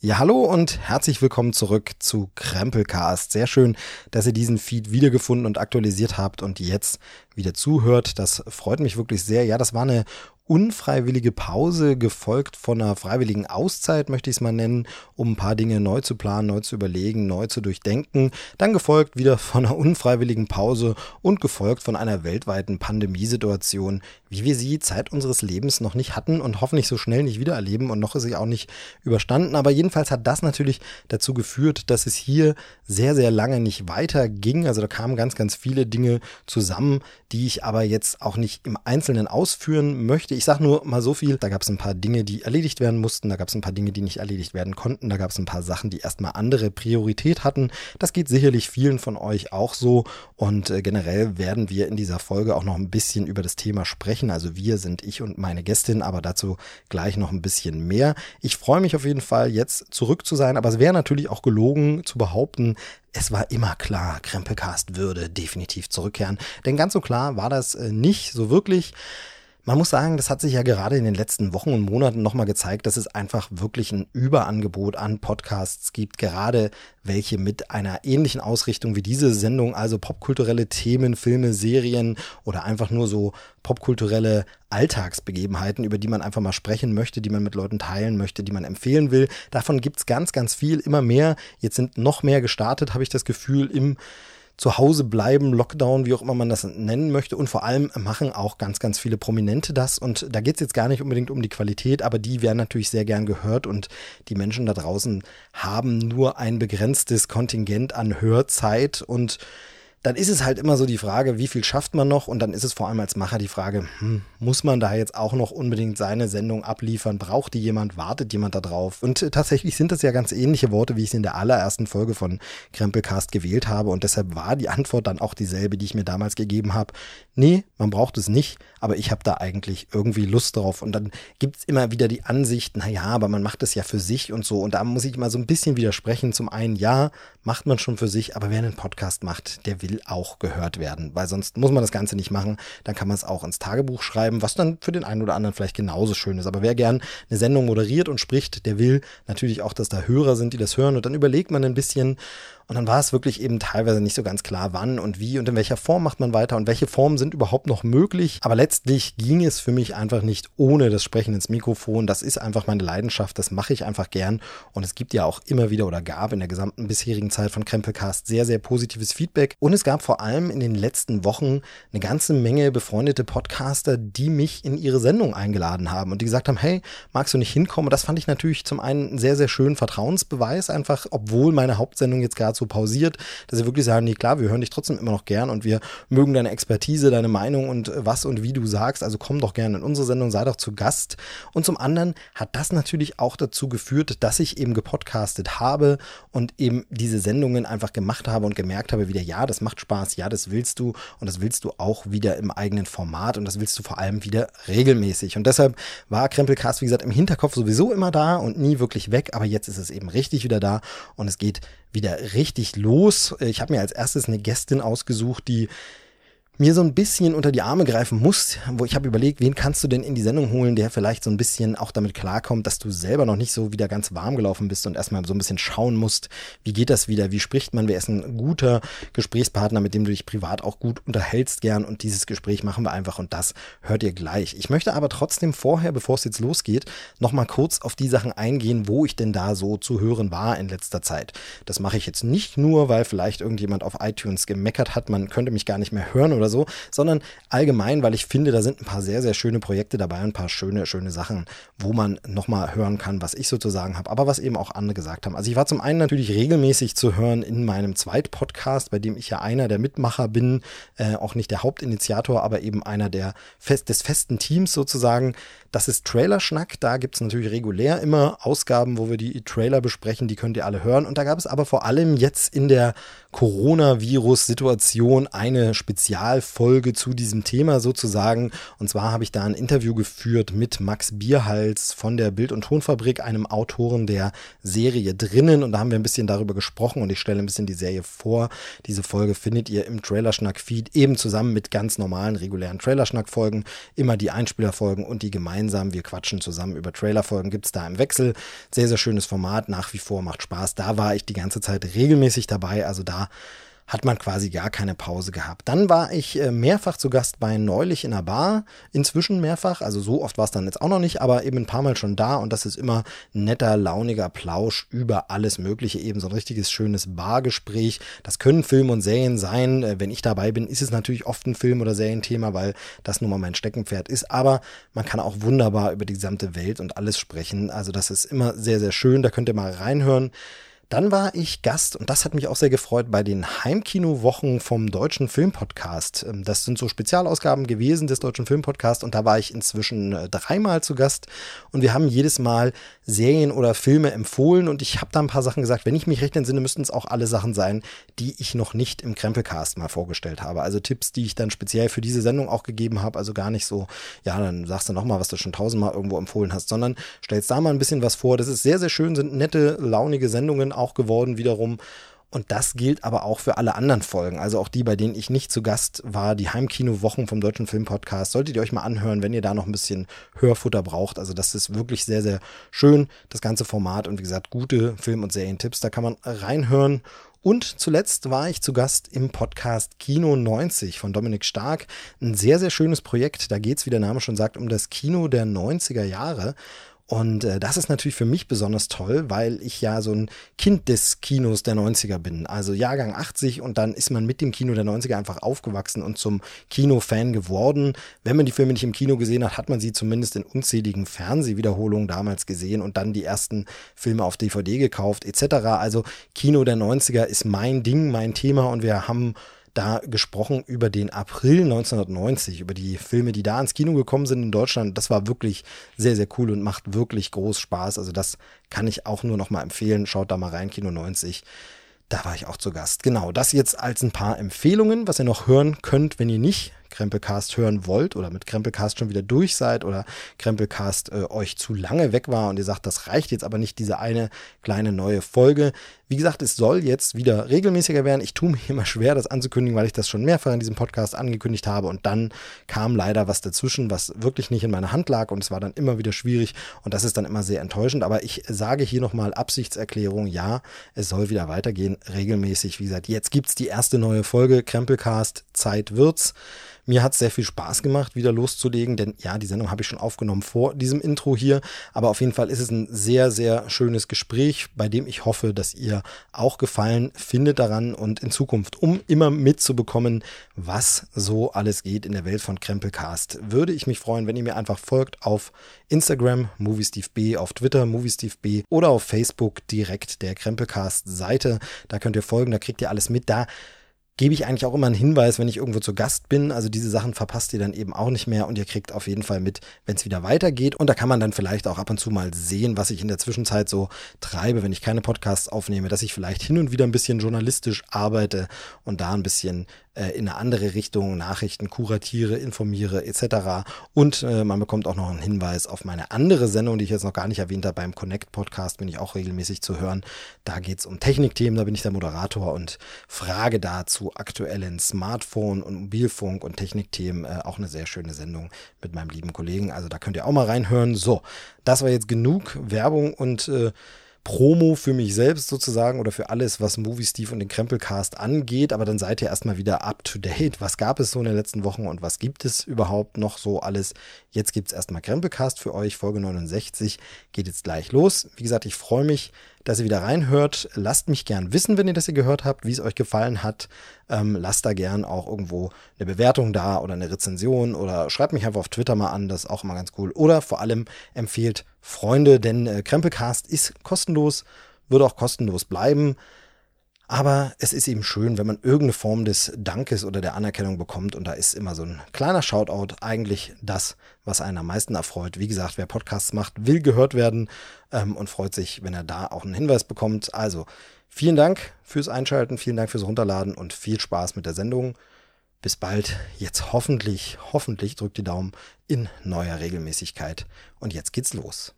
Ja, hallo und herzlich willkommen zurück zu Krempelcast. Sehr schön, dass ihr diesen Feed wiedergefunden und aktualisiert habt und jetzt wieder zuhört. Das freut mich wirklich sehr. Ja, das war eine unfreiwillige Pause, gefolgt von einer freiwilligen Auszeit, möchte ich es mal nennen, um ein paar Dinge neu zu planen, neu zu überlegen, neu zu durchdenken. Dann gefolgt wieder von einer unfreiwilligen Pause und gefolgt von einer weltweiten Pandemiesituation, wie wir sie Zeit unseres Lebens noch nicht hatten und hoffentlich so schnell nicht wieder erleben und noch ist sie auch nicht überstanden. Aber jedenfalls hat das natürlich dazu geführt, dass es hier sehr, sehr lange nicht weiter ging. Also da kamen ganz, ganz viele Dinge zusammen, die ich aber jetzt auch nicht im Einzelnen ausführen möchte. Ich sage nur mal so viel, da gab es ein paar Dinge, die erledigt werden mussten, da gab es ein paar Dinge, die nicht erledigt werden konnten, da gab es ein paar Sachen, die erstmal andere Priorität hatten. Das geht sicherlich vielen von euch auch so und äh, generell werden wir in dieser Folge auch noch ein bisschen über das Thema sprechen. Also wir sind ich und meine Gästin, aber dazu gleich noch ein bisschen mehr. Ich freue mich auf jeden Fall, jetzt zurück zu sein, aber es wäre natürlich auch gelogen zu behaupten, es war immer klar, Krempelcast würde definitiv zurückkehren. Denn ganz so klar war das äh, nicht so wirklich. Man muss sagen, das hat sich ja gerade in den letzten Wochen und Monaten nochmal gezeigt, dass es einfach wirklich ein Überangebot an Podcasts gibt, gerade welche mit einer ähnlichen Ausrichtung wie diese Sendung, also popkulturelle Themen, Filme, Serien oder einfach nur so popkulturelle Alltagsbegebenheiten, über die man einfach mal sprechen möchte, die man mit Leuten teilen möchte, die man empfehlen will. Davon gibt's ganz, ganz viel, immer mehr. Jetzt sind noch mehr gestartet, habe ich das Gefühl, im zu Hause bleiben, Lockdown, wie auch immer man das nennen möchte. Und vor allem machen auch ganz, ganz viele Prominente das. Und da geht es jetzt gar nicht unbedingt um die Qualität, aber die werden natürlich sehr gern gehört und die Menschen da draußen haben nur ein begrenztes Kontingent an Hörzeit und dann ist es halt immer so die Frage, wie viel schafft man noch? Und dann ist es vor allem als Macher die Frage, hm, muss man da jetzt auch noch unbedingt seine Sendung abliefern? Braucht die jemand? Wartet jemand da drauf? Und äh, tatsächlich sind das ja ganz ähnliche Worte, wie ich es in der allerersten Folge von Krempelcast gewählt habe. Und deshalb war die Antwort dann auch dieselbe, die ich mir damals gegeben habe. Nee, man braucht es nicht, aber ich habe da eigentlich irgendwie Lust drauf. Und dann gibt's immer wieder die Ansicht, na ja, aber man macht es ja für sich und so. Und da muss ich mal so ein bisschen widersprechen. Zum einen, ja, macht man schon für sich, aber wer einen Podcast macht, der will auch gehört werden, weil sonst muss man das Ganze nicht machen. Dann kann man es auch ins Tagebuch schreiben, was dann für den einen oder anderen vielleicht genauso schön ist. Aber wer gern eine Sendung moderiert und spricht, der will natürlich auch, dass da Hörer sind, die das hören. Und dann überlegt man ein bisschen, und dann war es wirklich eben teilweise nicht so ganz klar, wann und wie und in welcher Form macht man weiter und welche Formen sind überhaupt noch möglich. Aber letztlich ging es für mich einfach nicht ohne das Sprechen ins Mikrofon. Das ist einfach meine Leidenschaft, das mache ich einfach gern. Und es gibt ja auch immer wieder oder gab in der gesamten bisherigen Zeit von Krempelcast sehr, sehr positives Feedback. Und es gab vor allem in den letzten Wochen eine ganze Menge befreundete Podcaster, die mich in ihre Sendung eingeladen haben und die gesagt haben, hey, magst du nicht hinkommen? Und das fand ich natürlich zum einen einen sehr, sehr schönen Vertrauensbeweis, einfach, obwohl meine Hauptsendung jetzt gerade so pausiert, dass sie wirklich sagen, nee, klar, wir hören dich trotzdem immer noch gern und wir mögen deine Expertise, deine Meinung und was und wie du sagst. Also komm doch gerne in unsere Sendung, sei doch zu Gast. Und zum anderen hat das natürlich auch dazu geführt, dass ich eben gepodcastet habe und eben diese Sendungen einfach gemacht habe und gemerkt habe wieder, ja, das macht Spaß, ja, das willst du und das willst du auch wieder im eigenen Format und das willst du vor allem wieder regelmäßig. Und deshalb war Krempelcast, wie gesagt, im Hinterkopf sowieso immer da und nie wirklich weg, aber jetzt ist es eben richtig wieder da und es geht wieder richtig los. Ich habe mir als erstes eine Gästin ausgesucht, die mir so ein bisschen unter die Arme greifen muss, wo ich habe überlegt, wen kannst du denn in die Sendung holen, der vielleicht so ein bisschen auch damit klarkommt, dass du selber noch nicht so wieder ganz warm gelaufen bist und erstmal so ein bisschen schauen musst, wie geht das wieder, wie spricht man, wer ist ein guter Gesprächspartner, mit dem du dich privat auch gut unterhältst gern und dieses Gespräch machen wir einfach und das hört ihr gleich. Ich möchte aber trotzdem vorher, bevor es jetzt losgeht, nochmal kurz auf die Sachen eingehen, wo ich denn da so zu hören war in letzter Zeit. Das mache ich jetzt nicht nur, weil vielleicht irgendjemand auf iTunes gemeckert hat, man könnte mich gar nicht mehr hören oder oder so, sondern allgemein, weil ich finde, da sind ein paar sehr, sehr schöne Projekte dabei, ein paar schöne, schöne Sachen, wo man nochmal hören kann, was ich sozusagen habe, aber was eben auch andere gesagt haben. Also ich war zum einen natürlich regelmäßig zu hören in meinem Zweitpodcast, bei dem ich ja einer der Mitmacher bin, äh, auch nicht der Hauptinitiator, aber eben einer der fest, des festen Teams sozusagen. Das ist Trailerschnack. Da gibt es natürlich regulär immer Ausgaben, wo wir die Trailer besprechen. Die könnt ihr alle hören. Und da gab es aber vor allem jetzt in der Coronavirus-Situation eine Spezial Spezialfolge zu diesem Thema sozusagen. Und zwar habe ich da ein Interview geführt mit Max Bierhals von der Bild- und Tonfabrik, einem Autoren der Serie drinnen. Und da haben wir ein bisschen darüber gesprochen und ich stelle ein bisschen die Serie vor. Diese Folge findet ihr im Trailerschnack-Feed eben zusammen mit ganz normalen, regulären Trailerschnack-Folgen. Immer die Einspielerfolgen und die gemeinsam. Wir quatschen zusammen über Trailerfolgen. Gibt es da im Wechsel. Sehr, sehr schönes Format. Nach wie vor macht Spaß. Da war ich die ganze Zeit regelmäßig dabei. Also da hat man quasi gar keine Pause gehabt. Dann war ich äh, mehrfach zu Gast bei Neulich in der Bar, inzwischen mehrfach, also so oft war es dann jetzt auch noch nicht, aber eben ein paar Mal schon da und das ist immer netter, launiger Plausch über alles Mögliche, eben so ein richtiges schönes Bargespräch. Das können Filme und Serien sein. Äh, wenn ich dabei bin, ist es natürlich oft ein Film- oder Serienthema, weil das nun mal mein Steckenpferd ist, aber man kann auch wunderbar über die gesamte Welt und alles sprechen. Also das ist immer sehr, sehr schön, da könnt ihr mal reinhören. Dann war ich Gast, und das hat mich auch sehr gefreut, bei den Heimkino-Wochen vom Deutschen Filmpodcast. Ähm, das sind so Spezialausgaben gewesen des Deutschen Filmpodcasts und da war ich inzwischen äh, dreimal zu Gast und wir haben jedes Mal Serien oder Filme empfohlen und ich habe da ein paar Sachen gesagt. Wenn ich mich recht entsinne, müssten es auch alle Sachen sein, die ich noch nicht im Krempelcast mal vorgestellt habe. Also Tipps, die ich dann speziell für diese Sendung auch gegeben habe. Also gar nicht so, ja, dann sagst du nochmal, was du schon tausendmal irgendwo empfohlen hast, sondern stellst da mal ein bisschen was vor. Das ist sehr, sehr schön, sind nette, launige Sendungen auch geworden wiederum. Und das gilt aber auch für alle anderen Folgen. Also auch die, bei denen ich nicht zu Gast war, die Heimkino-Wochen vom Deutschen Filmpodcast. Solltet ihr euch mal anhören, wenn ihr da noch ein bisschen Hörfutter braucht. Also das ist wirklich sehr, sehr schön, das ganze Format. Und wie gesagt, gute Film- und Serientipps, da kann man reinhören. Und zuletzt war ich zu Gast im Podcast Kino 90 von Dominik Stark. Ein sehr, sehr schönes Projekt. Da geht es, wie der Name schon sagt, um das Kino der 90er Jahre. Und äh, das ist natürlich für mich besonders toll, weil ich ja so ein Kind des Kinos der 90er bin. Also Jahrgang 80 und dann ist man mit dem Kino der 90er einfach aufgewachsen und zum Kinofan geworden. Wenn man die Filme nicht im Kino gesehen hat, hat man sie zumindest in unzähligen Fernsehwiederholungen damals gesehen und dann die ersten Filme auf DVD gekauft etc. Also Kino der 90er ist mein Ding, mein Thema und wir haben da gesprochen über den April 1990, über die Filme, die da ins Kino gekommen sind in Deutschland. Das war wirklich sehr, sehr cool und macht wirklich groß Spaß. Also das kann ich auch nur noch mal empfehlen. Schaut da mal rein, Kino 90. Da war ich auch zu Gast. Genau, das jetzt als ein paar Empfehlungen, was ihr noch hören könnt, wenn ihr nicht Krempelcast hören wollt oder mit Krempelcast schon wieder durch seid oder Krempelcast äh, euch zu lange weg war und ihr sagt, das reicht jetzt aber nicht, diese eine kleine neue Folge. Wie gesagt, es soll jetzt wieder regelmäßiger werden. Ich tue mir immer schwer, das anzukündigen, weil ich das schon mehrfach in diesem Podcast angekündigt habe und dann kam leider was dazwischen, was wirklich nicht in meiner Hand lag und es war dann immer wieder schwierig und das ist dann immer sehr enttäuschend. Aber ich sage hier nochmal Absichtserklärung, ja, es soll wieder weitergehen, regelmäßig. Wie gesagt, jetzt gibt es die erste neue Folge Krempelcast, Zeit wird's. Mir hat es sehr viel Spaß gemacht, wieder loszulegen, denn ja, die Sendung habe ich schon aufgenommen vor diesem Intro hier. Aber auf jeden Fall ist es ein sehr, sehr schönes Gespräch, bei dem ich hoffe, dass ihr auch Gefallen findet daran und in Zukunft, um immer mitzubekommen, was so alles geht in der Welt von Krempelcast, würde ich mich freuen, wenn ihr mir einfach folgt auf Instagram, MovieSteveB, auf Twitter, MovieSteveB oder auf Facebook direkt der Krempelcast-Seite. Da könnt ihr folgen, da kriegt ihr alles mit. Da gebe ich eigentlich auch immer einen Hinweis, wenn ich irgendwo zu Gast bin. Also diese Sachen verpasst ihr dann eben auch nicht mehr und ihr kriegt auf jeden Fall mit, wenn es wieder weitergeht. Und da kann man dann vielleicht auch ab und zu mal sehen, was ich in der Zwischenzeit so treibe, wenn ich keine Podcasts aufnehme, dass ich vielleicht hin und wieder ein bisschen journalistisch arbeite und da ein bisschen äh, in eine andere Richtung Nachrichten kuratiere, informiere etc. Und äh, man bekommt auch noch einen Hinweis auf meine andere Sendung, die ich jetzt noch gar nicht erwähnt habe. Beim Connect Podcast bin ich auch regelmäßig zu hören. Da geht es um Technikthemen, da bin ich der Moderator und frage dazu aktuellen Smartphone- und Mobilfunk- und Technikthemen. Äh, auch eine sehr schöne Sendung mit meinem lieben Kollegen. Also da könnt ihr auch mal reinhören. So, das war jetzt genug Werbung und äh, Promo für mich selbst sozusagen oder für alles, was Movie Steve und den Krempelcast angeht. Aber dann seid ihr erstmal wieder up to date. Was gab es so in den letzten Wochen und was gibt es überhaupt noch so alles? Jetzt gibt es erstmal Krempelcast für euch. Folge 69 geht jetzt gleich los. Wie gesagt, ich freue mich, dass ihr wieder reinhört. Lasst mich gern wissen, wenn ihr das hier gehört habt, wie es euch gefallen hat. Ähm, lasst da gern auch irgendwo eine Bewertung da oder eine Rezension oder schreibt mich einfach auf Twitter mal an, das ist auch immer ganz cool. Oder vor allem empfehlt Freunde, denn äh, Krempelcast ist kostenlos, würde auch kostenlos bleiben. Aber es ist eben schön, wenn man irgendeine Form des Dankes oder der Anerkennung bekommt. Und da ist immer so ein kleiner Shoutout eigentlich das, was einen am meisten erfreut. Wie gesagt, wer Podcasts macht, will gehört werden ähm, und freut sich, wenn er da auch einen Hinweis bekommt. Also vielen Dank fürs Einschalten, vielen Dank fürs Runterladen und viel Spaß mit der Sendung. Bis bald. Jetzt hoffentlich, hoffentlich drückt die Daumen in neuer Regelmäßigkeit. Und jetzt geht's los.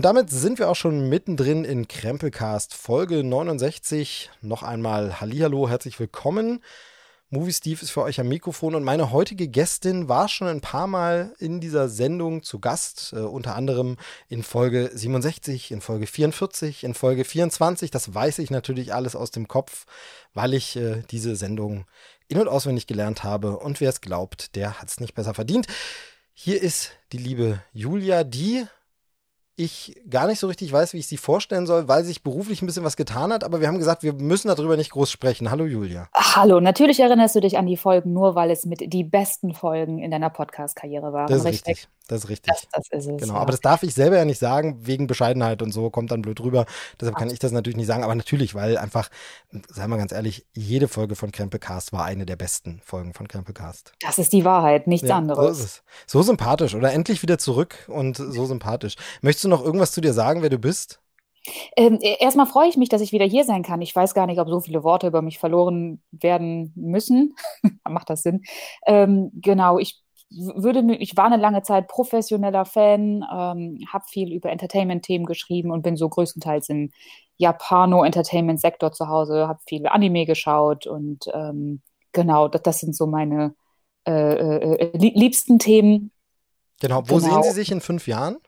Und damit sind wir auch schon mittendrin in Krempelcast Folge 69. Noch einmal Hallihallo, herzlich willkommen. Movie Steve ist für euch am Mikrofon und meine heutige Gästin war schon ein paar Mal in dieser Sendung zu Gast, äh, unter anderem in Folge 67, in Folge 44, in Folge 24. Das weiß ich natürlich alles aus dem Kopf, weil ich äh, diese Sendung in- und auswendig gelernt habe. Und wer es glaubt, der hat es nicht besser verdient. Hier ist die liebe Julia, die ich gar nicht so richtig weiß, wie ich sie vorstellen soll, weil sich beruflich ein bisschen was getan hat. Aber wir haben gesagt, wir müssen darüber nicht groß sprechen. Hallo Julia. Hallo, natürlich erinnerst du dich an die Folgen nur, weil es mit die besten Folgen in deiner Podcast-Karriere waren. Das ist richtig. richtig. Das ist richtig. Das, das ist es. Genau, ja. aber das darf ich selber ja nicht sagen, wegen Bescheidenheit und so, kommt dann blöd rüber. Deshalb kann ich das natürlich nicht sagen, aber natürlich, weil einfach, sagen wir ganz ehrlich, jede Folge von Krempelcast war eine der besten Folgen von Krempelcast. Das ist die Wahrheit, nichts ja, anderes. So, ist es. so sympathisch, oder? Endlich wieder zurück und so sympathisch. Möchtest du noch irgendwas zu dir sagen, wer du bist? Ähm, e, erstmal freue ich mich, dass ich wieder hier sein kann. Ich weiß gar nicht, ob so viele Worte über mich verloren werden müssen. Macht das Sinn? Ähm, genau, ich würde ich war eine lange Zeit professioneller Fan, ähm, habe viel über Entertainment-Themen geschrieben und bin so größtenteils im Japano-Entertainment-Sektor zu Hause, habe viele Anime geschaut und ähm, genau, das, das, sind so meine äh, äh, liebsten Themen. Genau, wo genau. sehen Sie sich in fünf Jahren?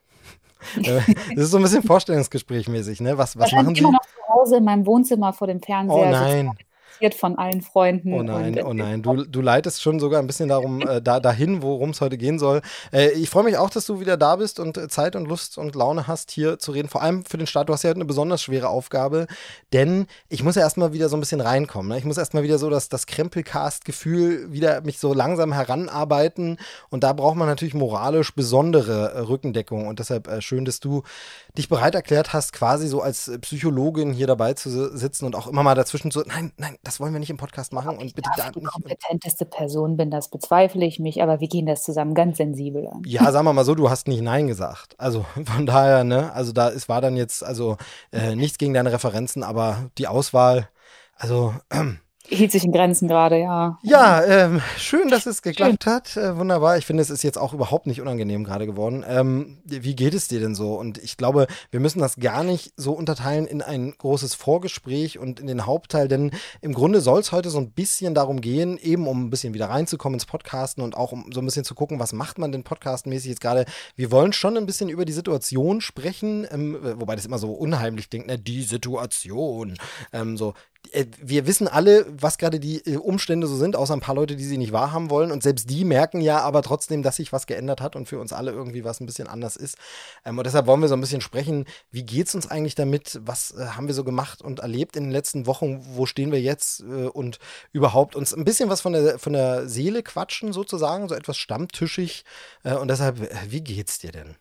Äh, das ist so ein bisschen Vorstellungsgesprächmäßig, ne? Was, was machen Sie? immer noch zu Hause in meinem Wohnzimmer vor dem Fernseher. Oh nein registriert von allen Freunden. Oh nein, oh nein. Du, du leitest schon sogar ein bisschen darum, äh, da, dahin, worum es heute gehen soll. Äh, ich freue mich auch, dass du wieder da bist und äh, Zeit und Lust und Laune hast, hier zu reden. Vor allem für den Start. Du hast ja eine besonders schwere Aufgabe, denn ich muss ja erstmal wieder so ein bisschen reinkommen. Ne? Ich muss erstmal wieder so das, das Krempelcast-Gefühl wieder mich so langsam heranarbeiten. Und da braucht man natürlich moralisch besondere äh, Rückendeckung. Und deshalb äh, schön, dass du dich bereit erklärt hast, quasi so als Psychologin hier dabei zu sitzen und auch immer mal dazwischen so, nein, nein, das wollen wir nicht im Podcast machen und bitte da die kompetenteste Person bin, das bezweifle ich mich, aber wir gehen das zusammen ganz sensibel an. Ja, sagen wir mal so, du hast nicht Nein gesagt. Also von daher, ne, also da ist, war dann jetzt, also äh, nichts gegen deine Referenzen, aber die Auswahl, also ähm, hielt sich in Grenzen gerade, ja. Ja, ähm, schön, dass es geklappt schön. hat. Äh, wunderbar. Ich finde, es ist jetzt auch überhaupt nicht unangenehm gerade geworden. Ähm, wie geht es dir denn so? Und ich glaube, wir müssen das gar nicht so unterteilen in ein großes Vorgespräch und in den Hauptteil, denn im Grunde soll es heute so ein bisschen darum gehen, eben um ein bisschen wieder reinzukommen ins Podcasten und auch um so ein bisschen zu gucken, was macht man denn podcastmäßig jetzt gerade. Wir wollen schon ein bisschen über die Situation sprechen, ähm, wobei das immer so unheimlich klingt, ne? Die Situation. Ähm, so, wir wissen alle, was gerade die äh, Umstände so sind, außer ein paar Leute, die sie nicht wahrhaben wollen. Und selbst die merken ja aber trotzdem, dass sich was geändert hat und für uns alle irgendwie was ein bisschen anders ist. Ähm, und deshalb wollen wir so ein bisschen sprechen, wie geht es uns eigentlich damit? Was äh, haben wir so gemacht und erlebt in den letzten Wochen? Wo stehen wir jetzt? Äh, und überhaupt uns ein bisschen was von der, von der Seele quatschen, sozusagen, so etwas stammtischig. Äh, und deshalb, äh, wie geht's dir denn?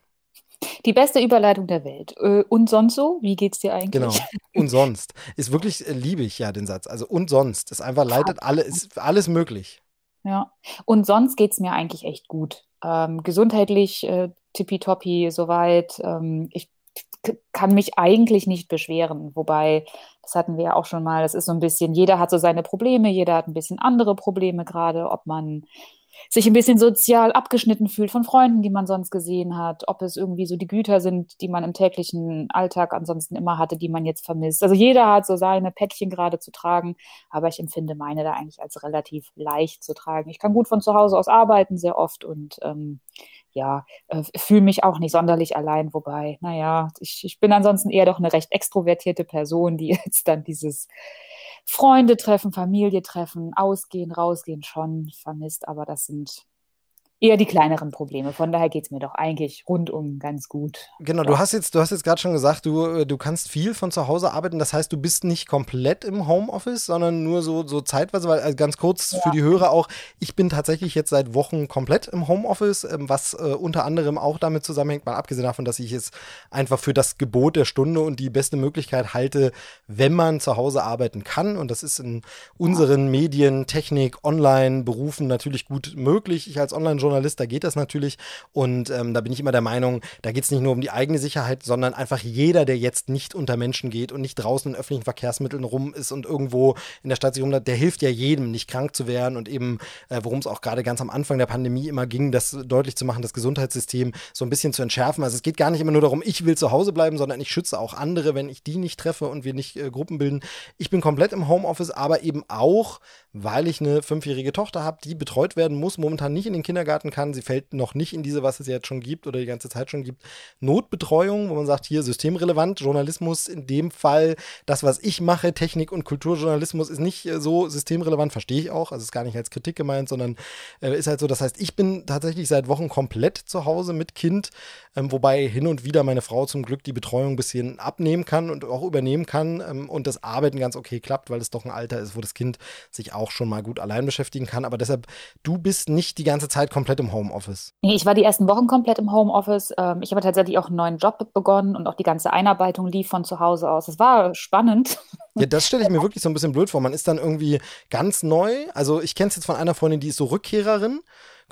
Die beste Überleitung der Welt. Äh, und sonst so? Wie geht's dir eigentlich? Genau. Und sonst. Ist wirklich, äh, liebe ich ja den Satz. Also und sonst. Ist einfach leitet alle, ist alles möglich. Ja. Und sonst geht's mir eigentlich echt gut. Ähm, gesundheitlich äh, tippitoppi soweit. Ähm, ich kann mich eigentlich nicht beschweren. Wobei, das hatten wir ja auch schon mal, das ist so ein bisschen, jeder hat so seine Probleme, jeder hat ein bisschen andere Probleme gerade, ob man sich ein bisschen sozial abgeschnitten fühlt von Freunden, die man sonst gesehen hat, ob es irgendwie so die Güter sind, die man im täglichen Alltag ansonsten immer hatte, die man jetzt vermisst. Also jeder hat so seine Päckchen gerade zu tragen, aber ich empfinde meine da eigentlich als relativ leicht zu tragen. Ich kann gut von zu Hause aus arbeiten, sehr oft und ähm, ja, äh, fühle mich auch nicht sonderlich allein, wobei, naja, ich, ich bin ansonsten eher doch eine recht extrovertierte Person, die jetzt dann dieses Freunde treffen, Familie treffen, ausgehen, rausgehen schon vermisst, aber das sind eher die kleineren Probleme. Von daher geht es mir doch eigentlich rundum ganz gut. Genau, du hast jetzt, du hast jetzt gerade schon gesagt, du, äh, du kannst viel von zu Hause arbeiten. Das heißt, du bist nicht komplett im Homeoffice, sondern nur so, so zeitweise, weil also ganz kurz ja. für die Hörer auch, ich bin tatsächlich jetzt seit Wochen komplett im Homeoffice, ähm, was äh, unter anderem auch damit zusammenhängt, mal abgesehen davon, dass ich es einfach für das Gebot der Stunde und die beste Möglichkeit halte, wenn man zu Hause arbeiten kann. Und das ist in unseren Medien, Technik, Online-Berufen natürlich gut möglich. Ich als Online-Journalist, da geht das natürlich. Und ähm, da bin ich immer der Meinung, da geht es nicht nur um die eigene Sicherheit, sondern einfach jeder, der jetzt nicht unter Menschen geht und nicht draußen in öffentlichen Verkehrsmitteln rum ist und irgendwo in der Stadt sich rumläuft, der hilft ja jedem, nicht krank zu werden und eben, äh, worum es auch gerade ganz am Anfang der Pandemie immer ging, das deutlich zu machen, das Gesundheitssystem so ein bisschen zu entschärfen. Also es geht gar nicht immer nur darum, ich will zu Hause bleiben, sondern ich schütze auch andere, wenn ich die nicht treffe und wir nicht äh, Gruppen bilden. Ich bin komplett im Homeoffice, aber eben auch, weil ich eine fünfjährige Tochter habe, die betreut werden muss, momentan nicht in den Kindergarten kann. Sie fällt noch nicht in diese, was es jetzt schon gibt oder die ganze Zeit schon gibt, Notbetreuung, wo man sagt, hier systemrelevant, Journalismus in dem Fall, das, was ich mache, Technik- und Kulturjournalismus ist nicht äh, so systemrelevant, verstehe ich auch, also ist gar nicht als Kritik gemeint, sondern äh, ist halt so, das heißt, ich bin tatsächlich seit Wochen komplett zu Hause mit Kind, ähm, wobei hin und wieder meine Frau zum Glück die Betreuung ein bisschen abnehmen kann und auch übernehmen kann ähm, und das Arbeiten ganz okay klappt, weil es doch ein Alter ist, wo das Kind sich auch schon mal gut allein beschäftigen kann. Aber deshalb, du bist nicht die ganze Zeit komplett im Homeoffice. Nee, ich war die ersten Wochen komplett im Homeoffice. Ähm, ich habe tatsächlich auch einen neuen Job begonnen und auch die ganze Einarbeitung lief von zu Hause aus. Es war spannend. Ja, das stelle ich mir wirklich so ein bisschen blöd vor. Man ist dann irgendwie ganz neu. Also ich kenne es jetzt von einer Freundin, die ist so Rückkehrerin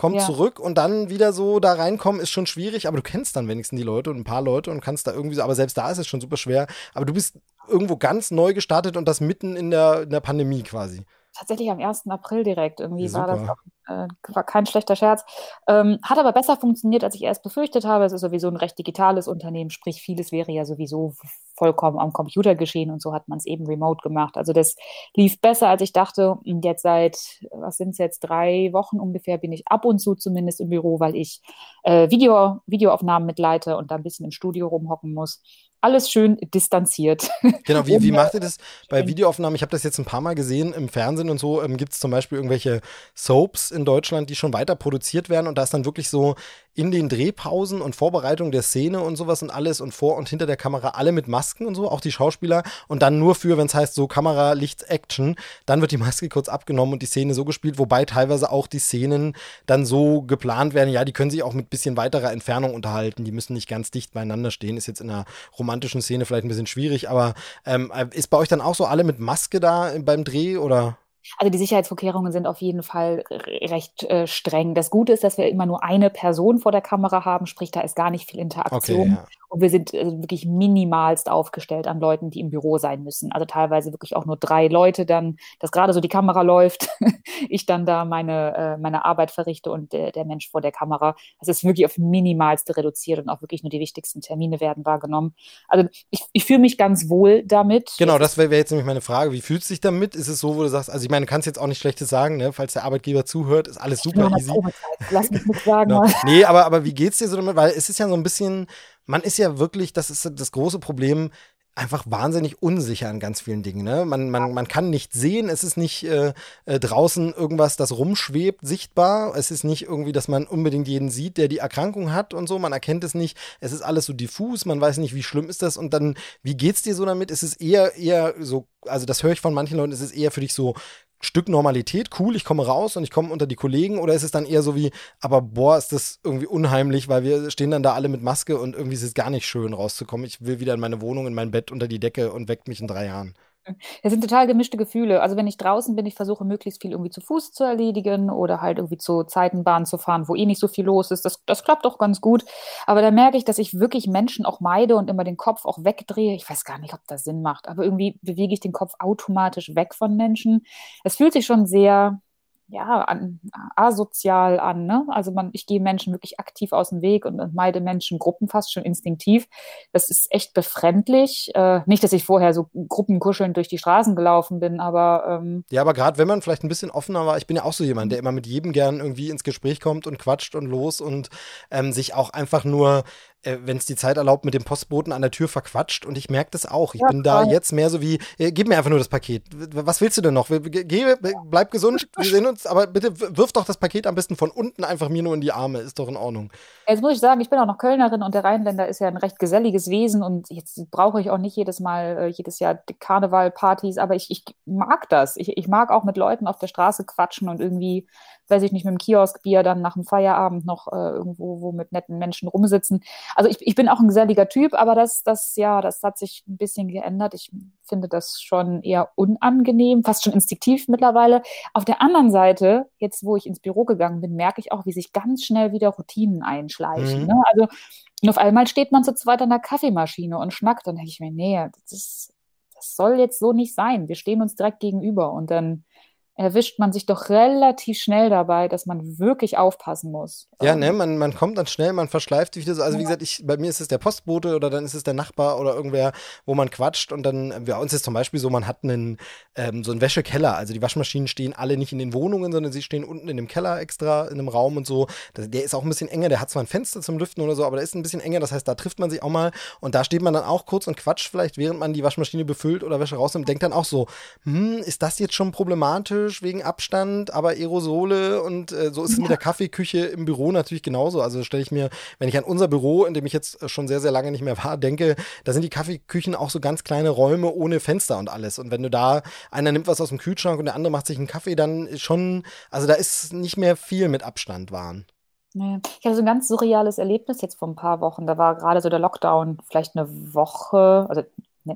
kommt ja. zurück und dann wieder so da reinkommen, ist schon schwierig, aber du kennst dann wenigstens die Leute und ein paar Leute und kannst da irgendwie so, aber selbst da ist es schon super schwer. Aber du bist irgendwo ganz neu gestartet und das mitten in der, in der Pandemie quasi tatsächlich am 1. April direkt. Irgendwie ja, war das auch, äh, war kein schlechter Scherz. Ähm, hat aber besser funktioniert, als ich erst befürchtet habe. Es ist sowieso ein recht digitales Unternehmen, sprich, vieles wäre ja sowieso vollkommen am Computer geschehen und so hat man es eben remote gemacht. Also das lief besser, als ich dachte. Und jetzt seit, was sind es jetzt, drei Wochen ungefähr, bin ich ab und zu zumindest im Büro, weil ich äh, Video, Videoaufnahmen mitleite und da ein bisschen im Studio rumhocken muss alles schön distanziert. Genau, wie, wie macht ihr das bei Videoaufnahmen? Ich habe das jetzt ein paar Mal gesehen im Fernsehen und so. Ähm, Gibt es zum Beispiel irgendwelche Soaps in Deutschland, die schon weiter produziert werden und da ist dann wirklich so in den Drehpausen und Vorbereitung der Szene und sowas und alles und vor und hinter der Kamera alle mit Masken und so, auch die Schauspieler und dann nur für, wenn es heißt so Kamera, Licht, Action, dann wird die Maske kurz abgenommen und die Szene so gespielt, wobei teilweise auch die Szenen dann so geplant werden, ja, die können sich auch mit bisschen weiterer Entfernung unterhalten, die müssen nicht ganz dicht beieinander stehen, ist jetzt in einer romantischen Szene vielleicht ein bisschen schwierig, aber ähm, ist bei euch dann auch so alle mit Maske da beim Dreh oder? Also die Sicherheitsvorkehrungen sind auf jeden Fall recht äh, streng. Das Gute ist, dass wir immer nur eine Person vor der Kamera haben, sprich, da ist gar nicht viel Interaktion. Okay, ja. Und wir sind äh, wirklich minimalst aufgestellt an Leuten, die im Büro sein müssen. Also teilweise wirklich auch nur drei Leute dann, dass gerade so die Kamera läuft, ich dann da meine, äh, meine Arbeit verrichte und der, der Mensch vor der Kamera. Das ist wirklich auf minimalste reduziert und auch wirklich nur die wichtigsten Termine werden wahrgenommen. Also ich, ich fühle mich ganz wohl damit. Genau, das wäre wär jetzt nämlich meine Frage. Wie fühlst du dich damit? Ist es so, wo du sagst, also ich meine, du kannst jetzt auch nicht Schlechtes sagen, ne? falls der Arbeitgeber zuhört, ist alles super easy. Lass mich nicht sagen. genau. Nee, aber, aber wie geht's dir so damit? Weil es ist ja so ein bisschen, man ist ja wirklich, das ist das große Problem, einfach wahnsinnig unsicher an ganz vielen Dingen. Ne? Man, man, man kann nicht sehen, es ist nicht äh, äh, draußen irgendwas, das rumschwebt, sichtbar. Es ist nicht irgendwie, dass man unbedingt jeden sieht, der die Erkrankung hat und so. Man erkennt es nicht. Es ist alles so diffus, man weiß nicht, wie schlimm ist das. Und dann, wie geht's dir so damit? Ist es eher, eher so, also das höre ich von manchen Leuten, ist es eher für dich so Stück Normalität, cool, ich komme raus und ich komme unter die Kollegen oder ist es dann eher so wie, aber boah, ist das irgendwie unheimlich, weil wir stehen dann da alle mit Maske und irgendwie ist es gar nicht schön rauszukommen. Ich will wieder in meine Wohnung, in mein Bett unter die Decke und weckt mich in drei Jahren. Es sind total gemischte Gefühle. Also wenn ich draußen bin, ich versuche möglichst viel irgendwie zu Fuß zu erledigen oder halt irgendwie zu Zeitenbahn zu fahren, wo eh nicht so viel los ist. Das, das klappt auch ganz gut. Aber da merke ich, dass ich wirklich Menschen auch meide und immer den Kopf auch wegdrehe. Ich weiß gar nicht, ob das Sinn macht, aber irgendwie bewege ich den Kopf automatisch weg von Menschen. Es fühlt sich schon sehr, ja, an, asozial an. Ne? Also man, ich gehe Menschen wirklich aktiv aus dem Weg und, meide Menschengruppen fast schon instinktiv. Das ist echt befremdlich. Äh, nicht, dass ich vorher so gruppenkuschelnd durch die Straßen gelaufen bin, aber ähm, Ja, aber gerade wenn man vielleicht ein bisschen offener war, ich bin ja auch so jemand, der immer mit jedem gern irgendwie ins Gespräch kommt und quatscht und los und ähm, sich auch einfach nur äh, wenn es die Zeit erlaubt, mit dem Postboten an der Tür verquatscht und ich merke das auch. Ich ja, bin da jetzt mehr so wie, äh, gib mir einfach nur das Paket. Was willst du denn noch? Geh, bleib gesund, wir sehen uns, aber bitte wirf doch das Paket am besten von unten einfach mir nur in die Arme, ist doch in Ordnung. Jetzt muss ich sagen, ich bin auch noch Kölnerin und der Rheinländer ist ja ein recht geselliges Wesen und jetzt brauche ich auch nicht jedes Mal, äh, jedes Jahr Karnevalpartys, aber ich, ich mag das. Ich, ich mag auch mit Leuten auf der Straße quatschen und irgendwie weiß ich nicht, mit dem Kioskbier dann nach dem Feierabend noch äh, irgendwo wo mit netten Menschen rumsitzen. Also ich, ich bin auch ein geselliger Typ, aber das, das, ja, das hat sich ein bisschen geändert. Ich finde das schon eher unangenehm, fast schon instinktiv mittlerweile. Auf der anderen Seite, jetzt wo ich ins Büro gegangen bin, merke ich auch, wie sich ganz schnell wieder Routinen einschleichen. Mhm. Ne? Also und auf einmal steht man zu zweit an der Kaffeemaschine und schnackt. Dann denke ich mir, nee, das, ist, das soll jetzt so nicht sein. Wir stehen uns direkt gegenüber und dann erwischt man sich doch relativ schnell dabei, dass man wirklich aufpassen muss. Ja, ne, man, man kommt dann schnell, man verschleift sich das. Also wie gesagt, ich, bei mir ist es der Postbote oder dann ist es der Nachbar oder irgendwer, wo man quatscht und dann, bei uns ist zum Beispiel so, man hat einen, ähm, so einen Wäschekeller. Also die Waschmaschinen stehen alle nicht in den Wohnungen, sondern sie stehen unten in dem Keller extra, in einem Raum und so. Das, der ist auch ein bisschen enger, der hat zwar ein Fenster zum Lüften oder so, aber der ist ein bisschen enger, das heißt, da trifft man sich auch mal und da steht man dann auch kurz und quatscht vielleicht, während man die Waschmaschine befüllt oder Wäsche rausnimmt, denkt dann auch so, hm, ist das jetzt schon problematisch? Kritisch wegen Abstand, aber Aerosole und äh, so ist es mit der Kaffeeküche im Büro natürlich genauso. Also stelle ich mir, wenn ich an unser Büro, in dem ich jetzt schon sehr, sehr lange nicht mehr war, denke, da sind die Kaffeeküchen auch so ganz kleine Räume ohne Fenster und alles. Und wenn du da, einer nimmt was aus dem Kühlschrank und der andere macht sich einen Kaffee, dann ist schon, also da ist nicht mehr viel mit Abstand waren. Nee. Ich hatte so ein ganz surreales Erlebnis jetzt vor ein paar Wochen. Da war gerade so der Lockdown, vielleicht eine Woche, also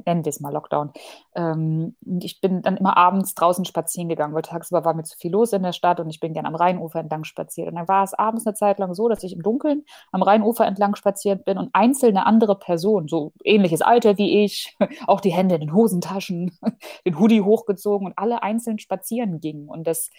nennen wir es mal Lockdown. Ähm, ich bin dann immer abends draußen spazieren gegangen, weil tagsüber war mir zu viel los in der Stadt und ich bin gerne am Rheinufer entlang spaziert. Und dann war es abends eine Zeit lang so, dass ich im Dunkeln am Rheinufer entlang spaziert bin und einzelne andere Personen, so ähnliches Alter wie ich, auch die Hände in den Hosentaschen, den Hoodie hochgezogen und alle einzeln spazieren gingen. Und das,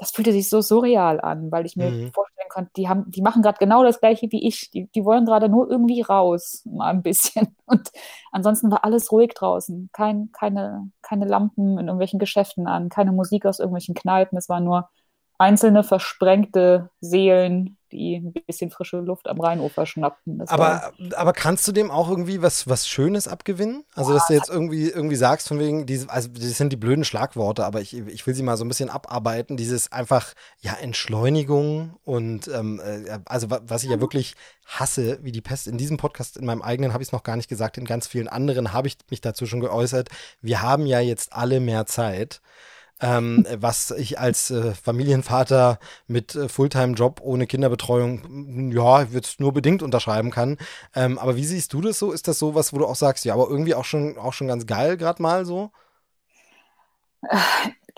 das fühlte sich so surreal an, weil ich mir mhm. vorstellen konnte, die haben, die machen gerade genau das gleiche wie ich. Die, die wollen gerade nur irgendwie raus, mal ein bisschen. Und ansonsten war alles ruhig draußen. Kein, keine, keine Lampen in irgendwelchen Geschäften an, keine Musik aus irgendwelchen Kneipen. Es war nur einzelne versprengte Seelen, die ein bisschen frische Luft am Rheinufer schnappten. aber, aber kannst du dem auch irgendwie was, was Schönes abgewinnen? Also, dass du jetzt irgendwie, irgendwie sagst, von wegen, diese, also das sind die blöden Schlagworte, aber ich, ich will sie mal so ein bisschen abarbeiten. Dieses einfach, ja, Entschleunigung und ähm, äh, also was ich ja wirklich hasse, wie die Pest. In diesem Podcast, in meinem eigenen habe ich es noch gar nicht gesagt, in ganz vielen anderen habe ich mich dazu schon geäußert. Wir haben ja jetzt alle mehr Zeit ähm, was ich als äh, Familienvater mit äh, Fulltime-Job ohne Kinderbetreuung, ja, jetzt nur bedingt unterschreiben kann. Ähm, aber wie siehst du das so? Ist das so was, wo du auch sagst, ja, aber irgendwie auch schon, auch schon ganz geil gerade mal so?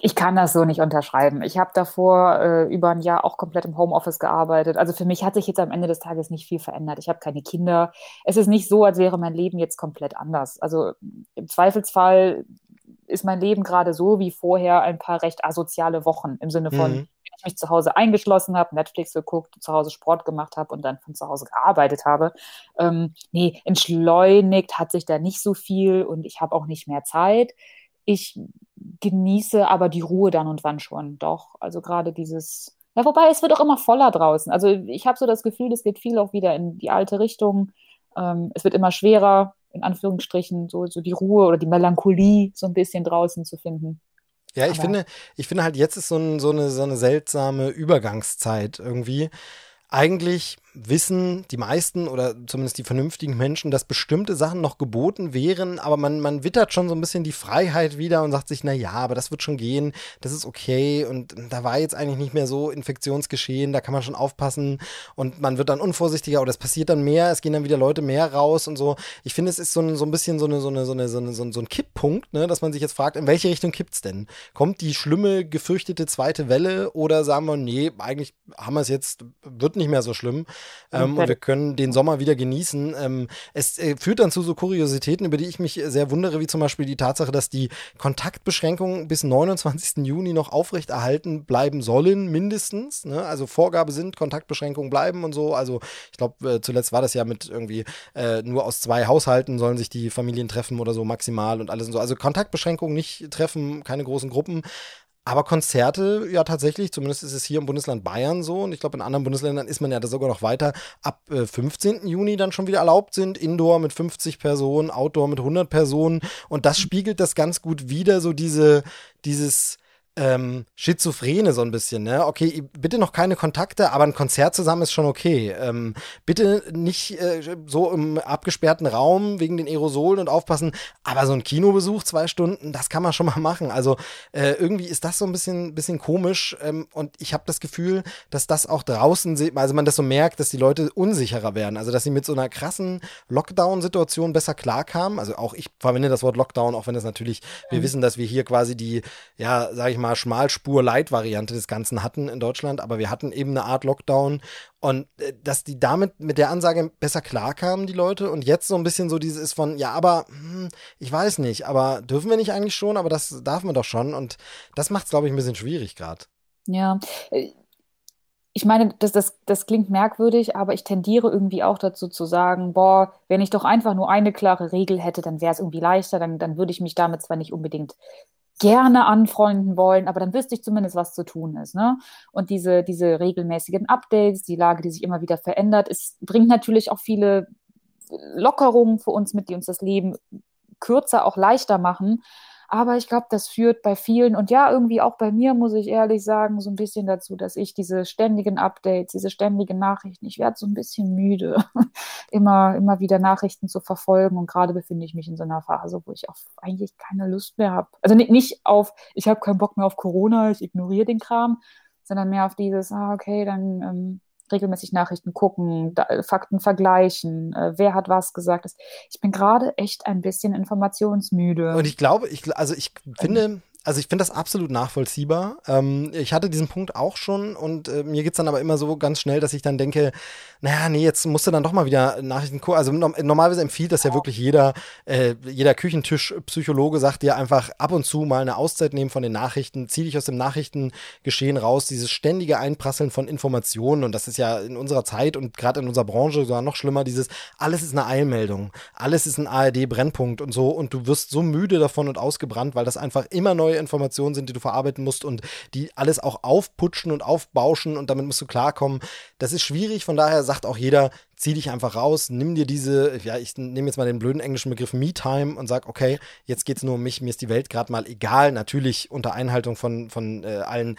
Ich kann das so nicht unterschreiben. Ich habe davor äh, über ein Jahr auch komplett im Homeoffice gearbeitet. Also für mich hat sich jetzt am Ende des Tages nicht viel verändert. Ich habe keine Kinder. Es ist nicht so, als wäre mein Leben jetzt komplett anders. Also im Zweifelsfall ist mein Leben gerade so wie vorher ein paar recht asoziale Wochen im Sinne von, mhm. wenn ich mich zu Hause eingeschlossen habe, Netflix geguckt, zu Hause Sport gemacht habe und dann von zu Hause gearbeitet habe. Ähm, nee, entschleunigt hat sich da nicht so viel und ich habe auch nicht mehr Zeit. Ich genieße aber die Ruhe dann und wann schon. Doch, also gerade dieses, ja, wobei es wird auch immer voller draußen. Also ich habe so das Gefühl, es geht viel auch wieder in die alte Richtung. Ähm, es wird immer schwerer, in Anführungsstrichen, so, so die Ruhe oder die Melancholie so ein bisschen draußen zu finden. Ja, ich finde, ich finde halt, jetzt ist so, ein, so, eine, so eine seltsame Übergangszeit irgendwie. Eigentlich wissen die meisten oder zumindest die vernünftigen Menschen, dass bestimmte Sachen noch geboten wären, aber man, man wittert schon so ein bisschen die Freiheit wieder und sagt sich, na ja, aber das wird schon gehen, das ist okay und da war jetzt eigentlich nicht mehr so Infektionsgeschehen, da kann man schon aufpassen und man wird dann unvorsichtiger oder es passiert dann mehr, es gehen dann wieder Leute mehr raus und so. Ich finde, es ist so ein, so ein bisschen so, eine, so, eine, so, eine, so, eine, so, ein, Kipppunkt, ne, dass man sich jetzt fragt, in welche Richtung kippt's denn? Kommt die schlimme, gefürchtete zweite Welle oder sagen wir, nee, eigentlich haben wir es jetzt, wird nicht mehr so schlimm. Ähm, und wir können den Sommer wieder genießen. Ähm, es äh, führt dann zu so Kuriositäten, über die ich mich sehr wundere, wie zum Beispiel die Tatsache, dass die Kontaktbeschränkungen bis 29. Juni noch aufrechterhalten bleiben sollen, mindestens. Ne? Also Vorgabe sind, Kontaktbeschränkungen bleiben und so. Also ich glaube, äh, zuletzt war das ja mit irgendwie äh, nur aus zwei Haushalten sollen sich die Familien treffen oder so maximal und alles und so. Also Kontaktbeschränkungen nicht treffen, keine großen Gruppen. Aber Konzerte, ja tatsächlich, zumindest ist es hier im Bundesland Bayern so. Und ich glaube in anderen Bundesländern ist man ja da sogar noch weiter, ab äh, 15. Juni dann schon wieder erlaubt sind, Indoor mit 50 Personen, Outdoor mit 100 Personen. Und das spiegelt das ganz gut wieder, so diese, dieses ähm, Schizophrene so ein bisschen, ne? Okay, bitte noch keine Kontakte, aber ein Konzert zusammen ist schon okay. Ähm, bitte nicht äh, so im abgesperrten Raum wegen den Aerosolen und aufpassen, aber so ein Kinobesuch zwei Stunden, das kann man schon mal machen. Also äh, irgendwie ist das so ein bisschen, bisschen komisch ähm, und ich habe das Gefühl, dass das auch draußen, also man das so merkt, dass die Leute unsicherer werden, also dass sie mit so einer krassen Lockdown-Situation besser klarkamen. Also auch ich verwende das Wort Lockdown, auch wenn es natürlich, wir mhm. wissen, dass wir hier quasi die, ja, sag ich mal, mal Schmalspur-Light-Variante des Ganzen hatten in Deutschland, aber wir hatten eben eine Art Lockdown. Und äh, dass die damit mit der Ansage besser klarkamen, die Leute, und jetzt so ein bisschen so dieses ist von, ja, aber hm, ich weiß nicht, aber dürfen wir nicht eigentlich schon, aber das darf man doch schon. Und das macht es, glaube ich, ein bisschen schwierig gerade. Ja, äh, ich meine, das, das, das klingt merkwürdig, aber ich tendiere irgendwie auch dazu zu sagen, boah, wenn ich doch einfach nur eine klare Regel hätte, dann wäre es irgendwie leichter, dann, dann würde ich mich damit zwar nicht unbedingt gerne anfreunden wollen, aber dann wüsste ich zumindest, was zu tun ist. Ne? Und diese, diese regelmäßigen Updates, die Lage, die sich immer wieder verändert, es bringt natürlich auch viele Lockerungen für uns mit, die uns das Leben kürzer, auch leichter machen. Aber ich glaube, das führt bei vielen und ja, irgendwie auch bei mir, muss ich ehrlich sagen, so ein bisschen dazu, dass ich diese ständigen Updates, diese ständigen Nachrichten, ich werde so ein bisschen müde, immer, immer wieder Nachrichten zu verfolgen. Und gerade befinde ich mich in so einer Phase, wo ich auf eigentlich keine Lust mehr habe. Also nicht, nicht auf, ich habe keinen Bock mehr auf Corona, ich ignoriere den Kram, sondern mehr auf dieses, ah, okay, dann ähm, regelmäßig Nachrichten gucken, da, Fakten vergleichen, äh, wer hat was gesagt. Ich bin gerade echt ein bisschen informationsmüde. Und ich glaube, ich, also ich finde, also ich finde das absolut nachvollziehbar. Ähm, ich hatte diesen Punkt auch schon und äh, mir es dann aber immer so ganz schnell, dass ich dann denke, naja, nee, jetzt musst du dann doch mal wieder Nachrichten gucken. Also no normalerweise empfiehlt das ja wirklich jeder, äh, jeder Küchentischpsychologe sagt dir einfach ab und zu mal eine Auszeit nehmen von den Nachrichten, zieh dich aus dem Nachrichtengeschehen raus, dieses ständige Einprasseln von Informationen und das ist ja in unserer Zeit und gerade in unserer Branche sogar noch schlimmer, dieses alles ist eine Eilmeldung, alles ist ein ARD-Brennpunkt und so und du wirst so müde davon und ausgebrannt, weil das einfach immer neu neue Informationen sind, die du verarbeiten musst und die alles auch aufputschen und aufbauschen und damit musst du klarkommen. Das ist schwierig, von daher sagt auch jeder, zieh dich einfach raus, nimm dir diese, ja, ich nehme jetzt mal den blöden englischen Begriff Me-Time und sag, okay, jetzt geht es nur um mich, mir ist die Welt gerade mal egal, natürlich unter Einhaltung von, von äh, allen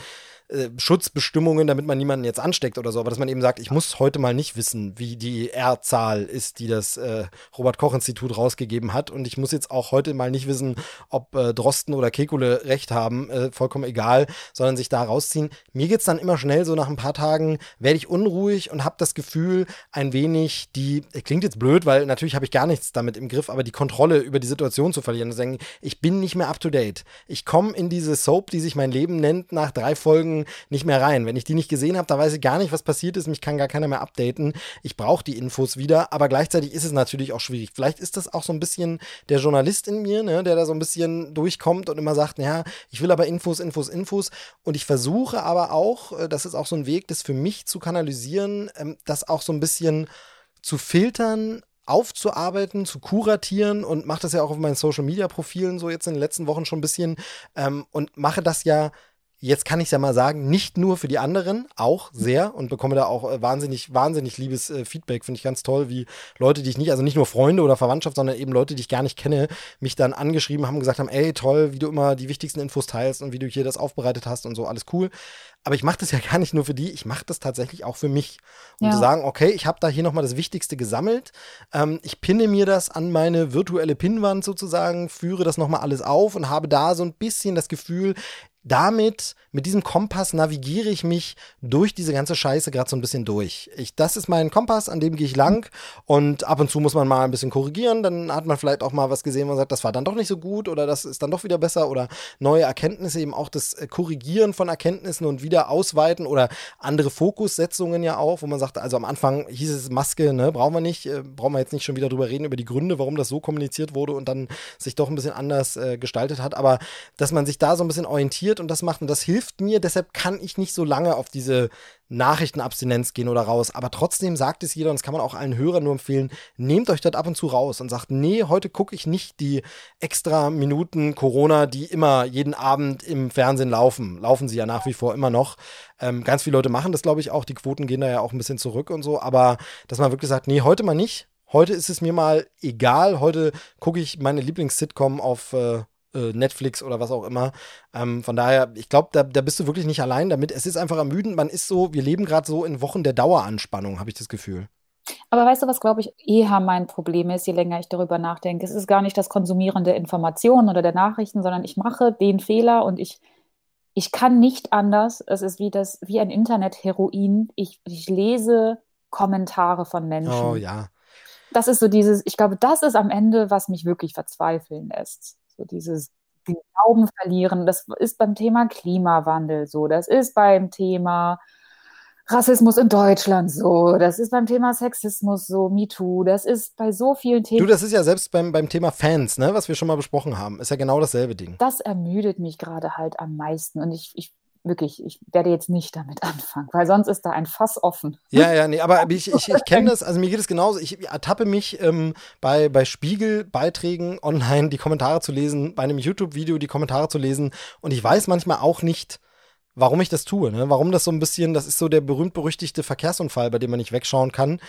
äh, Schutzbestimmungen, damit man niemanden jetzt ansteckt oder so, aber dass man eben sagt, ich muss heute mal nicht wissen, wie die R-Zahl ist, die das äh, Robert-Koch-Institut rausgegeben hat. Und ich muss jetzt auch heute mal nicht wissen, ob äh, Drosten oder Kekule recht haben, äh, vollkommen egal, sondern sich da rausziehen. Mir geht es dann immer schnell, so nach ein paar Tagen werde ich unruhig und habe das Gefühl, ein wenig die, klingt jetzt blöd, weil natürlich habe ich gar nichts damit im Griff, aber die Kontrolle über die Situation zu verlieren und zu sagen, ich bin nicht mehr up to date. Ich komme in diese Soap, die sich mein Leben nennt, nach drei Folgen Folgen nicht mehr rein. Wenn ich die nicht gesehen habe, da weiß ich gar nicht, was passiert ist. Mich kann gar keiner mehr updaten. Ich brauche die Infos wieder, aber gleichzeitig ist es natürlich auch schwierig. Vielleicht ist das auch so ein bisschen der Journalist in mir, ne, der da so ein bisschen durchkommt und immer sagt, ja, ich will aber Infos, Infos, Infos. Und ich versuche aber auch, äh, das ist auch so ein Weg, das für mich zu kanalisieren, ähm, das auch so ein bisschen zu filtern, aufzuarbeiten, zu kuratieren und mache das ja auch auf meinen Social Media Profilen so jetzt in den letzten Wochen schon ein bisschen ähm, und mache das ja jetzt kann ich es ja mal sagen, nicht nur für die anderen, auch sehr und bekomme da auch äh, wahnsinnig, wahnsinnig liebes äh, Feedback. Finde ich ganz toll, wie Leute, die ich nicht, also nicht nur Freunde oder Verwandtschaft, sondern eben Leute, die ich gar nicht kenne, mich dann angeschrieben haben, gesagt haben, ey, toll, wie du immer die wichtigsten Infos teilst und wie du hier das aufbereitet hast und so, alles cool. Aber ich mache das ja gar nicht nur für die, ich mache das tatsächlich auch für mich. Um ja. zu sagen, okay, ich habe da hier nochmal das Wichtigste gesammelt. Ähm, ich pinne mir das an meine virtuelle Pinnwand sozusagen, führe das nochmal alles auf und habe da so ein bisschen das Gefühl, damit, mit diesem Kompass navigiere ich mich durch diese ganze Scheiße gerade so ein bisschen durch. Ich, das ist mein Kompass, an dem gehe ich lang. Und ab und zu muss man mal ein bisschen korrigieren, dann hat man vielleicht auch mal was gesehen, wo man sagt, das war dann doch nicht so gut oder das ist dann doch wieder besser. Oder neue Erkenntnisse, eben auch das äh, Korrigieren von Erkenntnissen und wieder ausweiten oder andere Fokussetzungen ja auch, wo man sagt, also am Anfang hieß es Maske, ne, brauchen wir nicht, äh, brauchen wir jetzt nicht schon wieder drüber reden, über die Gründe, warum das so kommuniziert wurde und dann sich doch ein bisschen anders äh, gestaltet hat, aber dass man sich da so ein bisschen orientiert, konsumiert und das macht und das hilft mir. Deshalb kann ich nicht so lange auf diese Nachrichtenabstinenz gehen oder raus. Aber trotzdem sagt es jeder, und das kann man auch allen Hörern nur empfehlen, nehmt euch dort ab und zu raus und sagt, nee, heute gucke ich nicht die extra Minuten Corona, die immer jeden Abend im Fernsehen laufen. Laufen sie ja nach wie vor immer noch. Ähm, ganz viele Leute machen das, glaube ich, auch. Die Quoten gehen da ja auch ein bisschen zurück und so. Aber dass man wirklich sagt, nee, heute mal nicht. Heute ist es mir mal egal. Heute gucke ich meine Lieblings-Sitcom auf äh, Netflix oder was auch immer. Ähm, von daher, ich glaube, da, da bist du wirklich nicht allein damit. Es ist einfach ermüdend. Man ist so, wir leben gerade so in Wochen der Daueranspannung, habe ich das Gefühl. Aber weißt du, was, glaube ich, eher mein Problem ist, je länger ich darüber nachdenke? Es ist gar nicht das Konsumieren der Informationen oder der Nachrichten, sondern ich mache den Fehler und ich, ich kann nicht anders. Es ist wie, das, wie ein Internet-Heroin. Ich, ich lese Kommentare von Menschen. Oh ja. Das ist so dieses, ich glaube, das ist am Ende, was mich wirklich verzweifeln lässt. So dieses den Glauben verlieren. Das ist beim Thema Klimawandel so. Das ist beim Thema Rassismus in Deutschland so. Das ist beim Thema Sexismus so. MeToo. Das ist bei so vielen Themen. Du, das ist ja selbst beim, beim Thema Fans, ne, was wir schon mal besprochen haben, ist ja genau dasselbe Ding. Das ermüdet mich gerade halt am meisten. Und ich, ich wirklich, ich werde jetzt nicht damit anfangen, weil sonst ist da ein Fass offen. Ja, ja, nee, aber ich, ich, ich kenne das, also mir geht es genauso. Ich ertappe mich ähm, bei, bei Spiegel-Beiträgen online die Kommentare zu lesen, bei einem YouTube-Video die Kommentare zu lesen und ich weiß manchmal auch nicht, warum ich das tue, ne? Warum das so ein bisschen, das ist so der berühmt-berüchtigte Verkehrsunfall, bei dem man nicht wegschauen kann.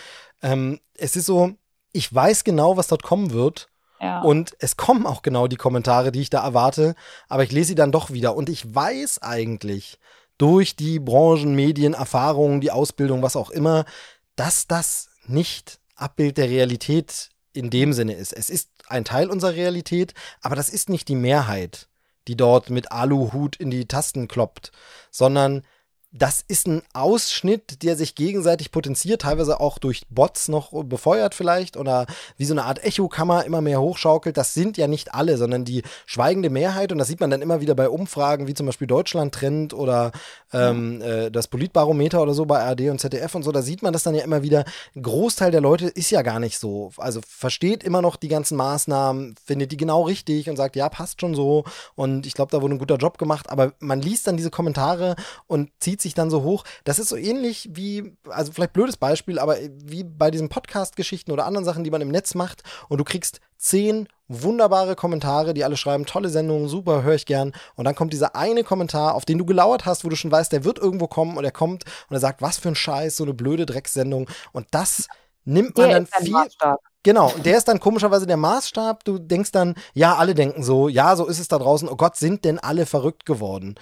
Ähm, es ist so, ich weiß genau, was dort kommen wird Und es kommen auch genau die Kommentare, die ich da erwarte, aber ich lese sie dann doch wieder. Und ich weiß eigentlich durch die Branchen, Medien, Erfahrungen, die Ausbildung, was auch immer, dass das nicht Abbild der Realität in dem Sinne ist. Es ist ein Teil unserer Realität, aber das ist nicht die Mehrheit, die dort mit Aluhut in die Tasten kloppt, sondern das ist ein Ausschnitt, der sich gegenseitig potenziert, teilweise auch durch Bots noch befeuert vielleicht oder wie so eine Art Echokammer immer mehr hochschaukelt. Das sind ja nicht alle, sondern die schweigende Mehrheit und das sieht man dann immer wieder bei Umfragen wie zum Beispiel Deutschland Trend oder ähm, äh, das Politbarometer oder so bei ARD und ZDF und so. Da sieht man das dann ja immer wieder. Ein Großteil der Leute ist ja gar nicht so. Also versteht immer noch die ganzen Maßnahmen, findet die genau richtig und sagt, ja, passt schon so und ich glaube, da wurde ein guter Job gemacht. Aber man liest dann diese Kommentare und zieht sich dann so hoch. Das ist so ähnlich wie, also vielleicht blödes Beispiel, aber wie bei diesen Podcast-Geschichten oder anderen Sachen, die man im Netz macht und du kriegst zehn wunderbare Kommentare, die alle schreiben, tolle Sendung, super, höre ich gern. Und dann kommt dieser eine Kommentar, auf den du gelauert hast, wo du schon weißt, der wird irgendwo kommen und er kommt und er sagt, was für ein Scheiß, so eine blöde Drecksendung. Und das nimmt man der dann viel. Maßstab. Genau, der ist dann komischerweise der Maßstab. Du denkst dann, ja, alle denken so, ja, so ist es da draußen. Oh Gott, sind denn alle verrückt geworden?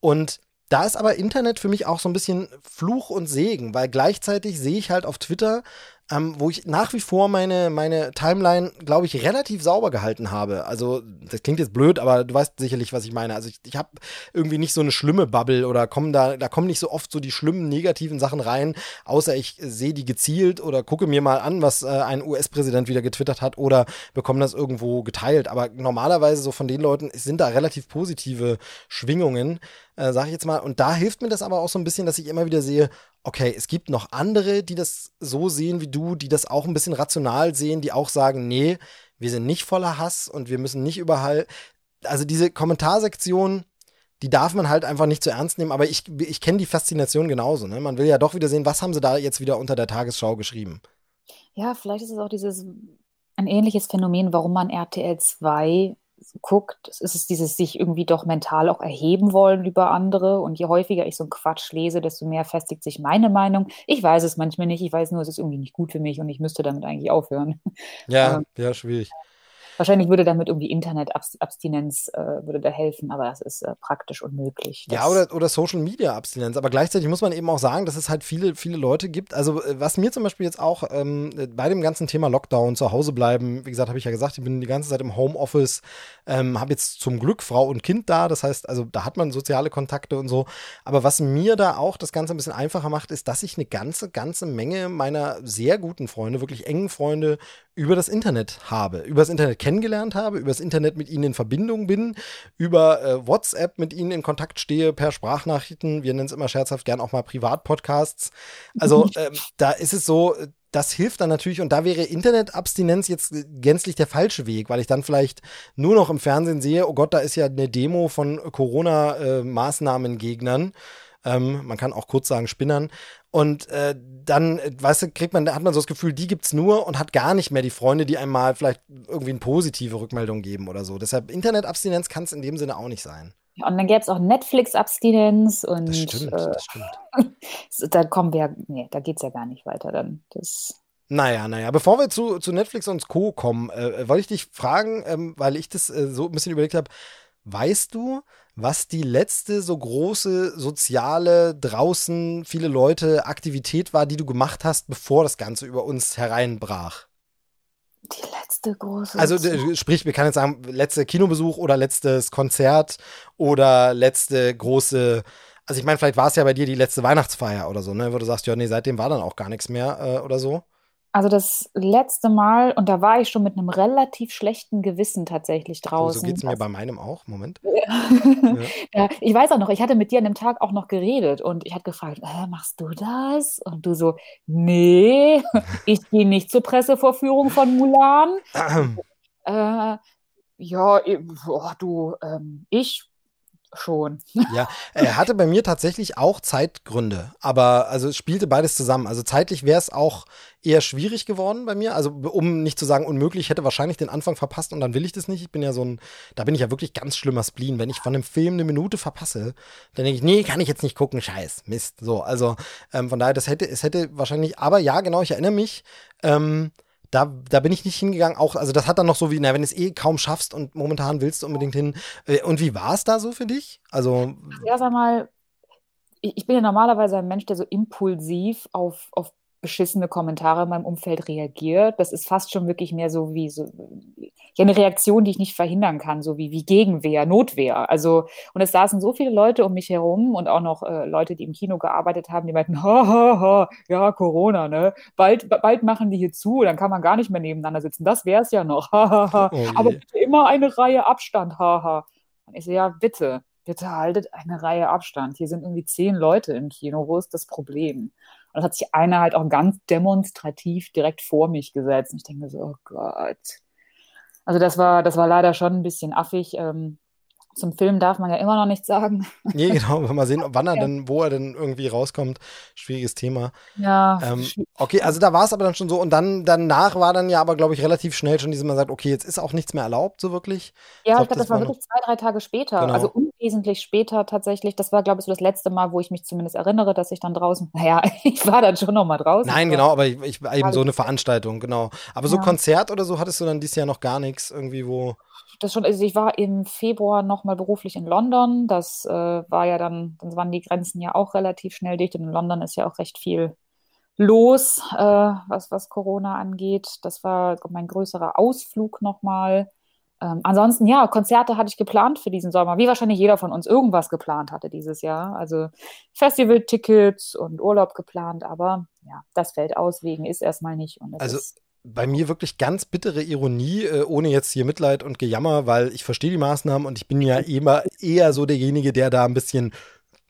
Und da ist aber Internet für mich auch so ein bisschen Fluch und Segen, weil gleichzeitig sehe ich halt auf Twitter, ähm, wo ich nach wie vor meine, meine Timeline, glaube ich, relativ sauber gehalten habe. Also, das klingt jetzt blöd, aber du weißt sicherlich, was ich meine. Also, ich, ich habe irgendwie nicht so eine schlimme Bubble oder kommen da, da kommen nicht so oft so die schlimmen, negativen Sachen rein, außer ich sehe die gezielt oder gucke mir mal an, was äh, ein US-Präsident wieder getwittert hat oder bekomme das irgendwo geteilt. Aber normalerweise so von den Leuten sind da relativ positive Schwingungen äh, sage ich jetzt mal. Und da hilft mir das aber auch so ein bisschen, dass ich immer wieder sehe, okay, es gibt noch andere, die das so sehen wie du, die das auch ein bisschen rational sehen, die auch sagen, nee, wir sind nicht voller Hass und wir müssen nicht überall. Also diese Kommentarsektion, die darf man halt einfach nicht zu ernst nehmen, aber ich, ich kenne die Faszination genauso. Ne? Man will ja doch wieder sehen, was haben sie da jetzt wieder unter der Tagesschau geschrieben. Ja, vielleicht ist es auch dieses ein ähnliches Phänomen, warum man RTL 2 guckt, ist es dieses sich irgendwie doch mental auch erheben wollen über andere. Und je häufiger ich so einen Quatsch lese, desto mehr festigt sich meine Meinung. Ich weiß es manchmal nicht. Ich weiß nur, es ist irgendwie nicht gut für mich und ich müsste damit eigentlich aufhören. Ja, ähm, ja, schwierig. Wahrscheinlich würde damit irgendwie Internetabstinenz äh, würde da helfen, aber das ist äh, praktisch unmöglich. Ja, oder, oder Social Media Abstinenz. Aber gleichzeitig muss man eben auch sagen, dass es halt viele, viele Leute gibt. Also, äh, was mir zum Beispiel jetzt auch ähm, bei dem ganzen Thema Lockdown, zu Hause bleiben, wie gesagt, habe ich ja gesagt, ich bin die ganze Zeit im Homeoffice, ähm, habe jetzt zum Glück Frau und Kind da. Das heißt, also da hat man soziale Kontakte und so. Aber was mir da auch das Ganze ein bisschen einfacher macht, ist, dass ich eine ganze, ganze Menge meiner sehr guten Freunde, wirklich engen Freunde über das Internet habe, über das Internet kennengelernt habe, über das Internet mit ihnen in Verbindung bin, über äh, WhatsApp mit ihnen in Kontakt stehe per Sprachnachrichten. Wir nennen es immer scherzhaft gern auch mal Privatpodcasts. Also ähm, da ist es so, das hilft dann natürlich, und da wäre Internetabstinenz jetzt gänzlich der falsche Weg, weil ich dann vielleicht nur noch im Fernsehen sehe, oh Gott, da ist ja eine Demo von Corona-Maßnahmengegnern. Ähm, man kann auch kurz sagen Spinnern. Und äh, dann, weißt du, kriegt man, hat man so das Gefühl, die gibt's nur und hat gar nicht mehr die Freunde, die einem mal vielleicht irgendwie eine positive Rückmeldung geben oder so. Deshalb Internetabstinenz kann es in dem Sinne auch nicht sein. Und dann gäbe es auch Netflix-Abstinenz und Das stimmt, äh, das stimmt. da kommen wir, nee, da geht es ja gar nicht weiter dann. Das, Naja, naja, bevor wir zu, zu Netflix und Co. kommen, äh, wollte ich dich fragen, ähm, weil ich das äh, so ein bisschen überlegt habe, weißt du, was die letzte so große soziale, draußen viele Leute Aktivität war, die du gemacht hast, bevor das Ganze über uns hereinbrach? die letzte große. Also äh, sprich, wir können jetzt sagen, letzte Kinobesuch oder letztes Konzert oder letzte große, also ich meine, vielleicht war es ja bei dir die letzte Weihnachtsfeier oder so, ne? Wo du sagst, ja, nee, seitdem war dann auch gar nichts mehr äh, oder so. Also das letzte Mal, und da war ich schon mit einem relativ schlechten Gewissen tatsächlich So, draußen. so geht es mir Also- bei meinem auch. Moment. ja, ich weiß auch noch, ich hatte mit dir an dem Tag auch noch geredet und ich hatte gefragt, äh, machst du das? Und du so, nee, ich gehe nicht zur Pressevorführung von Mulan. Äh, ja, boah, du, ähm, ich schon. Ja, er hatte bei mir tatsächlich auch Zeitgründe, aber also es spielte beides zusammen. Also zeitlich wäre es auch eher schwierig geworden bei mir. Also um nicht zu sagen unmöglich, ich hätte wahrscheinlich den Anfang verpasst und dann will ich das nicht. Ich bin ja so ein, da bin ich ja wirklich ganz schlimmer Spleen. Wenn ich von einem Film eine Minute verpasse, dann denke ich, nee, kann ich jetzt nicht gucken, scheiß, Mist. So, also ähm, von daher, das hätte, es hätte wahrscheinlich, aber ja, genau, ich erinnere mich, ähm, da, da bin ich nicht hingegangen, auch, also das hat dann noch so wie, na, wenn du es eh kaum schaffst und momentan willst du unbedingt hin. Äh, Und wie war es da so für dich? Also, Erst einmal, ich, ich bin ja normalerweise ein Mensch, der so impulsiv auf, auf beschissene Kommentare in meinem Umfeld reagiert. Das ist fast schon wirklich mehr so wie so ja, eine Reaktion, die ich nicht verhindern kann, so wie, wie Gegenwehr, Notwehr. Also, und es saßen so viele Leute um mich herum und auch noch äh, Leute, die im Kino gearbeitet haben, die meinten, ha, ha, ha, ja, Corona, ne? Bald, bald machen die hier zu, dann kann man gar nicht mehr nebeneinander sitzen. Das wär's ja noch. Ha, ha, ha. Oh. Aber bitte immer eine Reihe Abstand, haha. Und ich so, ja, bitte, bitte haltet eine Reihe Abstand. Hier sind irgendwie zehn Leute im Kino. Wo ist das Problem? Und das hat sich einer halt auch ganz demonstrativ direkt vor mich gesetzt. Und ich denke mir so, oh Gott. Also das war, das war leider schon ein bisschen affig. Ähm, zum Film darf man ja immer noch nichts sagen. Nee, genau, mal sehen, wann er denn, wo er denn irgendwie rauskommt. Schwieriges Thema. Ja, Ähm, okay, also da war es aber dann schon so und dann danach war dann ja aber, glaube ich, relativ schnell schon diese, man sagt, okay, jetzt ist auch nichts mehr erlaubt, so wirklich. Ja, Ich ich glaub, glaube, das das war war wirklich zwei, drei Tage später. Genau. Also unwesentlich später tatsächlich. Das war, glaube ich, so das letzte Mal, wo ich mich zumindest erinnere, dass ich dann draußen, naja, ich war dann schon noch mal draußen. Nein, genau, aber ich, ich eben so eine Veranstaltung, genau. Aber so Ja. Konzert oder so hattest du dann dieses Jahr noch gar nichts irgendwie, wo. Das schon, also ich war im Februar nochmal beruflich in London. Das äh, war ja dann, dann waren die Grenzen ja auch relativ schnell dicht. Und in London ist ja auch recht viel los, äh, was, was Corona angeht. Das war mein größerer Ausflug nochmal. Ähm, ansonsten, ja, Konzerte hatte ich geplant für diesen Sommer, wie wahrscheinlich jeder von uns irgendwas geplant hatte dieses Jahr. Also Festivaltickets und Urlaub geplant, aber ja, das fällt aus wegen ist erstmal nicht. Also bei mir wirklich ganz bittere Ironie, äh, ohne jetzt hier Mitleid und Gejammer, weil ich verstehe die Maßnahmen und ich bin ja immer eher so derjenige, der da ein bisschen,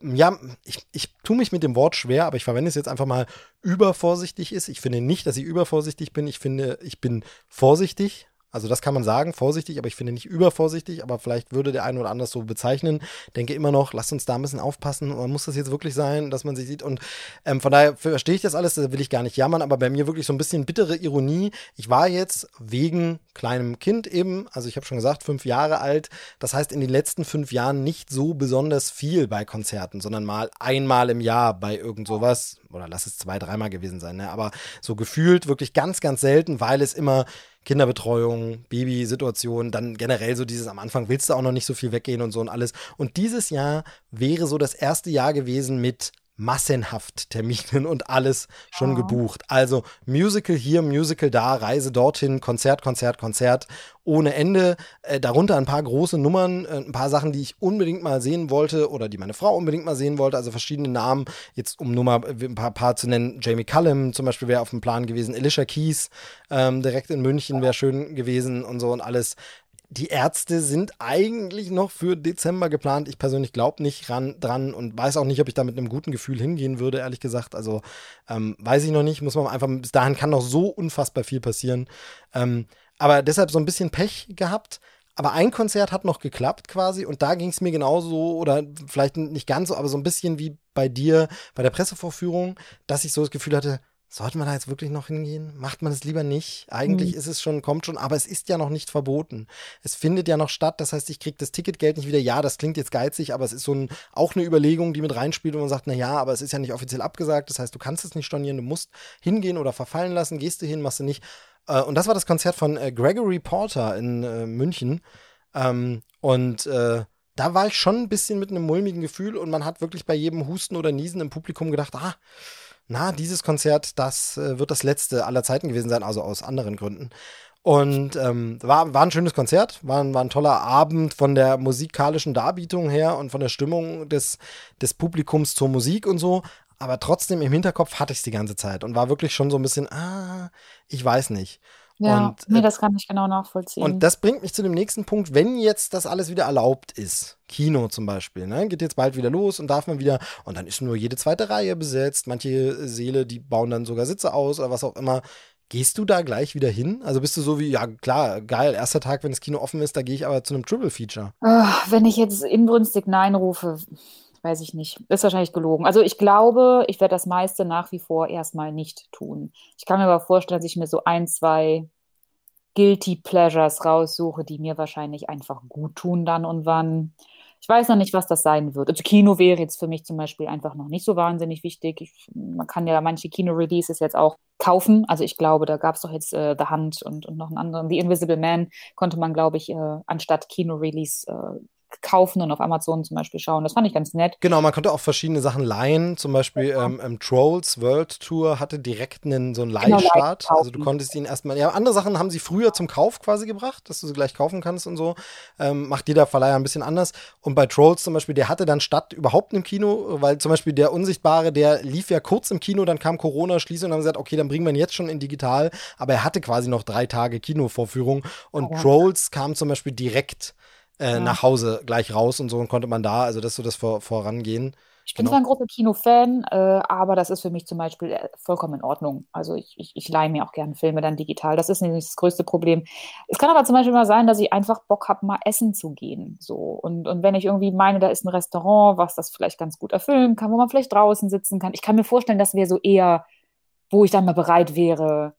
ja, ich, ich tue mich mit dem Wort schwer, aber ich verwende es jetzt einfach mal, übervorsichtig ist. Ich finde nicht, dass ich übervorsichtig bin. Ich finde, ich bin vorsichtig. Also das kann man sagen, vorsichtig, aber ich finde nicht übervorsichtig, aber vielleicht würde der eine oder andere so bezeichnen. Denke immer noch, lasst uns da ein bisschen aufpassen. Man muss das jetzt wirklich sein, dass man sich sieht. Und ähm, von daher verstehe ich das alles, da will ich gar nicht jammern, aber bei mir wirklich so ein bisschen bittere Ironie. Ich war jetzt wegen kleinem Kind eben, also ich habe schon gesagt, fünf Jahre alt. Das heißt, in den letzten fünf Jahren nicht so besonders viel bei Konzerten, sondern mal einmal im Jahr bei irgend sowas. Oder lass es zwei, dreimal gewesen sein, ne? Aber so gefühlt wirklich ganz, ganz selten, weil es immer Kinderbetreuung, Babysituation, dann generell so dieses am Anfang willst du auch noch nicht so viel weggehen und so und alles. Und dieses Jahr wäre so das erste Jahr gewesen mit massenhaft Terminen und alles schon Ja. gebucht. Also Musical hier, Musical da, Reise dorthin, Konzert, Konzert, Konzert ohne Ende. Äh, darunter ein paar große Nummern, äh, ein paar Sachen, die ich unbedingt mal sehen wollte oder die meine Frau unbedingt mal sehen wollte. Also verschiedene Namen, jetzt um nur mal äh, ein paar, paar zu nennen. Jamie Cullum zum Beispiel wäre auf dem Plan gewesen. Alicia Keys ähm, direkt in München wäre schön gewesen und so und alles die Ärzte sind eigentlich noch für Dezember geplant. Ich persönlich glaube nicht ran, dran und weiß auch nicht, ob ich da mit einem guten Gefühl hingehen würde, ehrlich gesagt. Also ähm, weiß ich noch nicht. Muss man einfach, bis dahin kann noch so unfassbar viel passieren. Ähm, aber deshalb so ein bisschen Pech gehabt. Aber ein Konzert hat noch geklappt quasi und da ging es mir genauso oder vielleicht nicht ganz so, aber so ein bisschen wie bei dir bei der Pressevorführung, dass ich so das Gefühl hatte, sollte man da jetzt wirklich noch hingehen? Macht man es lieber nicht? Eigentlich mhm. ist es schon, kommt schon, aber es ist ja noch nicht verboten. Es findet ja noch statt, das heißt, ich kriege das Ticketgeld nicht wieder. Ja, das klingt jetzt geizig, aber es ist so ein, auch eine Überlegung, die mit reinspielt, wo man sagt, na ja, aber es ist ja nicht offiziell abgesagt, das heißt, du kannst es nicht stornieren, du musst hingehen oder verfallen lassen, gehst du hin, machst du nicht. Äh, und das war das Konzert von äh, Gregory Porter in äh, München. Ähm, und da war ich schon ein bisschen mit einem mulmigen Gefühl und man hat wirklich bei jedem Husten oder Niesen im Publikum gedacht, ah, na, dieses Konzert, das äh, wird das letzte aller Zeiten gewesen sein, also aus anderen Gründen. Und ähm, war, war ein schönes Konzert, war, war ein toller Abend von der musikalischen Darbietung her und von der Stimmung des, des Publikums zur Musik und so. Aber trotzdem im Hinterkopf hatte ich es die ganze Zeit und war wirklich schon so ein bisschen, ah, ich weiß nicht. Ja, und, nee, äh, das kann ich genau nachvollziehen. Und das bringt mich zu dem nächsten Punkt, wenn jetzt das alles wieder erlaubt ist, Kino zum Beispiel, ne, geht jetzt bald wieder los und darf man wieder, und dann ist nur jede zweite Reihe besetzt, manche Säle, die bauen dann sogar Sitze aus oder was auch immer. Gehst du da gleich wieder hin? Also bist du so wie, ja klar, geil, erster Tag, wenn das Kino offen ist, da gehe ich aber zu einem Triple Feature. Ach, wenn ich jetzt inbrünstig Nein rufe, weiß ich nicht. Ist wahrscheinlich gelogen. Also ich glaube, ich werde das meiste nach wie vor erstmal nicht tun. Ich kann mir aber vorstellen, dass ich mir so ein, zwei Guilty Pleasures raussuche, die mir wahrscheinlich einfach gut tun dann und wann. Ich weiß noch nicht, was das sein wird. Also Kino wäre jetzt für mich zum Beispiel einfach noch nicht so wahnsinnig wichtig. Ich, man kann ja manche Kino-Releases jetzt auch kaufen. Also ich glaube, da gab es doch jetzt äh, The Hunt und, und noch einen anderen. The Invisible Man konnte man, glaube ich, äh, anstatt Kino-Release äh, kaufen und auf Amazon zum Beispiel schauen. Das fand ich ganz nett. Genau, man konnte auch verschiedene Sachen leihen. Zum Beispiel ja. ähm, ähm, Trolls World Tour hatte direkt einen so einen genau, Leihstart. Genau, also du konntest ihn erstmal. Ja, andere Sachen haben sie früher zum Kauf quasi gebracht, dass du sie gleich kaufen kannst und so. Ähm, macht jeder Verleiher ein bisschen anders. Und bei Trolls zum Beispiel, der hatte dann statt überhaupt im Kino, weil zum Beispiel der Unsichtbare, der lief ja kurz im Kino, dann kam Corona-Schließung und haben gesagt, okay, dann bringen wir ihn jetzt schon in digital. Aber er hatte quasi noch drei Tage Kinovorführung. Und ja. Trolls kam zum Beispiel direkt äh, ja. nach Hause gleich raus und so und konnte man da, also das so das Vor Vorangehen. Ich bin genau. zwar ein großer Kino-Fan, äh, aber das ist für mich zum Beispiel äh, vollkommen in Ordnung. Also ich, ich, ich leihe mir auch gerne Filme dann digital. Das ist nicht das größte Problem. Es kann aber zum Beispiel mal sein, dass ich einfach Bock habe, mal essen zu gehen. So. Und, und wenn ich irgendwie meine, da ist ein Restaurant, was das vielleicht ganz gut erfüllen kann, wo man vielleicht draußen sitzen kann. Ich kann mir vorstellen, das wäre so eher, wo ich dann mal bereit wäre,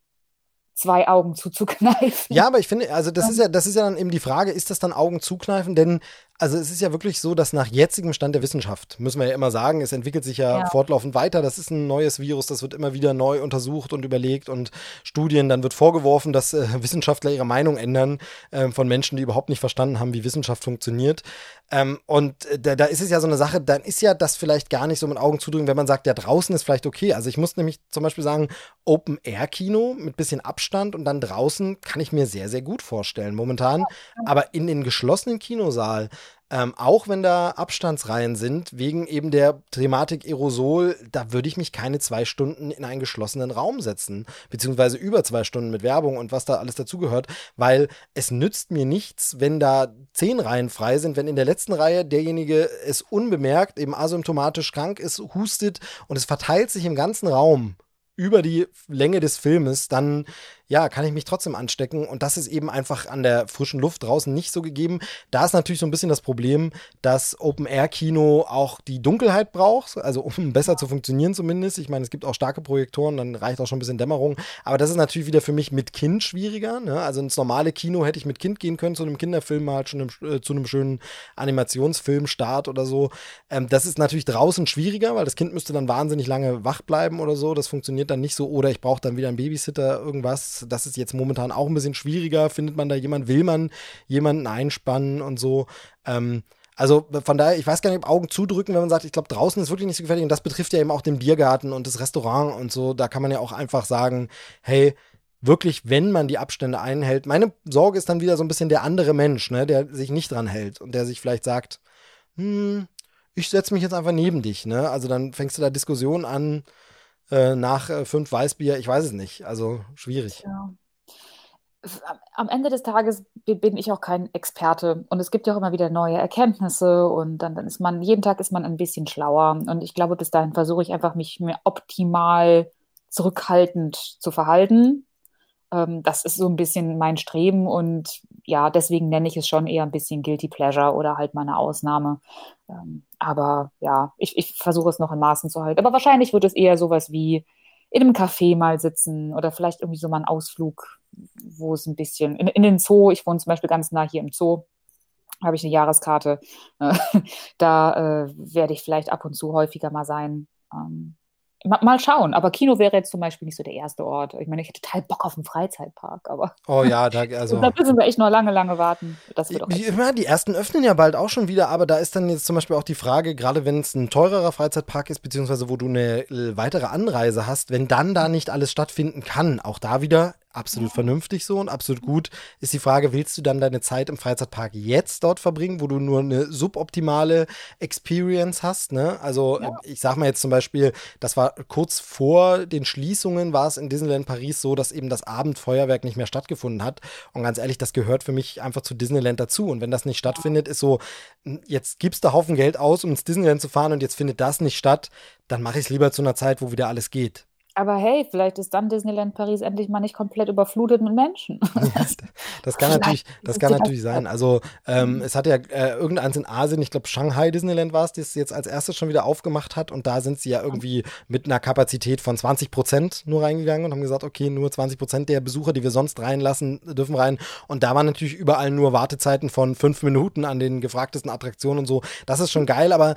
zwei Augen zuzukneifen. Ja, aber ich finde, also das ist ja, das ist ja dann eben die Frage, ist das dann Augen zukneifen? Denn also es ist ja wirklich so, dass nach jetzigem Stand der Wissenschaft, müssen wir ja immer sagen, es entwickelt sich ja, ja, fortlaufend weiter. Das ist ein neues Virus, das wird immer wieder neu untersucht und überlegt und Studien. Dann wird vorgeworfen, dass äh, Wissenschaftler ihre Meinung ändern äh, von Menschen, die überhaupt nicht verstanden haben, wie Wissenschaft funktioniert. Ähm, und äh, da, da, ist es ja so eine Sache, dann ist ja das vielleicht gar nicht so mit Augen zudrücken, wenn man sagt, ja, draußen ist vielleicht okay. Also ich muss nämlich zum Beispiel sagen, Open-Air-Kino mit bisschen Abstand und dann draußen kann ich mir sehr, sehr gut vorstellen momentan. Aber in den geschlossenen Kinosaal ähm, auch wenn da Abstandsreihen sind, wegen eben der Thematik Aerosol, da würde ich mich keine zwei Stunden in einen geschlossenen Raum setzen, beziehungsweise über zwei Stunden mit Werbung und was da alles dazugehört, weil es nützt mir nichts, wenn da zehn Reihen frei sind, wenn in der letzten Reihe derjenige es unbemerkt, eben asymptomatisch krank ist, hustet und es verteilt sich im ganzen Raum über die Länge des Filmes, dann ja, kann ich mich trotzdem anstecken. Und das ist eben einfach an der frischen Luft draußen nicht so gegeben. Da ist natürlich so ein bisschen das Problem, dass Open-Air-Kino auch die Dunkelheit braucht, also um besser zu funktionieren zumindest. Ich meine, es gibt auch starke Projektoren, dann reicht auch schon ein bisschen Dämmerung. Aber das ist natürlich wieder für mich mit Kind schwieriger. Ne? Also ins normale Kino hätte ich mit Kind gehen können, zu einem Kinderfilm im, äh, zu einem schönen Animationsfilmstart oder so. Ähm, das ist natürlich draußen schwieriger, weil das Kind müsste dann wahnsinnig lange wach bleiben oder so. Das funktioniert dann nicht so. Oder ich brauche dann wieder einen Babysitter, irgendwas das, ist jetzt momentan auch ein bisschen schwieriger. Findet man da jemanden, will man jemanden einspannen und so. Ähm, also von daher, ich weiß gar nicht, ob Augen zudrücken, wenn man sagt, ich glaube, draußen ist wirklich nicht so gefährlich. Und das betrifft ja eben auch den Biergarten und das Restaurant und so. Da kann man ja auch einfach sagen, hey, wirklich, wenn man die Abstände einhält. Meine Sorge ist dann wieder so ein bisschen der andere Mensch, ne, der sich nicht dran hält und der sich vielleicht sagt, hm, ich setze mich jetzt einfach neben dich, ne? Also dann fängst du da Diskussionen an, äh, nach äh, fünf Weißbier, ich weiß es nicht. Also schwierig. Ja. am Ende des Tages bin ich auch kein Experte und es gibt ja auch immer wieder neue Erkenntnisse und dann, dann ist man, jeden Tag ist man ein bisschen schlauer und ich glaube, bis dahin versuche ich einfach, mich mir optimal zurückhaltend zu verhalten. Ähm, das ist so ein bisschen mein Streben und ja, deswegen nenne ich es schon eher ein bisschen Guilty Pleasure oder halt mal eine Ausnahme. Ähm, aber ja, ich, ich versuche es noch in Maßen zu halten. Aber wahrscheinlich wird es eher sowas wie in einem Café mal sitzen oder vielleicht irgendwie so mal ein Ausflug, wo es ein bisschen in, in den Zoo, ich wohne zum Beispiel ganz nah hier im Zoo, habe ich eine Jahreskarte. da äh, werde ich vielleicht ab und zu häufiger mal sein. Ähm, mal schauen. Aber Kino wäre jetzt zum Beispiel nicht so der erste Ort. Ich meine, ich hätte total Bock auf einen Freizeitpark, aber. Oh ja, da, also. da müssen wir echt noch lange, lange warten. Das wird auch die, ja, die ersten öffnen ja bald auch schon wieder, aber da ist dann jetzt zum Beispiel auch die Frage, gerade wenn es ein teurerer Freizeitpark ist, beziehungsweise wo du eine weitere Anreise hast, wenn dann da nicht alles stattfinden kann, auch da wieder absolut vernünftig so und absolut gut. Ist die Frage, willst du dann deine Zeit im Freizeitpark jetzt dort verbringen, wo du nur eine suboptimale Experience hast? Ne? Also ja. ich sag mal jetzt zum Beispiel, das war kurz vor den Schließungen, war es in Disneyland Paris so, dass eben das Abendfeuerwerk nicht mehr stattgefunden hat. Und ganz ehrlich, das gehört für mich einfach zu Disneyland dazu. Und wenn das nicht stattfindet, ist so, jetzt gibst du Haufen Geld aus, um ins Disneyland zu fahren und jetzt findet das nicht statt, dann mache ich es lieber zu einer Zeit, wo wieder alles geht. Aber hey, vielleicht ist dann Disneyland Paris endlich mal nicht komplett überflutet mit Menschen. das kann natürlich, das kann natürlich sein. Also ähm, es hat ja äh, irgendeins in Asien, ich glaube Shanghai Disneyland war es, das jetzt als erstes schon wieder aufgemacht hat und da sind sie ja irgendwie mit einer Kapazität von 20 Prozent nur reingegangen und haben gesagt, okay, nur 20 Prozent der Besucher, die wir sonst reinlassen, dürfen rein. Und da waren natürlich überall nur Wartezeiten von fünf Minuten an den gefragtesten Attraktionen und so. Das ist schon geil, aber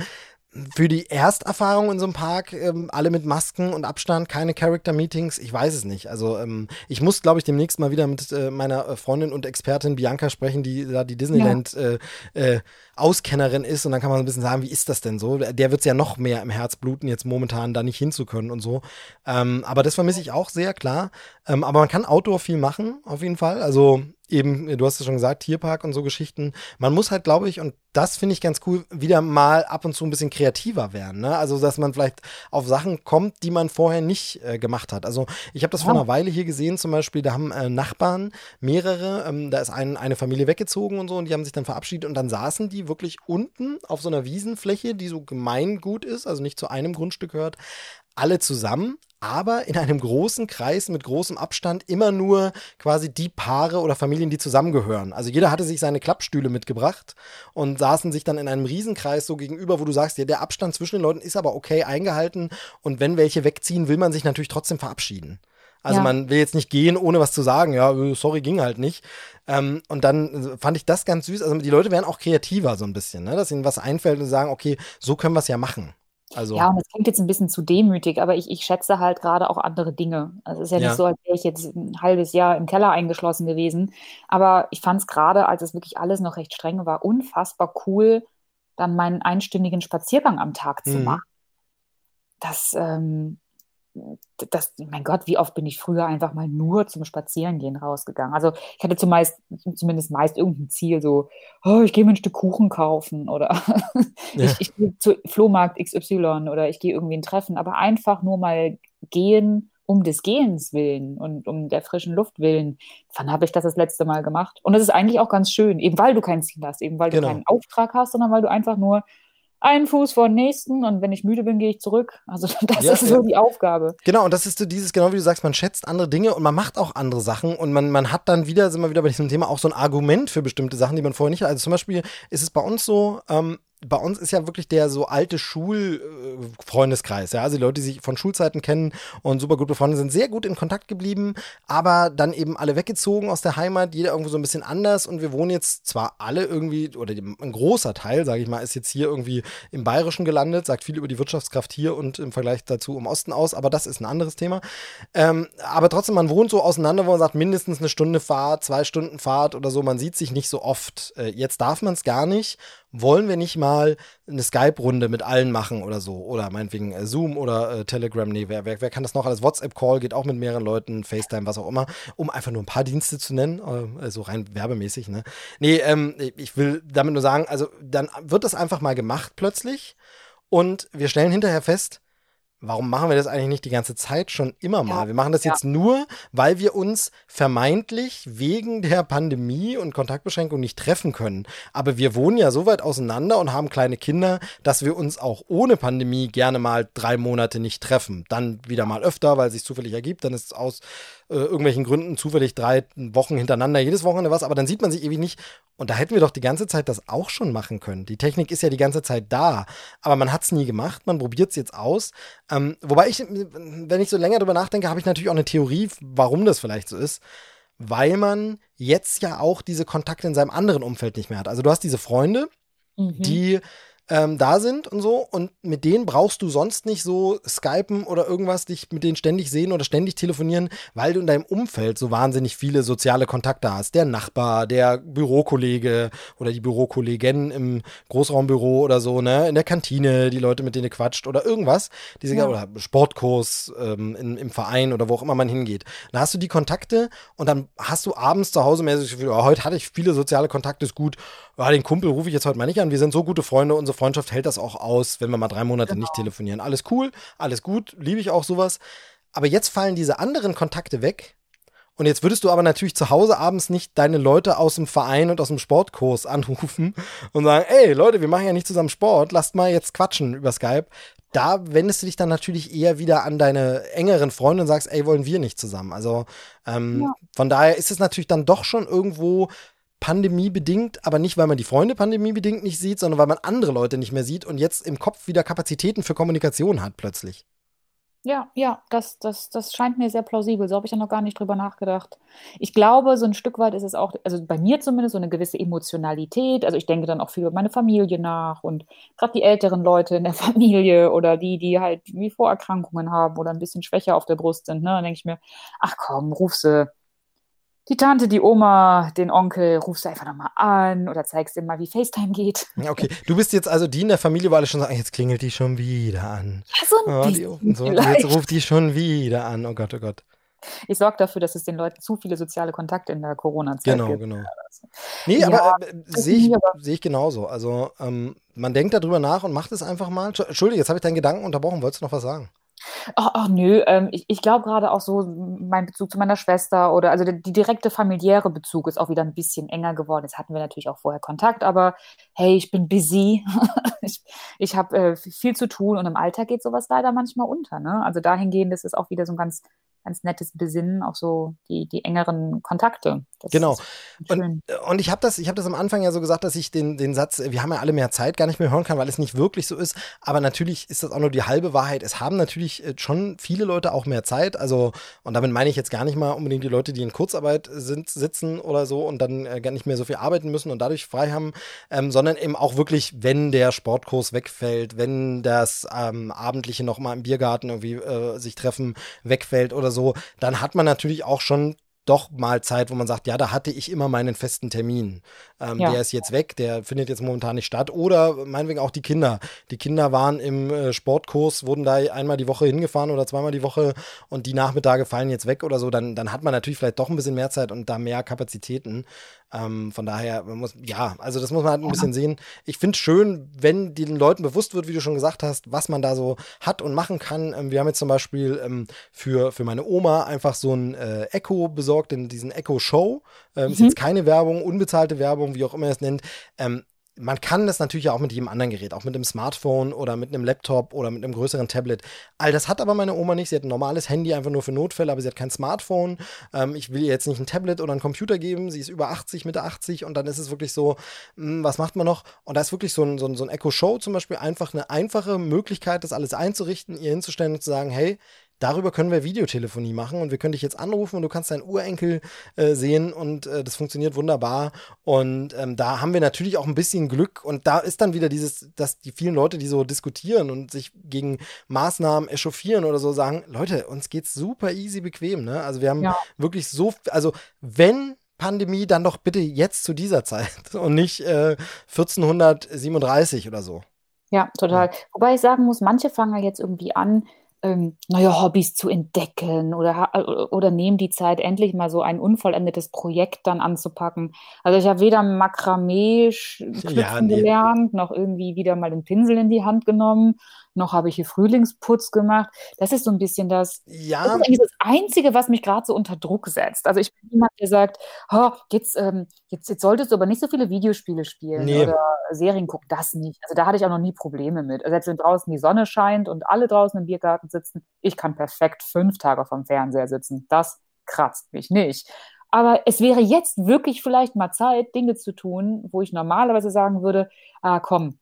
für die Ersterfahrung in so einem Park, ähm, alle mit Masken und Abstand, keine Character-Meetings, ich weiß es nicht. Also ähm, ich muss, glaube ich, demnächst mal wieder mit äh, meiner äh, Freundin und Expertin Bianca sprechen, die da die Disneyland ja. äh, äh, Auskennerin ist und dann kann man so ein bisschen sagen, wie ist das denn so? Der wird es ja noch mehr im Herz bluten, jetzt momentan da nicht hinzukönnen und so. Ähm, aber das vermisse ich auch sehr, klar. Ähm, aber man kann Outdoor viel machen, auf jeden Fall. Also eben, du hast es schon gesagt, Tierpark und so Geschichten. Man muss halt, glaube ich, und das finde ich ganz cool, wieder mal ab und zu ein bisschen kreativer werden. Ne? Also, dass man vielleicht auf Sachen kommt, die man vorher nicht äh, gemacht hat. Also, ich habe das ja. vor einer Weile hier gesehen, zum Beispiel, da haben äh, Nachbarn mehrere, ähm, da ist ein, eine Familie weggezogen und so, und die haben sich dann verabschiedet und dann saßen die wirklich unten auf so einer Wiesenfläche, die so gemeingut ist, also nicht zu einem Grundstück gehört, alle zusammen, aber in einem großen Kreis mit großem Abstand immer nur quasi die Paare oder Familien, die zusammengehören. Also jeder hatte sich seine Klappstühle mitgebracht und saßen sich dann in einem Riesenkreis so gegenüber, wo du sagst, ja, der Abstand zwischen den Leuten ist aber okay eingehalten und wenn welche wegziehen, will man sich natürlich trotzdem verabschieden. Also ja. man will jetzt nicht gehen, ohne was zu sagen. Ja, sorry, ging halt nicht. Ähm, und dann fand ich das ganz süß. Also die Leute werden auch kreativer so ein bisschen, ne? dass ihnen was einfällt und sagen, okay, so können wir es ja machen. Also, ja, und das klingt jetzt ein bisschen zu demütig, aber ich, ich schätze halt gerade auch andere Dinge. Also es ist ja, ja, nicht so, als wäre ich jetzt ein halbes Jahr im Keller eingeschlossen gewesen. Aber ich fand es gerade, als es wirklich alles noch recht streng war, unfassbar cool, dann meinen einstündigen Spaziergang am Tag zu mhm. machen. Das, ähm, das, mein Gott, wie oft bin ich früher einfach mal nur zum Spazierengehen rausgegangen. Also ich hatte zumeist, zumindest meist irgendein Ziel, so, oh, ich gehe mir ein Stück Kuchen kaufen oder ja. ich, ich gehe zu Flohmarkt XY oder ich gehe irgendwie ein Treffen, aber einfach nur mal gehen um des Gehens willen und um der frischen Luft willen. Wann habe ich das das letzte Mal gemacht? Und das ist eigentlich auch ganz schön, eben weil du kein Ziel hast, eben weil du genau. keinen Auftrag hast, sondern weil du einfach nur einen Fuß vor den nächsten und wenn ich müde bin, gehe ich zurück. Also das ja, ist so ja. die Aufgabe. Genau, und das ist so dieses, genau wie du sagst, man schätzt andere Dinge und man macht auch andere Sachen und man, man hat dann wieder, sind wir wieder bei diesem Thema, auch so ein Argument für bestimmte Sachen, die man vorher nicht hat. Also zum Beispiel ist es bei uns so, ähm, bei uns ist ja wirklich der so alte Schulfreundeskreis, ja, also die Leute, die sich von Schulzeiten kennen und super gut befreundet sind, sehr gut in Kontakt geblieben, aber dann eben alle weggezogen aus der Heimat, jeder irgendwo so ein bisschen anders und wir wohnen jetzt zwar alle irgendwie, oder ein großer Teil, sage ich mal, ist jetzt hier irgendwie im Bayerischen gelandet, sagt viel über die Wirtschaftskraft hier und im Vergleich dazu im Osten aus, aber das ist ein anderes Thema. Ähm, aber trotzdem, man wohnt so auseinander, wo man sagt, mindestens eine Stunde Fahrt, zwei Stunden Fahrt oder so, man sieht sich nicht so oft. Äh, jetzt darf man es gar nicht wollen wir nicht mal eine Skype-Runde mit allen machen oder so? Oder meinetwegen äh, Zoom oder äh, Telegram, nee, wer, wer, wer, kann das noch alles? WhatsApp-Call geht auch mit mehreren Leuten, FaceTime, was auch immer, um einfach nur ein paar Dienste zu nennen, äh, also rein werbemäßig, ne? Nee, ähm, ich will damit nur sagen, also dann wird das einfach mal gemacht plötzlich und wir stellen hinterher fest, warum machen wir das eigentlich nicht die ganze Zeit schon immer mal? Ja, wir machen das ja. jetzt nur, weil wir uns vermeintlich wegen der Pandemie und Kontaktbeschränkung nicht treffen können. Aber wir wohnen ja so weit auseinander und haben kleine Kinder, dass wir uns auch ohne Pandemie gerne mal drei Monate nicht treffen. Dann wieder mal öfter, weil es sich zufällig ergibt. Dann ist es aus äh, irgendwelchen Gründen zufällig drei Wochen hintereinander, jedes Wochenende was, aber dann sieht man sich ewig nicht. Und da hätten wir doch die ganze Zeit das auch schon machen können. Die Technik ist ja die ganze Zeit da, aber man hat es nie gemacht, man probiert es jetzt aus. Ähm, wobei ich, wenn ich so länger drüber nachdenke, habe ich natürlich auch eine Theorie, warum das vielleicht so ist. Weil man jetzt ja auch diese Kontakte in seinem anderen Umfeld nicht mehr hat. Also du hast diese Freunde, mhm. die ähm, da sind und so. Und mit denen brauchst du sonst nicht so skypen oder irgendwas, dich mit denen ständig sehen oder ständig telefonieren, weil du in deinem Umfeld so wahnsinnig viele soziale Kontakte hast. Der Nachbar, der Bürokollege oder die Bürokollegin im Großraumbüro oder so, ne? In der Kantine, die Leute, mit denen du quatscht oder irgendwas. Diese, ja. Oder Sportkurs ähm, in, im Verein oder wo auch immer man hingeht. Dann hast du die Kontakte und dann hast du abends zu Hause mehr so oh, heute hatte ich viele soziale Kontakte, ist gut. Oh, den Kumpel rufe ich jetzt heute mal nicht an. Wir sind so gute Freunde, unsere Freundschaft hält das auch aus, wenn wir mal drei Monate genau. nicht telefonieren. Alles cool, alles gut, liebe ich auch sowas. Aber jetzt fallen diese anderen Kontakte weg. Und jetzt würdest du aber natürlich zu Hause abends nicht deine Leute aus dem Verein und aus dem Sportkurs anrufen und sagen, ey Leute, wir machen ja nicht zusammen Sport, lasst mal jetzt quatschen über Skype. Da wendest du dich dann natürlich eher wieder an deine engeren Freunde und sagst, ey, wollen wir nicht zusammen. Also ähm, ja. von daher ist es natürlich dann doch schon irgendwo pandemiebedingt, aber nicht, weil man die Freunde pandemiebedingt nicht sieht, sondern weil man andere Leute nicht mehr sieht und jetzt im Kopf wieder Kapazitäten für Kommunikation hat plötzlich. Ja, ja, das, das, das scheint mir sehr plausibel. So habe ich ja noch gar nicht drüber nachgedacht. Ich glaube, so ein Stück weit ist es auch, also bei mir zumindest, so eine gewisse Emotionalität. Also ich denke dann auch viel über meine Familie nach und gerade die älteren Leute in der Familie oder die, die halt wie Vorerkrankungen haben oder ein bisschen schwächer auf der Brust sind. Ne? Dann denke ich mir, ach komm, ruf sie, die Tante, die Oma, den Onkel, rufst du einfach nochmal an oder zeigst dir mal, wie FaceTime geht. Okay, du bist jetzt also die in der Familie, wo alle schon sagen, jetzt klingelt die schon wieder an. Ja, so ein oh, die, so, Jetzt ruft die schon wieder an. Oh Gott, oh Gott. Ich sorge dafür, dass es den Leuten zu viele soziale Kontakte in der Corona-Zeit genau, gibt. Genau, genau. Nee, ja, aber äh, sehe ich, seh ich genauso. Also ähm, man denkt darüber nach und macht es einfach mal. Entschuldige, jetzt habe ich deinen Gedanken unterbrochen. Wolltest du noch was sagen? Ach, ach nö, ähm, ich, ich glaube gerade auch so, mein Bezug zu meiner Schwester oder also die, die direkte familiäre Bezug ist auch wieder ein bisschen enger geworden. Jetzt hatten wir natürlich auch vorher Kontakt, aber hey, ich bin busy. ich ich habe äh, viel zu tun und im Alltag geht sowas leider manchmal unter. Ne? Also dahingehend ist es auch wieder so ein ganz ganz nettes Besinnen, auch so die, die engeren Kontakte. Das genau. Und, und ich habe das, ich das am Anfang ja so gesagt, dass ich den, den Satz, wir haben ja alle mehr Zeit, gar nicht mehr hören kann, weil es nicht wirklich so ist. Aber natürlich ist das auch nur die halbe Wahrheit. Es haben natürlich äh, schon viele Leute auch mehr Zeit. Also, und damit meine ich jetzt gar nicht mal unbedingt die Leute, die in Kurzarbeit sind, sitzen oder so und dann äh, gar nicht mehr so viel arbeiten müssen und dadurch frei haben, ähm, sondern eben auch wirklich, wenn der Sportkurs wegfällt, wenn das ähm, Abendliche nochmal im Biergarten irgendwie äh, sich treffen wegfällt oder so, dann hat man natürlich auch schon doch mal Zeit, wo man sagt, ja, da hatte ich immer meinen festen Termin. Ähm, ja. Der ist jetzt weg, der findet jetzt momentan nicht statt. Oder meinetwegen auch die Kinder. Die Kinder waren im äh, Sportkurs, wurden da einmal die Woche hingefahren oder zweimal die Woche und die Nachmittage fallen jetzt weg oder so. Dann, dann hat man natürlich vielleicht doch ein bisschen mehr Zeit und da mehr Kapazitäten. Ähm, von daher, man muss, ja, also das muss man halt ein bisschen sehen. Ich finde es schön, wenn den Leuten bewusst wird, wie du schon gesagt hast, was man da so hat und machen kann. Ähm, wir haben jetzt zum Beispiel ähm, für, für meine Oma einfach so ein äh, Echo besorgt, in diesen Echo Show. Ähm, mhm. Ist jetzt keine Werbung, unbezahlte Werbung, wie auch immer es nennt. Man kann das natürlich auch mit jedem anderen Gerät, auch mit einem Smartphone oder mit einem Laptop oder mit einem größeren Tablet. All das hat aber meine Oma nicht. Sie hat ein normales Handy einfach nur für Notfälle, aber sie hat kein Smartphone. Ähm, ich will ihr jetzt nicht ein Tablet oder einen Computer geben. Sie ist über 80, Mitte 80 und dann ist es wirklich so, mh, hm, was macht man noch? Und da ist wirklich so ein, so ein, so ein Echo Show zum Beispiel einfach eine einfache Möglichkeit, das alles einzurichten, ihr hinzustellen und zu sagen, hey, darüber können wir Videotelefonie machen und wir können dich jetzt anrufen und du kannst deinen Urenkel äh, sehen und äh, das funktioniert wunderbar. Und ähm, da haben wir natürlich auch ein bisschen Glück und da ist dann wieder dieses, dass die vielen Leute, die so diskutieren und sich gegen Maßnahmen echauffieren oder so sagen, Leute, uns geht's super easy bequem, ne? Also wir haben ja. wirklich so, also wenn Pandemie, dann doch bitte jetzt zu dieser Zeit und nicht äh, 1437 oder so. Ja, total. Wobei ich sagen muss, manche fangen ja jetzt irgendwie an, ähm, neue Hobbys zu entdecken oder, äh, oder nehmen die Zeit, endlich mal so ein unvollendetes Projekt dann anzupacken. Also ich habe weder Makramee knüpfen ja, nee. gelernt, noch irgendwie wieder mal den Pinsel in die Hand genommen, noch habe ich hier Frühlingsputz gemacht. Das ist so ein bisschen das, ja. das ist eigentlich das Einzige, was mich gerade so unter Druck setzt. Also ich bin jemand, der sagt, oh, jetzt, ähm, jetzt, jetzt solltest du aber nicht so viele Videospiele spielen nee. oder Serien gucken, das nicht. Also da hatte ich auch noch nie Probleme mit. Also selbst wenn draußen die Sonne scheint und alle draußen im Biergarten sitzen, ich kann perfekt fünf Tage vom Fernseher sitzen. Das kratzt mich nicht. Aber es wäre jetzt wirklich vielleicht mal Zeit, Dinge zu tun, wo ich normalerweise sagen würde, ah komm,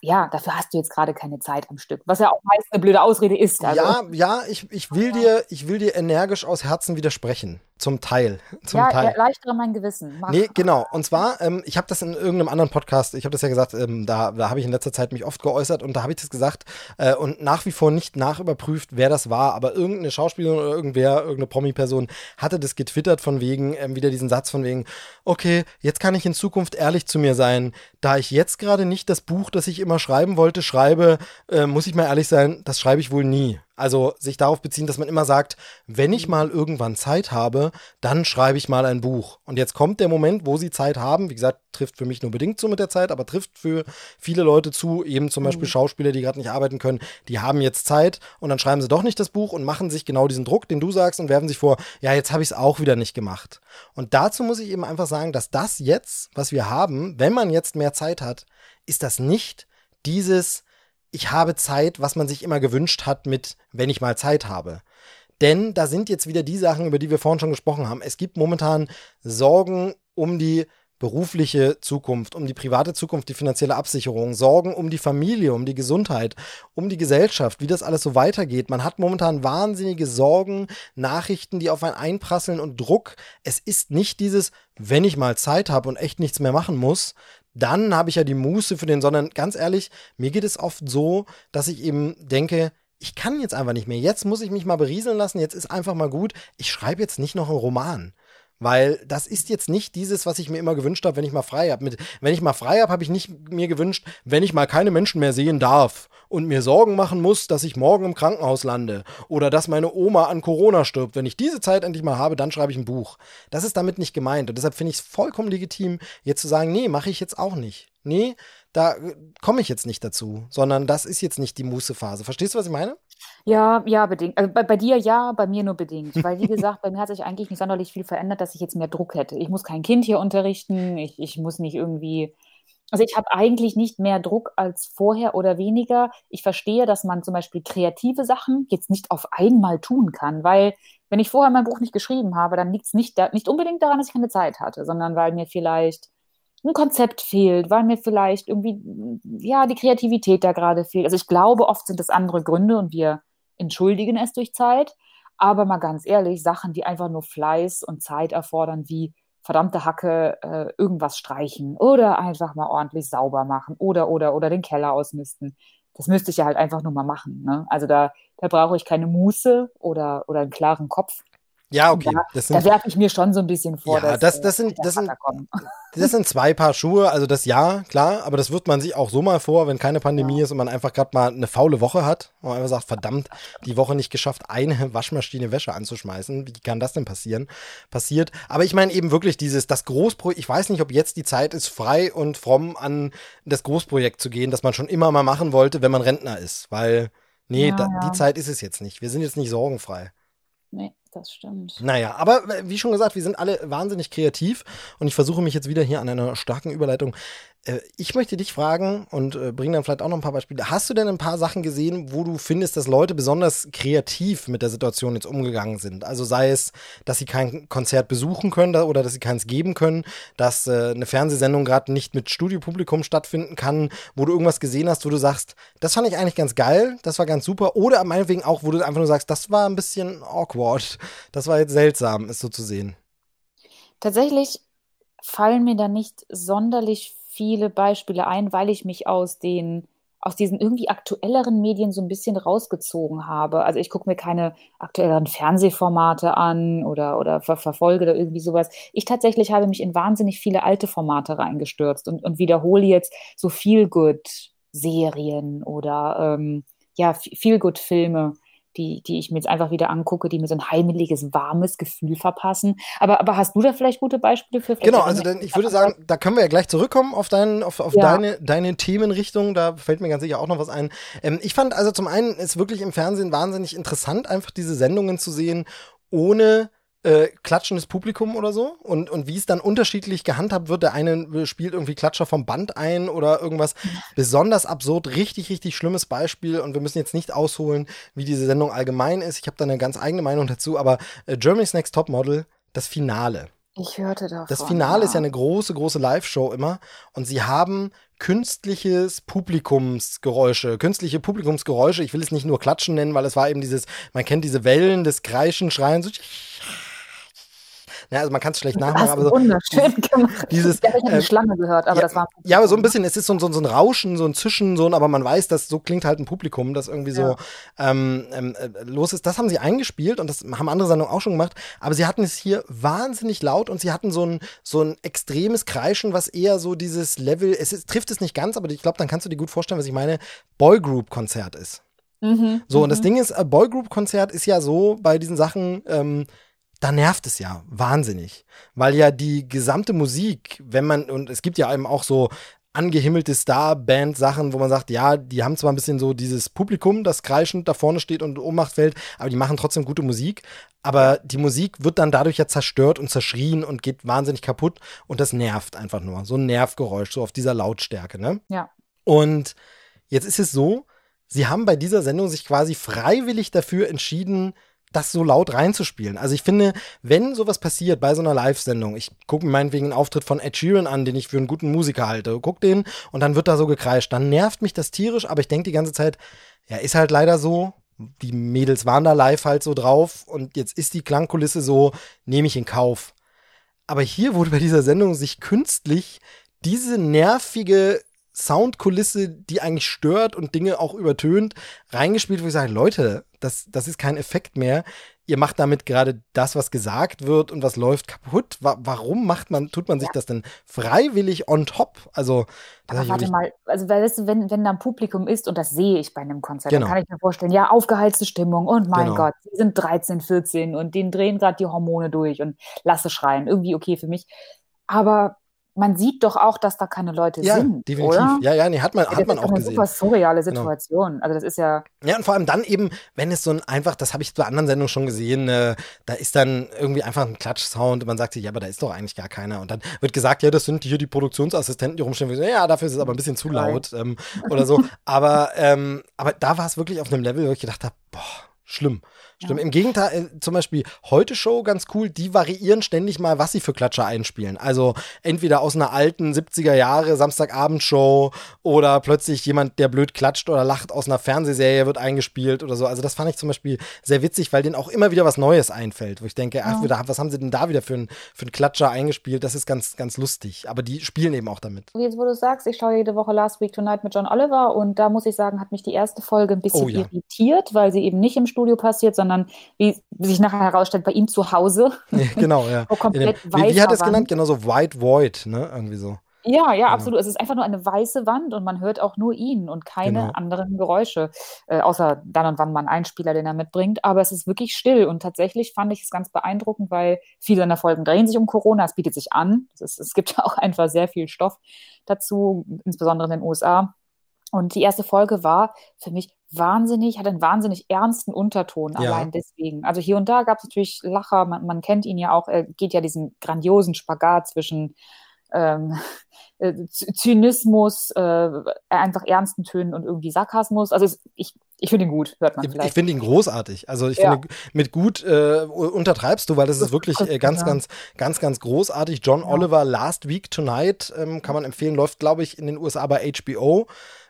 ja, dafür hast du jetzt gerade keine Zeit am Stück, was ja auch meist eine blöde Ausrede ist. Also. Ja, ja, ich, ich will dir, ich will dir energisch aus Herzen widersprechen. Zum Teil. Zum ja, Teil. erleichtere mein Gewissen. Mach. Nee, genau. Und zwar, ähm, ich habe das in irgendeinem anderen Podcast, ich habe das ja gesagt, ähm, da, da habe ich in letzter Zeit mich oft geäußert und da habe ich das gesagt äh, und nach wie vor nicht nachüberprüft, wer das war, aber irgendeine Schauspielerin oder irgendwer, irgendeine Promi-Person hatte das getwittert von wegen, ähm, wieder diesen Satz von wegen, okay, jetzt kann ich in Zukunft ehrlich zu mir sein. Da ich jetzt gerade nicht das Buch, das ich immer schreiben wollte, schreibe, äh, muss ich mal ehrlich sein, das schreibe ich wohl nie. Also sich darauf beziehen, dass man immer sagt, wenn ich mal irgendwann Zeit habe, dann schreibe ich mal ein Buch. Und jetzt kommt der Moment, wo sie Zeit haben. Wie gesagt, trifft für mich nur bedingt zu mit der Zeit, aber trifft für viele Leute zu, eben zum Beispiel mhm. Schauspieler, die gerade nicht arbeiten können, die haben jetzt Zeit und dann schreiben sie doch nicht das Buch und machen sich genau diesen Druck, den du sagst, und werfen sich vor, ja, jetzt habe ich es auch wieder nicht gemacht. Und dazu muss ich eben einfach sagen, dass das jetzt, was wir haben, wenn man jetzt mehr Zeit hat, ist das nicht dieses ich habe Zeit, was man sich immer gewünscht hat mit, wenn ich mal Zeit habe. Denn da sind jetzt wieder die Sachen, über die wir vorhin schon gesprochen haben. Es gibt momentan Sorgen um die berufliche Zukunft, um die private Zukunft, die finanzielle Absicherung, Sorgen um die Familie, um die Gesundheit, um die Gesellschaft, wie das alles so weitergeht. Man hat momentan wahnsinnige Sorgen, Nachrichten, die auf einen einprasseln und Druck. Es ist nicht dieses, wenn ich mal Zeit habe und echt nichts mehr machen muss, dann habe ich ja die Muße für den, sondern ganz ehrlich, mir geht es oft so, dass ich eben denke, ich kann jetzt einfach nicht mehr. Jetzt muss ich mich mal berieseln lassen. Jetzt ist einfach mal gut. Ich schreibe jetzt nicht noch einen Roman. Weil das ist jetzt nicht dieses, was ich mir immer gewünscht habe, wenn ich mal frei habe. Wenn ich mal frei habe, habe ich nicht mir gewünscht, wenn ich mal keine Menschen mehr sehen darf und mir Sorgen machen muss, dass ich morgen im Krankenhaus lande oder dass meine Oma an Corona stirbt. Wenn ich diese Zeit endlich mal habe, dann schreibe ich ein Buch. Das ist damit nicht gemeint. Und deshalb finde ich es vollkommen legitim, jetzt zu sagen, nee, mache ich jetzt auch nicht. Nee, da äh, komme ich jetzt nicht dazu, sondern das ist jetzt nicht die Mußephase. Verstehst du, was ich meine? Ja, ja, bedingt. Also bei, bei dir ja, bei mir nur bedingt. Weil, wie gesagt, bei mir hat sich eigentlich nicht sonderlich viel verändert, dass ich jetzt mehr Druck hätte. Ich muss kein Kind hier unterrichten, ich, ich muss nicht irgendwie. Also ich habe eigentlich nicht mehr Druck als vorher oder weniger. Ich verstehe, dass man zum Beispiel kreative Sachen jetzt nicht auf einmal tun kann, weil wenn ich vorher mein Buch nicht geschrieben habe, dann liegt es nicht, da, nicht unbedingt daran, dass ich keine Zeit hatte, sondern weil mir vielleicht ein Konzept fehlt, weil mir vielleicht irgendwie, ja, die Kreativität da gerade fehlt. Also ich glaube, oft sind es andere Gründe und wir entschuldigen es durch Zeit. Aber mal ganz ehrlich, Sachen, die einfach nur Fleiß und Zeit erfordern, wie verdammte Hacke äh, irgendwas streichen oder einfach mal ordentlich sauber machen oder oder oder den Keller ausmisten. Das müsste ich ja halt einfach nur mal machen. Ne? Also da, da brauche ich keine Muße oder, oder einen klaren Kopf. Ja, okay. Da, da werfe ich mir schon so ein bisschen vor. Ja, dass, das, das, sind, das, sind, das sind zwei Paar Schuhe. Also das ja, klar, aber das wird man sich auch so mal vor, wenn keine Pandemie ja. ist und man einfach gerade mal eine faule Woche hat und man einfach sagt, verdammt, die Woche nicht geschafft, eine Waschmaschine Wäsche anzuschmeißen. Wie kann das denn passieren? Passiert. Aber ich meine eben wirklich dieses, das Großprojekt, ich weiß nicht, ob jetzt die Zeit ist, frei und fromm an das Großprojekt zu gehen, das man schon immer mal machen wollte, wenn man Rentner ist. Weil, nee, ja, da, die Zeit ist es jetzt nicht. Wir sind jetzt nicht sorgenfrei. Nee das stimmt. Naja, aber äh, wie schon gesagt, wir sind alle wahnsinnig kreativ und ich versuche mich jetzt wieder hier an einer starken Überleitung ich möchte dich fragen und äh, bringe dann vielleicht auch noch ein paar Beispiele. Hast du denn ein paar Sachen gesehen, wo du findest, dass Leute besonders kreativ mit der Situation jetzt umgegangen sind? Also sei es, dass sie kein Konzert besuchen können oder dass sie keins geben können, dass äh, eine Fernsehsendung gerade nicht mit Studiopublikum stattfinden kann, wo du irgendwas gesehen hast, wo du sagst, das fand ich eigentlich ganz geil, das war ganz super. Oder meinetwegen auch, wo du einfach nur sagst, das war ein bisschen awkward, das war jetzt seltsam, es so zu sehen. Tatsächlich fallen mir da nicht sonderlich viele Beispiele ein, weil ich mich aus den aus diesen irgendwie aktuelleren Medien so ein bisschen rausgezogen habe. Also ich gucke mir keine aktuelleren Fernsehformate an oder, oder ver verfolge da irgendwie sowas. Ich tatsächlich habe mich in wahnsinnig viele alte Formate reingestürzt und, und wiederhole jetzt so viel good Serien oder ähm, ja, viel good Filme, die, die ich mir jetzt einfach wieder angucke, die mir so ein heimeliges, warmes Gefühl verpassen. Aber, aber hast du da vielleicht gute Beispiele für? Vielleicht genau, also denn ich würde sagen, da können wir ja gleich zurückkommen auf, dein, auf, auf ja. deine, deine Themenrichtung. Da fällt mir ganz sicher auch noch was ein. Ähm, ich fand also zum einen ist wirklich im Fernsehen wahnsinnig interessant, einfach diese Sendungen zu sehen, ohne äh, klatschendes Publikum oder so und, und wie es dann unterschiedlich gehandhabt wird. Der eine spielt irgendwie Klatscher vom Band ein oder irgendwas besonders absurd, richtig, richtig schlimmes Beispiel und wir müssen jetzt nicht ausholen, wie diese Sendung allgemein ist. Ich habe da eine ganz eigene Meinung dazu, aber äh, Germany's Next Top Model, das Finale. Ich hörte davon. Das Finale ja. ist ja eine große, große Live-Show immer und sie haben künstliches Publikumsgeräusche, künstliche Publikumsgeräusche. Ich will es nicht nur Klatschen nennen, weil es war eben dieses, man kennt diese Wellen des Kreischen, Schreien, so ja, also man kann es schlecht nachmachen, aber so. Wunderschön gemacht. Dieses, ich habe eine äh, Schlange gehört, aber ja, das war. Ja, aber so ein bisschen, es ist so, so, so, ein Rauschen, so ein Zischen, so ein, aber man weiß, dass so klingt halt ein Publikum, das irgendwie so ja. ähm, ähm, äh, los ist. Das haben sie eingespielt und das haben andere Sendungen auch schon gemacht, aber sie hatten es hier wahnsinnig laut und sie hatten so ein, so ein extremes Kreischen, was eher so dieses Level, es ist, trifft es nicht ganz, aber ich glaube, dann kannst du dir gut vorstellen, was ich meine, Boygroup-Konzert ist. Mhm, so, und das mhm. Ding ist, Boygroup-Konzert ist ja so bei diesen Sachen, ähm, da nervt es ja wahnsinnig, weil ja die gesamte Musik, wenn man, und es gibt ja eben auch so angehimmelte Star-Band-Sachen, wo man sagt, ja, die haben zwar ein bisschen so dieses Publikum, das kreischend da vorne steht und Ohnmacht fällt, aber die machen trotzdem gute Musik. Aber die Musik wird dann dadurch ja zerstört und zerschrien und geht wahnsinnig kaputt und das nervt einfach nur. So ein Nervgeräusch, so auf dieser Lautstärke, ne? Ja. Und jetzt ist es so, sie haben bei dieser Sendung sich quasi freiwillig dafür entschieden, das so laut reinzuspielen. Also ich finde, wenn sowas passiert bei so einer Live-Sendung, ich gucke mir meinetwegen einen Auftritt von Ed Sheeran an, den ich für einen guten Musiker halte, guck den und dann wird da so gekreischt, dann nervt mich das tierisch, aber ich denke die ganze Zeit, ja, ist halt leider so, die Mädels waren da live halt so drauf und jetzt ist die Klangkulisse so, nehme ich in Kauf. Aber hier wurde bei dieser Sendung sich künstlich diese nervige Soundkulisse, die eigentlich stört und Dinge auch übertönt, reingespielt, wo ich sage, Leute, das, das ist kein Effekt mehr. Ihr macht damit gerade das, was gesagt wird und was läuft kaputt. Wa warum macht man, tut man sich ja. das denn freiwillig on top? Also, Aber warte mal, also weißt du, wenn, wenn da ein Publikum ist, und das sehe ich bei einem Konzert, genau. dann kann ich mir vorstellen, ja, aufgeheizte Stimmung und mein genau. Gott, sie sind 13, 14 und denen drehen gerade die Hormone durch und lasse schreien. Irgendwie okay für mich. Aber man sieht doch auch, dass da keine Leute ja, sind. Definitiv. Oder? Ja, ja, nee, hat man, das hat man auch gesehen. Das ist eine super surreale genau. Situation. Genau. Also das ist ja. Ja, und vor allem dann eben, wenn es so ein einfach, das habe ich bei anderen Sendungen schon gesehen, äh, da ist dann irgendwie einfach ein Klatschsound und man sagt sich, ja, aber da ist doch eigentlich gar keiner. Und dann wird gesagt, ja, das sind hier die Produktionsassistenten, die rumstehen. Ja, dafür ist es aber ein bisschen zu laut ähm, oder so. aber, ähm, aber da war es wirklich auf einem Level, wo ich gedacht habe, boah, schlimm. Stimmt. Ja. Im Gegenteil, äh, zum Beispiel heute Show ganz cool, die variieren ständig mal, was sie für Klatscher einspielen. Also entweder aus einer alten 70er Jahre Samstagabendshow oder plötzlich jemand, der blöd klatscht oder lacht aus einer Fernsehserie wird eingespielt oder so. Also das fand ich zum Beispiel sehr witzig, weil denen auch immer wieder was Neues einfällt, wo ich denke, ach, wieder, was haben sie denn da wieder für einen für Klatscher eingespielt? Das ist ganz, ganz lustig. Aber die spielen eben auch damit. Jetzt, wo du sagst, ich schaue jede Woche Last Week Tonight mit John Oliver und da muss ich sagen, hat mich die erste Folge ein bisschen oh, ja. irritiert, weil sie eben nicht im Studio passiert, sondern sondern wie, sich nachher herausstellt, bei ihm zu Hause. Ja, genau, ja. komplett dem, wie, wie hat er es genannt? Genau so White Void, ne? Irgendwie so. Ja, ja, absolut. Es ist einfach nur eine weiße Wand und man hört auch nur ihn und keine genau. anderen Geräusche, äh, außer dann und wann mal einen Einspieler, den er mitbringt. Aber es ist wirklich still und tatsächlich fand ich es ganz beeindruckend, weil viele seiner Folgen drehen sich um Corona. Es bietet sich an. Ist, es gibt auch einfach sehr viel Stoff dazu, insbesondere in den USA. Und die erste Folge war für mich wahnsinnig, hat einen wahnsinnig ernsten Unterton ja. allein deswegen. Also hier und da gab es natürlich Lacher, man, man, kennt ihn ja auch, er geht ja diesen grandiosen Spagat zwischen ähm, äh, Zynismus, äh, einfach ernsten Tönen und irgendwie Sarkasmus. Also es, ich, ich finde ihn gut, hört man vielleicht. Ich finde ihn großartig. Also ich ja. finde, mit gut äh, untertreibst du, weil das, ist wirklich äh, ganz, ja. ganz, ganz, ganz großartig. John. Oliver Last Week Tonight ähm, kann man empfehlen, läuft, glaube ich, in den USA bei HBO.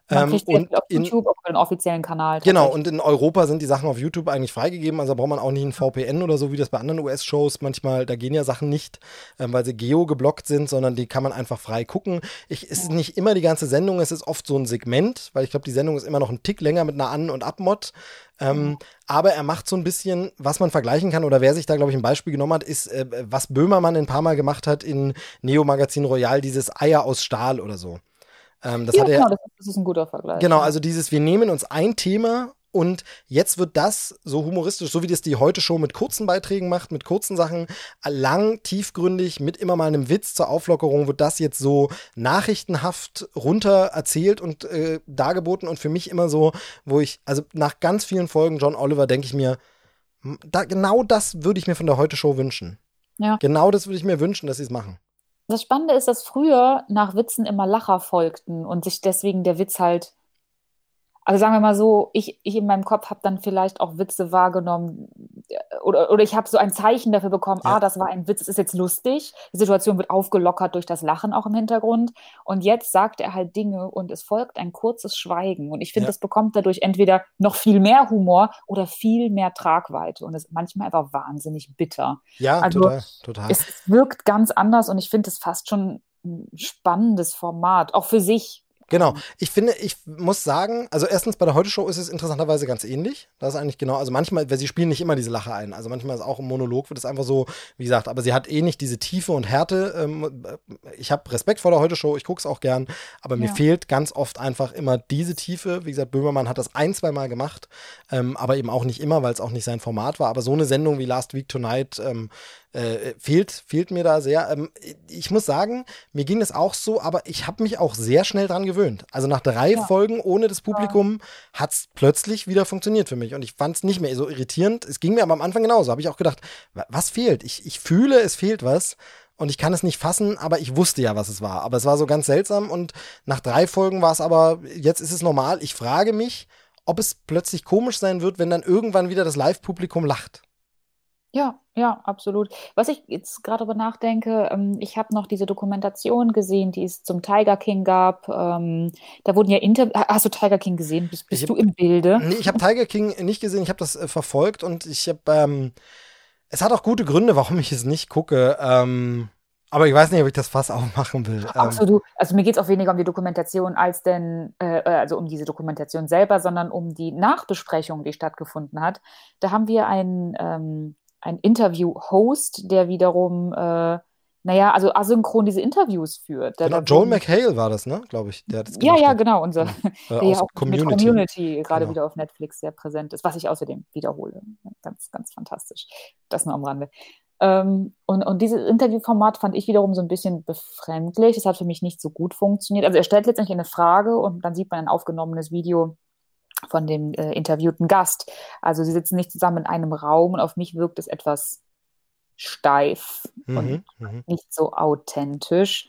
Man ähm, und auf in, YouTube auf den offiziellen Kanal. Genau, und in Europa sind die Sachen auf YouTube eigentlich freigegeben, also braucht man auch nicht ein VPN oder so, wie das bei anderen US-Shows manchmal, da gehen ja Sachen nicht, ähm, weil sie geo geblockt sind, sondern die kann man einfach frei gucken. Ich, es ist nicht immer die ganze Sendung, es ist oft so ein Segment, weil ich glaube, die Sendung ist immer noch ein Tick länger mit einer An- und Abmod. Ähm, mhm. aber er macht so ein bisschen, was man vergleichen kann, oder wer sich da, glaube ich, ein Beispiel genommen hat, ist, äh, was Böhmermann ein paar Mal gemacht hat in Neo Magazin Royal, dieses Eier aus Stahl oder so. Ähm, das ja, genau, das, das, ist ein guter Vergleich. Genau, also dieses, wir nehmen uns ein Thema Und jetzt wird das so humoristisch, so wie das die heute Show mit kurzen Beiträgen macht, mit kurzen Sachen, lang, tiefgründig, mit immer mal einem Witz zur Auflockerung, wird das jetzt so nachrichtenhaft runter erzählt und äh, dargeboten. Und für mich immer so, wo ich, also nach ganz vielen Folgen John Oliver denke ich mir, da, genau das würde ich mir von der Heute Show wünschen. Ja. Genau das würde ich mir wünschen, dass sie es machen. Das Spannende ist, dass früher nach Witzen immer Lacher folgten und sich deswegen der Witz halt also sagen wir mal so, ich, ich in meinem Kopf habe dann vielleicht auch Witze wahrgenommen oder, oder ich habe so ein Zeichen dafür bekommen, ja. ah, das war ein Witz, es ist jetzt lustig. Die Situation wird aufgelockert durch das Lachen auch im Hintergrund. Und jetzt sagt er halt Dinge und es folgt ein kurzes Schweigen. Und ich finde, ja. das bekommt dadurch entweder noch viel mehr Humor oder viel mehr Tragweite. Und es ist manchmal einfach wahnsinnig bitter. Ja, also, total, total. Es wirkt ganz anders und ich finde es fast schon ein spannendes Format, auch für sich. Genau. Ich finde, ich muss sagen, also erstens bei der Heute-Show ist es interessanterweise ganz ähnlich. Das ist eigentlich genau, also manchmal, weil sie spielen nicht immer diese Lache ein. Also manchmal ist auch im Monolog, wird es einfach so, wie gesagt, aber sie hat eh nicht diese Tiefe und Härte. Ähm, ich habe Respekt vor der Heute-Show, ich gucke es auch gern, aber mir ja. fehlt ganz oft einfach immer diese Tiefe. Wie gesagt, Böhmermann hat das ein, zwei Mal gemacht, ähm, aber eben auch nicht immer, weil es auch nicht sein Format war. Aber so eine Sendung wie Last Week Tonight, ähm, äh, fehlt, fehlt mir da sehr. Ähm, ich muss sagen, mir ging das auch so, aber ich habe mich auch sehr schnell dran gewöhnt. Also nach drei ja. Folgen ohne das Publikum ja. hat es plötzlich wieder funktioniert für mich. Und ich fand es nicht mehr so irritierend. Es ging mir aber am Anfang genauso. Habe ich auch gedacht, was fehlt? Ich, ich fühle, es fehlt was. Und ich kann es nicht fassen, aber ich wusste ja, was es war. Aber es war so ganz seltsam. Und nach drei Folgen war es aber, jetzt ist es normal. Ich frage mich, ob es plötzlich komisch sein wird, wenn dann irgendwann wieder das Live-Publikum lacht. Ja, ja, absolut. Was ich jetzt gerade darüber nachdenke, ähm, ich habe noch diese Dokumentation gesehen, die es zum Tiger King gab. Ähm, da wurden ja Inter Hast du Tiger King gesehen? Bist, bist hab, du im Bilde? Nee, ich habe Tiger King nicht gesehen. Ich habe das äh, verfolgt und ich habe. Ähm, es hat auch gute Gründe, warum ich es nicht gucke. Ähm, aber ich weiß nicht, ob ich das Fass aufmachen will. Absolut. Also mir geht es auch weniger um die Dokumentation als denn, äh, äh, also um diese Dokumentation selber, sondern um die Nachbesprechung, die stattgefunden hat. Da haben wir einen ein Interview-Host, der wiederum, äh, naja, also asynchron diese Interviews führt. genau, Joel McHale war das, ne, glaube ich. Der das ja, ja, genau, unser, äh, der ja auch Community, mit Community gerade genau. wieder auf Netflix sehr präsent ist, was ich außerdem wiederhole. Ganz, ganz fantastisch. Das nur am Rande. Ähm, und, und dieses Interviewformat fand ich wiederum so ein bisschen befremdlich. Das hat für mich nicht so gut funktioniert. Also er stellt letztendlich eine Frage und dann sieht man ein aufgenommenes Video von dem äh, interviewten Gast. Also sie sitzen nicht zusammen in einem Raum und auf mich wirkt es etwas steif mhm, und mhm. nicht so authentisch.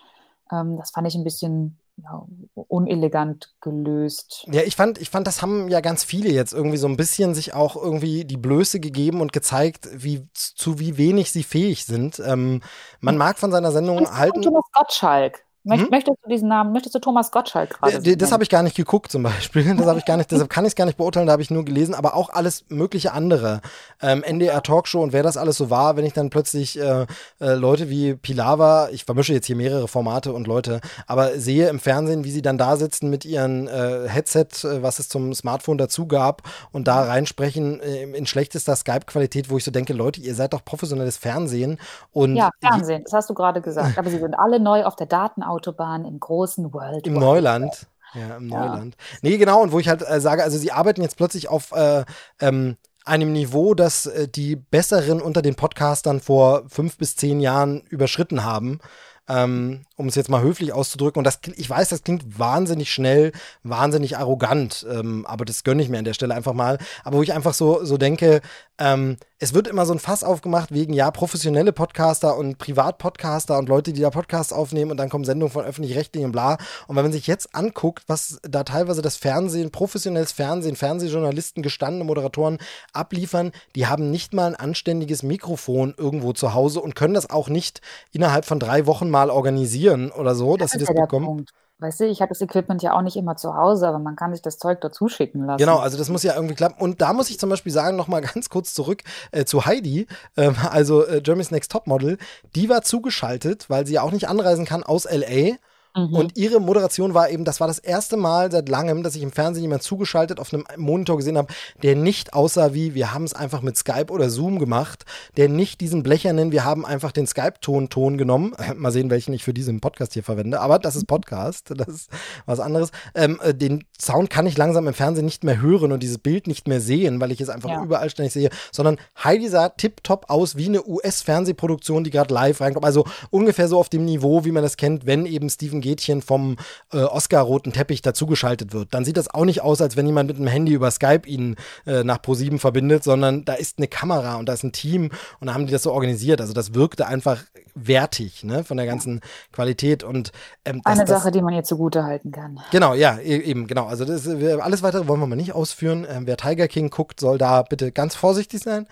Ähm, das fand ich ein bisschen ja, unelegant gelöst. Ja, ich fand, ich fand, das haben ja ganz viele jetzt irgendwie so ein bisschen sich auch irgendwie die Blöße gegeben und gezeigt, wie zu wie wenig sie fähig sind. Ähm, man hm. mag von seiner Sendung halten. Thomas Gottschalk. Hm? Möchtest du diesen Namen, möchtest du Thomas Gottschalk gerade? Äh, das habe ich gar nicht geguckt zum Beispiel. Das habe ich gar nicht, deshalb kann ich es gar nicht beurteilen, da habe ich nur gelesen, aber auch alles mögliche andere. Ähm, NDR Talkshow und wer das alles so war, wenn ich dann plötzlich äh, äh, Leute wie Pilawa, ich vermische jetzt hier mehrere Formate und Leute, aber sehe im Fernsehen, wie sie dann da sitzen mit ihren äh, Headset, äh, was es zum Smartphone dazu gab und da reinsprechen äh, in schlechtester Skype-Qualität, wo ich so denke, Leute, ihr seid doch professionelles Fernsehen. Und ja, Fernsehen, das hast du gerade gesagt. Aber sie sind alle neu auf der Datenautobahn Autobahn im großen World. Im Neuland. Ja, im ja. Neuland. Nee, genau, und wo ich halt äh, sage, also sie arbeiten jetzt plötzlich auf äh, ähm, einem Niveau, das äh, die Besseren unter den Podcastern vor fünf bis zehn Jahren überschritten haben. Ähm, um es jetzt mal höflich auszudrücken. Und das, ich weiß, das klingt wahnsinnig schnell, wahnsinnig arrogant, ähm, aber das gönne ich mir an der Stelle einfach mal. Aber wo ich einfach so, so denke, ähm, es wird immer so ein Fass aufgemacht wegen, ja, professionelle Podcaster und Privatpodcaster und Leute, die da Podcasts aufnehmen und dann kommen Sendungen von öffentlich-rechtlichen bla. Und wenn man sich jetzt anguckt, was da teilweise das Fernsehen, professionelles Fernsehen, Fernsehjournalisten, gestandene Moderatoren abliefern, die haben nicht mal ein anständiges Mikrofon irgendwo zu Hause und können das auch nicht innerhalb von drei Wochen mal organisieren organisieren oder so, dass das sie das ja bekommen. Weißt du, ich habe das Equipment ja auch nicht immer zu Hause, aber man kann sich das Zeug dazu schicken lassen. Genau, also das muss ja irgendwie klappen. Und da muss ich zum Beispiel sagen, nochmal ganz kurz zurück äh, zu Heidi, äh, also äh, Jeremy's Next Topmodel. Die war zugeschaltet, weil sie ja auch nicht anreisen kann aus L.A., Mhm. Und ihre Moderation war eben, das war das erste Mal seit langem, dass ich im Fernsehen jemand zugeschaltet auf einem Monitor gesehen habe, der nicht aussah wie, wir haben es einfach mit Skype oder Zoom gemacht, der nicht diesen blechernen, wir haben einfach den Skype-Ton Ton genommen. Mal sehen, welchen ich für diesen Podcast hier verwende, aber das ist Podcast, das ist was anderes. Ähm, äh, den Sound kann ich langsam im Fernsehen nicht mehr hören und dieses Bild nicht mehr sehen, weil ich es einfach ja. überall ständig sehe, sondern Heidi sah tipptopp aus wie eine US-Fernsehproduktion, die gerade live reinkommt. Also ungefähr so auf dem Niveau, wie man das kennt, wenn eben Steven Gätchen vom äh, Oscar-roten Teppich dazugeschaltet wird. Dann sieht das auch nicht aus, als wenn jemand mit einem Handy über Skype ihn äh, nach Pro7 verbindet, sondern da ist eine Kamera und da ist ein Team und da haben die das so organisiert. Also das wirkte einfach wertig, ne, von der ganzen Qualität und ähm, das, eine Sache, das, die man jetzt zugute halten kann. Genau, ja, e-, eben, genau. Also das, alles weitere wollen wir mal nicht ausführen. Ähm, wer Tiger King guckt, soll da bitte ganz vorsichtig sein.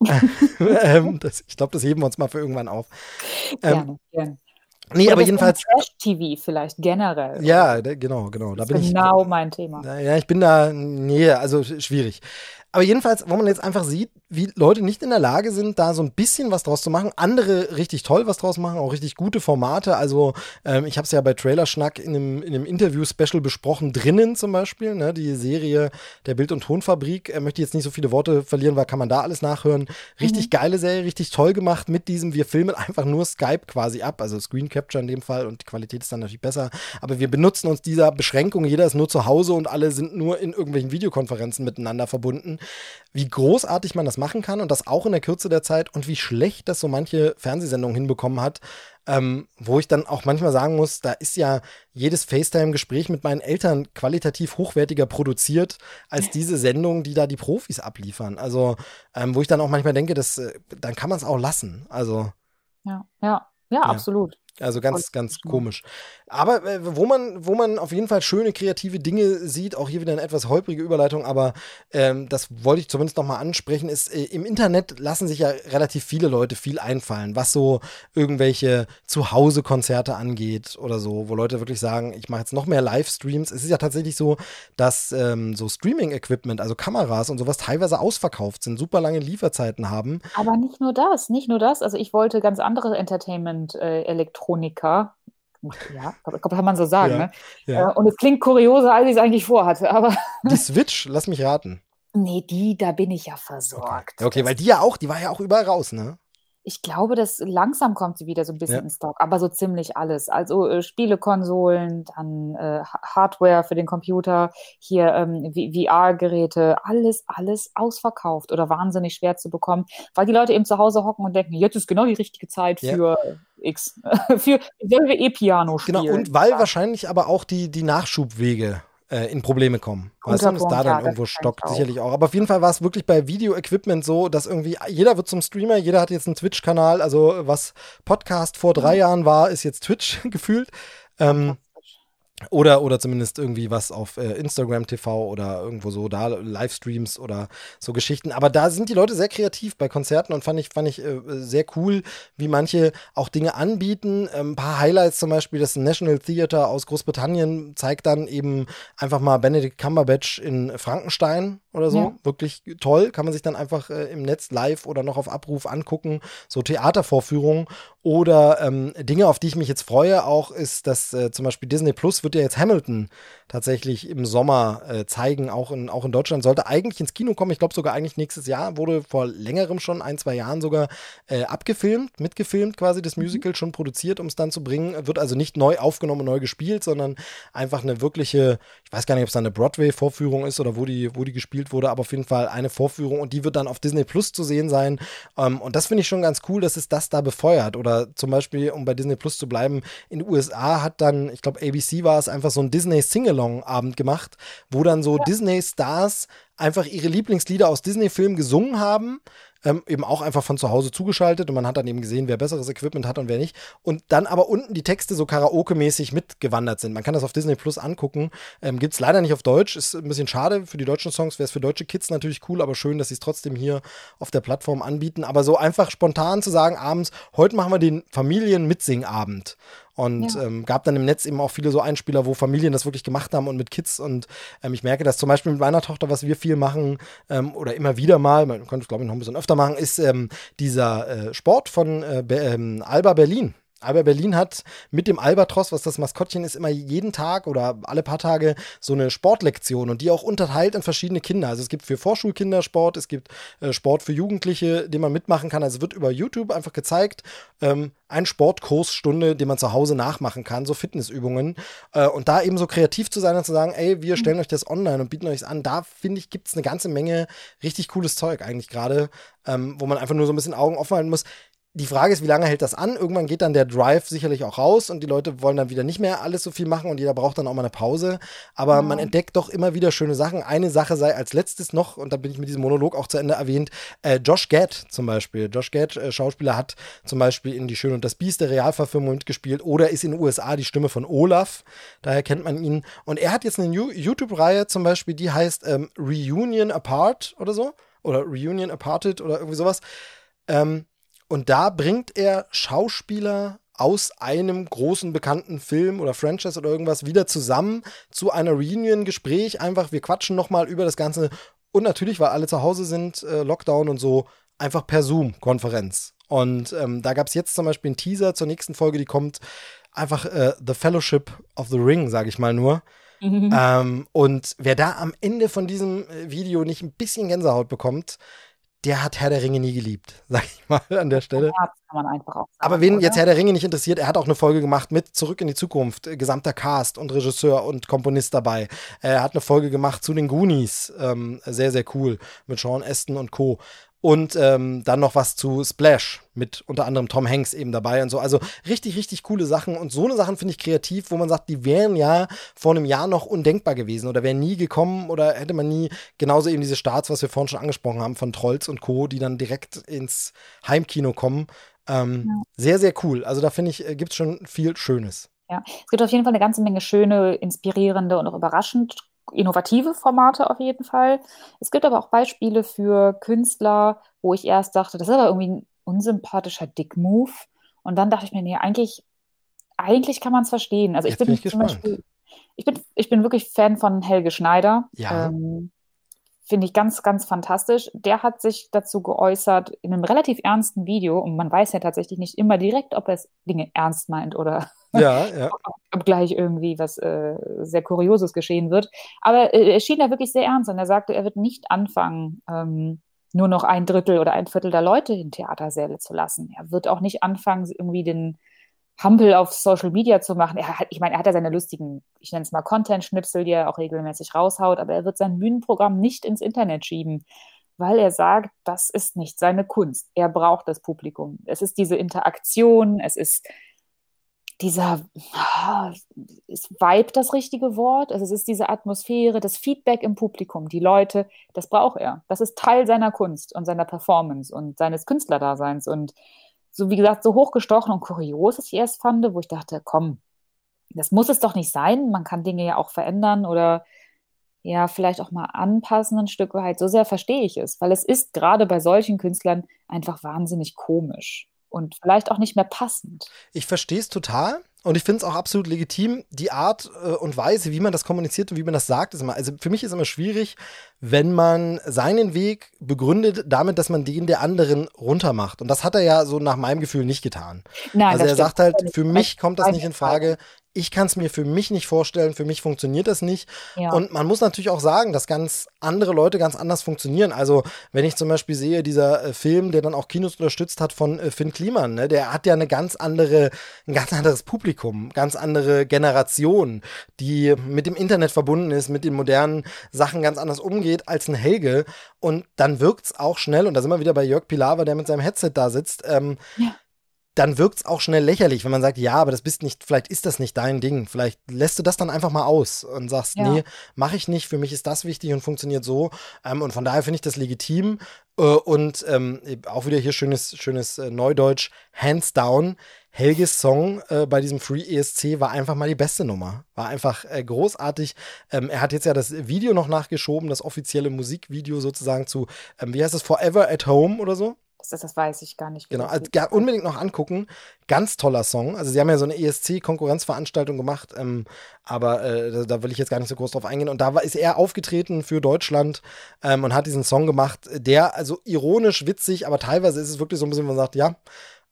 ähm, das, ich glaube, das heben wir uns mal für irgendwann auf. Ähm, gerne, gerne. Nee, Oder aber jedenfalls. Trash-TV vielleicht generell. Ja, genau, genau. Da bin genau ich, mein Thema. Ja, ich bin da, nee, also schwierig. Aber jedenfalls, wo man jetzt einfach sieht, wie Leute nicht in der Lage sind, da so ein bisschen was draus zu machen. Andere richtig toll was draus machen, auch richtig gute Formate. Also ähm, ich habe es ja bei Trailerschnack in einem, in einem Interview-Special besprochen, drinnen zum Beispiel, ne, die Serie der Bild- und Tonfabrik. Äh, möchte jetzt nicht so viele Worte verlieren, weil kann man da alles nachhören. Richtig mhm. geile Serie, richtig toll gemacht mit diesem, wir filmen einfach nur Skype quasi ab, also Screen Capture in dem Fall und die Qualität ist dann natürlich besser. Aber wir benutzen uns dieser Beschränkung, jeder ist nur zu Hause und alle sind nur in irgendwelchen Videokonferenzen miteinander verbunden. Wie großartig man das machen kann und das auch in der Kürze der Zeit und wie schlecht das so manche Fernsehsendungen hinbekommen hat, ähm, wo ich dann auch manchmal sagen muss, da ist ja jedes FaceTime-Gespräch mit meinen Eltern qualitativ hochwertiger produziert als diese Sendung, die da die Profis abliefern. Also, ähm, wo ich dann auch manchmal denke, dass, äh, dann kann man es auch lassen. Also. Ja, ja, ja, ja. absolut. Also ganz, ganz komisch. Aber äh, wo, man, wo man auf jeden Fall schöne kreative Dinge sieht, auch hier wieder eine etwas holprige Überleitung, aber ähm, das wollte ich zumindest nochmal ansprechen, ist, äh, im Internet lassen sich ja relativ viele Leute viel einfallen, was so irgendwelche Zuhause-Konzerte angeht oder so, wo Leute wirklich sagen, ich mache jetzt noch mehr Livestreams. Es ist ja tatsächlich so, dass ähm, so Streaming-Equipment, also Kameras und sowas teilweise ausverkauft sind, super lange Lieferzeiten haben. Aber nicht nur das, nicht nur das. Also ich wollte ganz andere Entertainment-Elektroniker äh, ja, kann man so sagen. Ja, ne? ja. Äh, und es klingt kurioser, als ich es eigentlich vorhatte. Aber die Switch, lass mich raten. Nee, die, da bin ich ja versorgt. Okay, okay weil die ja auch, die war ja auch überall raus, ne? Ich glaube, dass langsam kommt sie wieder so ein bisschen ja. in Stock, aber so ziemlich alles. Also äh, Spielekonsolen, dann äh, Hardware für den Computer, hier ähm, VR-Geräte, alles, alles ausverkauft oder wahnsinnig schwer zu bekommen, weil die Leute eben zu Hause hocken und denken, jetzt ist genau die richtige Zeit ja. für X, für sollen wir E-Piano spielen. Genau, und weil wahrscheinlich aber auch die, die Nachschubwege äh, in Probleme kommen. Weißt du, dass da dann irgendwo stockt, sicherlich auch. Aber auf jeden Fall war es wirklich bei Video-Equipment so, dass irgendwie jeder wird zum Streamer, jeder hat jetzt einen Twitch-Kanal. Also was Podcast vor drei mhm. Jahren war, ist jetzt Twitch gefühlt. Ähm, oder, oder zumindest irgendwie was auf äh, Instagram TV oder irgendwo so da, Livestreams oder so Geschichten. Aber da sind die Leute sehr kreativ bei Konzerten und fand ich, fand ich äh, sehr cool, wie manche auch Dinge anbieten. Ähm, ein paar Highlights zum Beispiel, das National Theatre aus Großbritannien zeigt dann eben einfach mal Benedict Cumberbatch in Frankenstein oder so. Ja. Wirklich toll. Kann man sich dann einfach äh, im Netz live oder noch auf Abruf angucken. So Theatervorführungen. Oder ähm, Dinge, auf die ich mich jetzt freue, auch ist, dass äh, zum Beispiel Disney Plus wird ja jetzt Hamilton tatsächlich im Sommer äh, zeigen, auch in, auch in Deutschland. Sollte eigentlich ins Kino kommen, ich glaube sogar eigentlich nächstes Jahr, wurde vor längerem schon, ein, zwei Jahren sogar äh, abgefilmt, mitgefilmt quasi, das mhm. Musical schon produziert, um es dann zu bringen. Wird also nicht neu aufgenommen, neu gespielt, sondern einfach eine wirkliche, ich weiß gar nicht, ob es da eine Broadway-Vorführung ist oder wo die, wo die gespielt wurde, aber auf jeden Fall eine Vorführung und die wird dann auf Disney Plus zu sehen sein. Ähm, und das finde ich schon ganz cool, dass es das da befeuert. Oder zum Beispiel, um bei Disney Plus zu bleiben, in den USA hat dann, ich glaube, ABC war es einfach so ein Disney Single Sing-Along-Abend gemacht, wo dann so ja. Disney-Stars einfach ihre Lieblingslieder aus Disney-Filmen gesungen haben ähm, eben auch einfach von zu Hause zugeschaltet und man hat dann eben gesehen, wer besseres Equipment hat und wer nicht. Und dann aber unten die Texte so Karaoke-mäßig mitgewandert sind. Man kann das auf Disney Plus angucken. Ähm, Gibt es leider nicht auf Deutsch. Ist ein bisschen schade für die deutschen Songs. Wäre es für deutsche Kids natürlich cool, aber schön, dass sie es trotzdem hier auf der Plattform anbieten. Aber so einfach spontan zu sagen, abends, heute machen wir den Familien-Mitsingabend. Und ja. ähm, gab dann im Netz eben auch viele so Einspieler, wo Familien das wirklich gemacht haben und mit Kids. Und ähm, ich merke das zum Beispiel mit meiner Tochter, was wir viel machen ähm, oder immer wieder mal, man könnte es glaube ich noch ein bisschen öfter machen, ist ähm, dieser äh, Sport von äh, Be ähm, Alba Berlin Aber Berlin hat mit dem Albatros, was das Maskottchen ist, immer jeden Tag oder alle paar Tage so eine Sportlektion und die auch unterteilt in verschiedene Kinder. Also es gibt für Vorschulkinder Sport, es gibt äh, Sport für Jugendliche, den man mitmachen kann. Also es wird über YouTube einfach gezeigt, ähm, ein Sportkursstunde, den man zu Hause nachmachen kann, so Fitnessübungen. Äh, und da eben so kreativ zu sein und zu sagen, ey, wir stellen mhm. euch das online und bieten euch an, da finde ich, gibt es eine ganze Menge richtig cooles Zeug eigentlich gerade, ähm, wo man einfach nur so ein bisschen Augen offen halten muss die Frage ist, wie lange hält das an? Irgendwann geht dann der Drive sicherlich auch raus und die Leute wollen dann wieder nicht mehr alles so viel machen und jeder braucht dann auch mal eine Pause. Aber ja. man entdeckt doch immer wieder schöne Sachen. Eine Sache sei als letztes noch, und da bin ich mit diesem Monolog auch zu Ende erwähnt, äh, Josh Gad zum Beispiel. Josh Gad, äh, Schauspieler, hat zum Beispiel in Die Schöne und das Biest der Realverfilmung mitgespielt oder ist in den USA die Stimme von Olaf. Daher kennt man ihn. Und er hat jetzt eine YouTube-Reihe zum Beispiel, die heißt ähm, Reunion Apart oder so. Oder Reunion Aparted oder irgendwie sowas. Ähm, und da bringt er Schauspieler aus einem großen bekannten Film oder Franchise oder irgendwas wieder zusammen zu einer Reunion-Gespräch. Einfach, wir quatschen nochmal über das Ganze. Und natürlich, weil alle zu Hause sind, äh, Lockdown und so, einfach per Zoom-Konferenz. Und ähm, da gab es jetzt zum Beispiel einen Teaser zur nächsten Folge, die kommt einfach äh, The Fellowship of the Ring, sage ich mal nur. Mhm. Ähm, und wer da am Ende von diesem äh, Video nicht ein bisschen Gänsehaut bekommt, der hat Herr der Ringe nie geliebt, sag ich mal an der Stelle. Ja, kann man einfach auch sagen, Aber wen oder? jetzt Herr der Ringe nicht interessiert, er hat auch eine Folge gemacht mit Zurück in die Zukunft, äh, gesamter Cast und Regisseur und Komponist dabei. Er hat eine Folge gemacht zu den Goonies, ähm, sehr, sehr cool, mit Sean Aston und Co. Und ähm, dann noch was zu Splash mit unter anderem Tom Hanks eben dabei und so. Also richtig, richtig coole Sachen. Und so eine Sachen finde ich kreativ, wo man sagt, die wären ja vor einem Jahr noch undenkbar gewesen oder wären nie gekommen oder hätte man nie genauso eben diese Starts, was wir vorhin schon angesprochen haben, von Trolls und Co., die dann direkt ins Heimkino kommen. Ähm, ja. Sehr, sehr cool. Also da finde ich, äh, gibt es schon viel Schönes. Ja, es gibt auf jeden Fall eine ganze Menge schöne, inspirierende und auch überraschend innovative Formate auf jeden Fall. Es gibt aber auch Beispiele für Künstler, wo ich erst dachte, das ist aber irgendwie ein unsympathischer Dick-Move. Und dann dachte ich mir, nee, eigentlich, eigentlich kann man es verstehen. Also ich bin, bin ich zum Beispiel, ich bin, ich bin wirklich Fan von Helge Schneider. Ja. Ähm, Finde ich ganz, ganz fantastisch. Der hat sich dazu geäußert in einem relativ ernsten Video und man weiß ja tatsächlich nicht immer direkt, ob er es Dinge ernst meint oder ja, ja. ob gleich irgendwie was äh, sehr Kurioses geschehen wird. Aber äh, er schien da wirklich sehr ernst und er sagte, er wird nicht anfangen, ähm, nur noch ein Drittel oder ein Viertel der Leute in Theatersäle zu lassen. Er wird auch nicht anfangen, irgendwie den Hampel auf Social Media zu machen. Er hat, ich meine, er hat ja seine lustigen, ich nenne es mal Content-Schnipsel, die er auch regelmäßig raushaut, aber er wird sein Bühnenprogramm nicht ins Internet schieben, weil er sagt, das ist nicht seine Kunst. Er braucht das Publikum. Es ist diese Interaktion, es ist dieser, ist Vibe das richtige Wort? Also es ist diese Atmosphäre, das Feedback im Publikum, die Leute, das braucht er. Das ist Teil seiner Kunst und seiner Performance und seines Künstlerdaseins. Und so, wie gesagt, so hochgestochen und kurios ich erst fand, wo ich dachte, komm, das muss es doch nicht sein. Man kann Dinge ja auch verändern oder ja, vielleicht auch mal anpassen ein Stück weit. So sehr verstehe ich es, weil es ist gerade bei solchen Künstlern einfach wahnsinnig komisch und vielleicht auch nicht mehr passend. Ich verstehe es total. Und ich finde es auch absolut legitim, die Art äh, und Weise, wie man das kommuniziert und wie man das sagt, ist immer, also für mich ist immer schwierig, wenn man seinen Weg begründet damit, dass man den der anderen runtermacht. Und das hat er ja so nach meinem Gefühl nicht getan. Nein, also er sagt halt, für mich kommt das nicht in Frage ich kann es mir für mich nicht vorstellen, für mich funktioniert das nicht. Ja. Und man muss natürlich auch sagen, dass ganz andere Leute ganz anders funktionieren. Also, wenn ich zum Beispiel sehe, dieser äh, Film, der dann auch Kinos unterstützt hat von äh, Finn Kliman, ne, der hat ja eine ganz andere, ein ganz anderes Publikum, ganz andere Generation, die mit dem Internet verbunden ist, mit den modernen Sachen ganz anders umgeht als ein Helge. Und dann wirkt es auch schnell, und da sind wir wieder bei Jörg Pilawa, der mit seinem Headset da sitzt, ähm, ja dann wirkt es auch schnell lächerlich, wenn man sagt, ja, aber das bist nicht, vielleicht ist das nicht dein Ding. Vielleicht lässt du das dann einfach mal aus und sagst, ja. nee, mache ich nicht, für mich ist das wichtig und funktioniert so. Ähm, und von daher finde ich das legitim. Äh, und ähm, auch wieder hier schönes, schönes äh, Neudeutsch, hands down. Helges Song äh, bei diesem Free ESC war einfach mal die beste Nummer. War einfach äh, großartig. Ähm, er hat jetzt ja das Video noch nachgeschoben, das offizielle Musikvideo sozusagen zu, ähm, wie heißt es, Forever at Home oder so? Das, das weiß ich gar nicht. Genau, also unbedingt noch angucken. Ganz toller Song. Also sie haben ja so eine ESC-Konkurrenzveranstaltung gemacht, ähm, aber äh, da, da, will ich jetzt gar nicht so groß drauf eingehen. Und da war, ist er aufgetreten für Deutschland ähm, und hat diesen Song gemacht, der also ironisch, witzig, aber teilweise ist es wirklich so ein bisschen, wo man sagt, ja,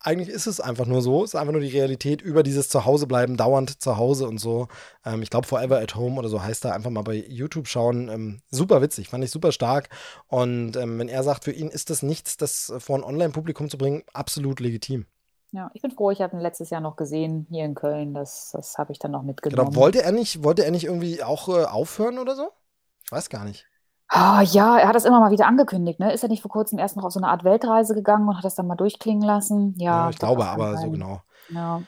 eigentlich ist es einfach nur so. Es ist einfach nur die Realität über dieses Zuhausebleiben, dauernd zu Hause und so. Ähm, ich glaube, Forever at Home oder so heißt da einfach mal bei YouTube schauen. Ähm, super witzig, fand ich super stark. Und ähm, wenn er sagt, für ihn ist das nichts, das vor ein Online-Publikum zu bringen, absolut legitim. Ja, ich bin froh, ich habe ihn letztes Jahr noch gesehen hier in Köln. Das, das habe ich dann noch mitgenommen. Genau, wollte er nicht, wollte er nicht irgendwie auch äh, aufhören oder so? Ich weiß gar nicht. Ah, ja, er hat das immer mal wieder angekündigt, ne? Ist er nicht vor kurzem erst noch auf so eine Art Weltreise gegangen und hat das dann mal durchklingen lassen? Ja, ja ich glaube aber so genau. Ja.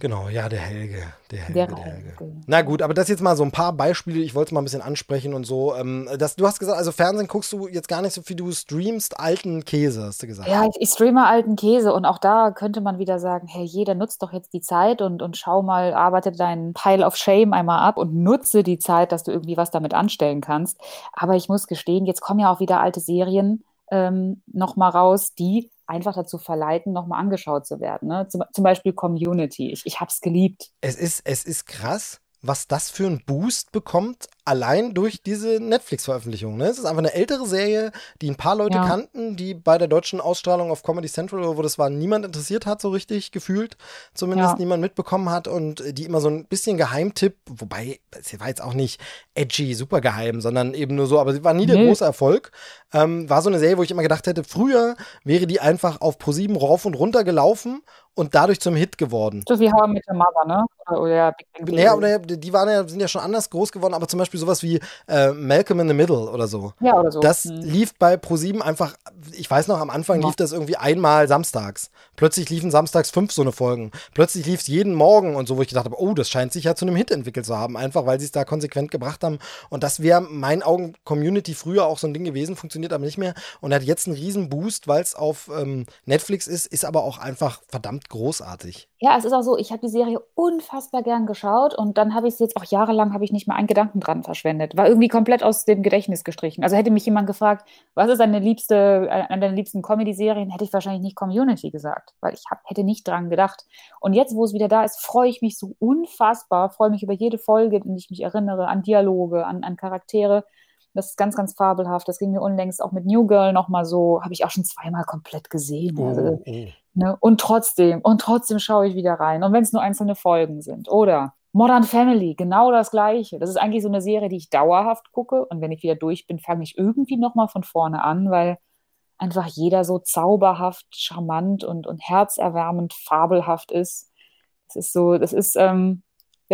Genau, ja, der Helge. Der Helge, der, der Helge. Helge. Na gut, aber das jetzt mal so ein paar Beispiele, ich wollte es mal ein bisschen ansprechen und so. Ähm, das, du hast gesagt, also Fernsehen guckst du jetzt gar nicht so viel, du streamst alten Käse, hast du gesagt. Ja, ich, ich streame alten Käse und auch da könnte man wieder sagen, hey, jeder nutzt doch jetzt die Zeit und, und schau mal, arbeite deinen Pile of Shame einmal ab und nutze die Zeit, dass du irgendwie was damit anstellen kannst. Aber ich muss gestehen, jetzt kommen ja auch wieder alte Serien ähm, nochmal raus, die einfach dazu verleiten, nochmal angeschaut zu werden. Ne? Zum, zum Beispiel Community. Ich, ich habe es geliebt. Es ist, es ist krass, was das für einen Boost bekommt, allein durch diese Netflix-Veröffentlichung. Ne? Es ist einfach eine ältere Serie, die ein paar Leute ja. kannten, die bei der deutschen Ausstrahlung auf Comedy Central, wo das war, niemand interessiert hat, so richtig gefühlt. Zumindest ja. niemand mitbekommen hat und die immer so ein bisschen Geheimtipp, wobei, sie war jetzt auch nicht edgy, super geheim, sondern eben nur so, aber sie war nie der nee. große Erfolg. Ähm, war so eine Serie, wo ich immer gedacht hätte, früher wäre die einfach auf Pro7 rauf und runter gelaufen und dadurch zum Hit geworden. So wie How mit der Mother, ne? Oder, oder ja, oder die waren ja, sind ja schon anders groß geworden, aber zum Beispiel sowas wie äh, Malcolm in the Middle oder so. Ja, oder so. Das hm. lief bei Pro7 einfach, ich weiß noch, am Anfang ja. lief das irgendwie einmal samstags. Plötzlich liefen samstags fünf so eine Folgen. Plötzlich lief es jeden Morgen und so, wo ich gedacht habe, oh, das scheint sich ja zu einem Hit entwickelt zu haben, einfach weil sie es da konsequent gebracht haben. Und das wäre meinen Augen Community früher auch so ein Ding gewesen, funktioniert aber nicht mehr und hat jetzt einen riesen Boost, weil es auf ähm, Netflix ist, ist aber auch einfach verdammt großartig. Ja, es ist auch so, ich habe die Serie unfassbar gern geschaut und dann habe ich es jetzt auch jahrelang habe ich nicht mal einen Gedanken dran verschwendet. War irgendwie komplett aus dem Gedächtnis gestrichen. Also hätte mich jemand gefragt, was ist deine liebste, eine deiner liebsten Comedy-Serien, hätte ich wahrscheinlich nicht Community gesagt, weil ich hab, hätte nicht dran gedacht. Und jetzt, wo es wieder da ist, freue ich mich so unfassbar, freue mich über jede Folge, in die ich mich erinnere, an Dialoge, an, an Charaktere. Das ist ganz, ganz fabelhaft. Das ging mir unlängst auch mit New Girl nochmal so, habe ich auch schon zweimal komplett gesehen. Oh, also, oh. Ne? Und trotzdem, und trotzdem schaue ich wieder rein. Und wenn es nur einzelne Folgen sind. Oder Modern Family, genau das Gleiche. Das ist eigentlich so eine Serie, die ich dauerhaft gucke. Und wenn ich wieder durch bin, fange ich irgendwie nochmal von vorne an, weil einfach jeder so zauberhaft, charmant und, und herzerwärmend fabelhaft ist. Das ist so, das ist, ähm,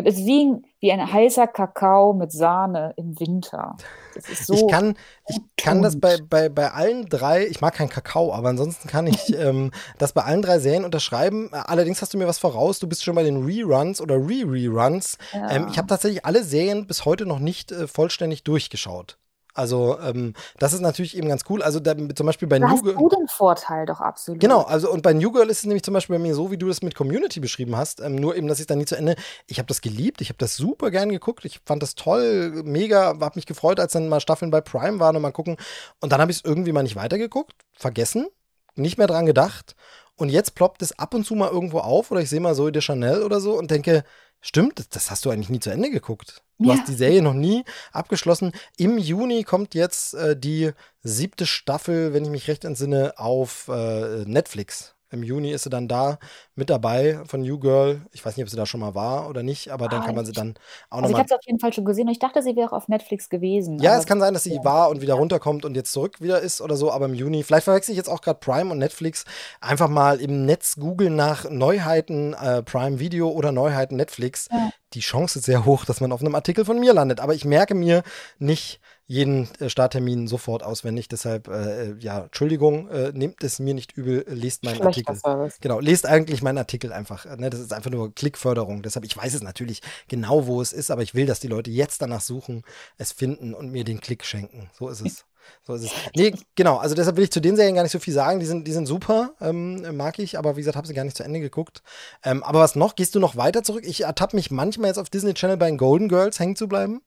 das ist wie ein, wie ein heißer Kakao mit Sahne im Winter. So ich kann, ich kann das bei, bei, bei allen drei, ich mag keinen Kakao, aber ansonsten kann ich ähm, das bei allen drei Serien unterschreiben. Allerdings hast du mir was voraus, du bist schon bei den Reruns oder Re-Reruns. Ja. Ähm, ich habe tatsächlich alle Serien bis heute noch nicht äh, vollständig durchgeschaut. Also ähm, das ist natürlich eben ganz cool. Also da, zum Beispiel bei da New Girl. Hast du den Vorteil doch absolut. Genau, also und bei New Girl ist es nämlich zum Beispiel bei mir so, wie du das mit Community beschrieben hast. Ähm, nur eben, dass ich dann nie zu Ende. Ich habe das geliebt, ich habe das super gern geguckt, ich fand das toll, mega, habe mich gefreut, als dann mal Staffeln bei Prime waren und mal gucken. Und dann habe ich es irgendwie mal nicht weitergeguckt, vergessen, nicht mehr dran gedacht. Und jetzt ploppt es ab und zu mal irgendwo auf oder ich sehe mal so de Chanel oder so und denke, stimmt, das hast du eigentlich nie zu Ende geguckt. Du ja. hast die Serie noch nie abgeschlossen. Im Juni kommt jetzt äh, die siebte Staffel, wenn ich mich recht entsinne, auf äh, Netflix. Im Juni ist sie dann da mit dabei von New Girl. Ich weiß nicht, ob sie da schon mal war oder nicht, aber dann ah, kann man sie dann auch also noch. Also ich habe sie auf jeden Fall schon gesehen und ich dachte, sie wäre auf Netflix gewesen. Ja, es kann sein, dass sie ja. war und wieder runterkommt und jetzt zurück wieder ist oder so, aber im Juni. Vielleicht verwechsel ich jetzt auch gerade Prime und Netflix. Einfach mal im Netz googeln nach Neuheiten äh, Prime Video oder Neuheiten Netflix. Ja. Die Chance ist sehr hoch, dass man auf einem Artikel von mir landet. Aber ich merke mir nicht, jeden äh, Starttermin sofort auswendig. Deshalb, äh, äh, ja, Entschuldigung, äh, nehmt es mir nicht übel, lest meinen Schlechter Artikel. Service. Genau, lest eigentlich meinen Artikel einfach. Ne? Das ist einfach nur Klickförderung. Deshalb, ich weiß es natürlich genau, wo es ist, aber ich will, dass die Leute jetzt danach suchen, es finden und mir den Klick schenken. So ist es. So ist es. Nee, genau. Also deshalb will ich zu den Serien gar nicht so viel sagen. Die sind, die sind super, ähm, mag ich, aber wie gesagt, habe sie gar nicht zu Ende geguckt. Ähm, aber was noch? Gehst du noch weiter zurück? Ich ertappe mich manchmal jetzt auf Disney Channel bei den Golden Girls hängen zu bleiben.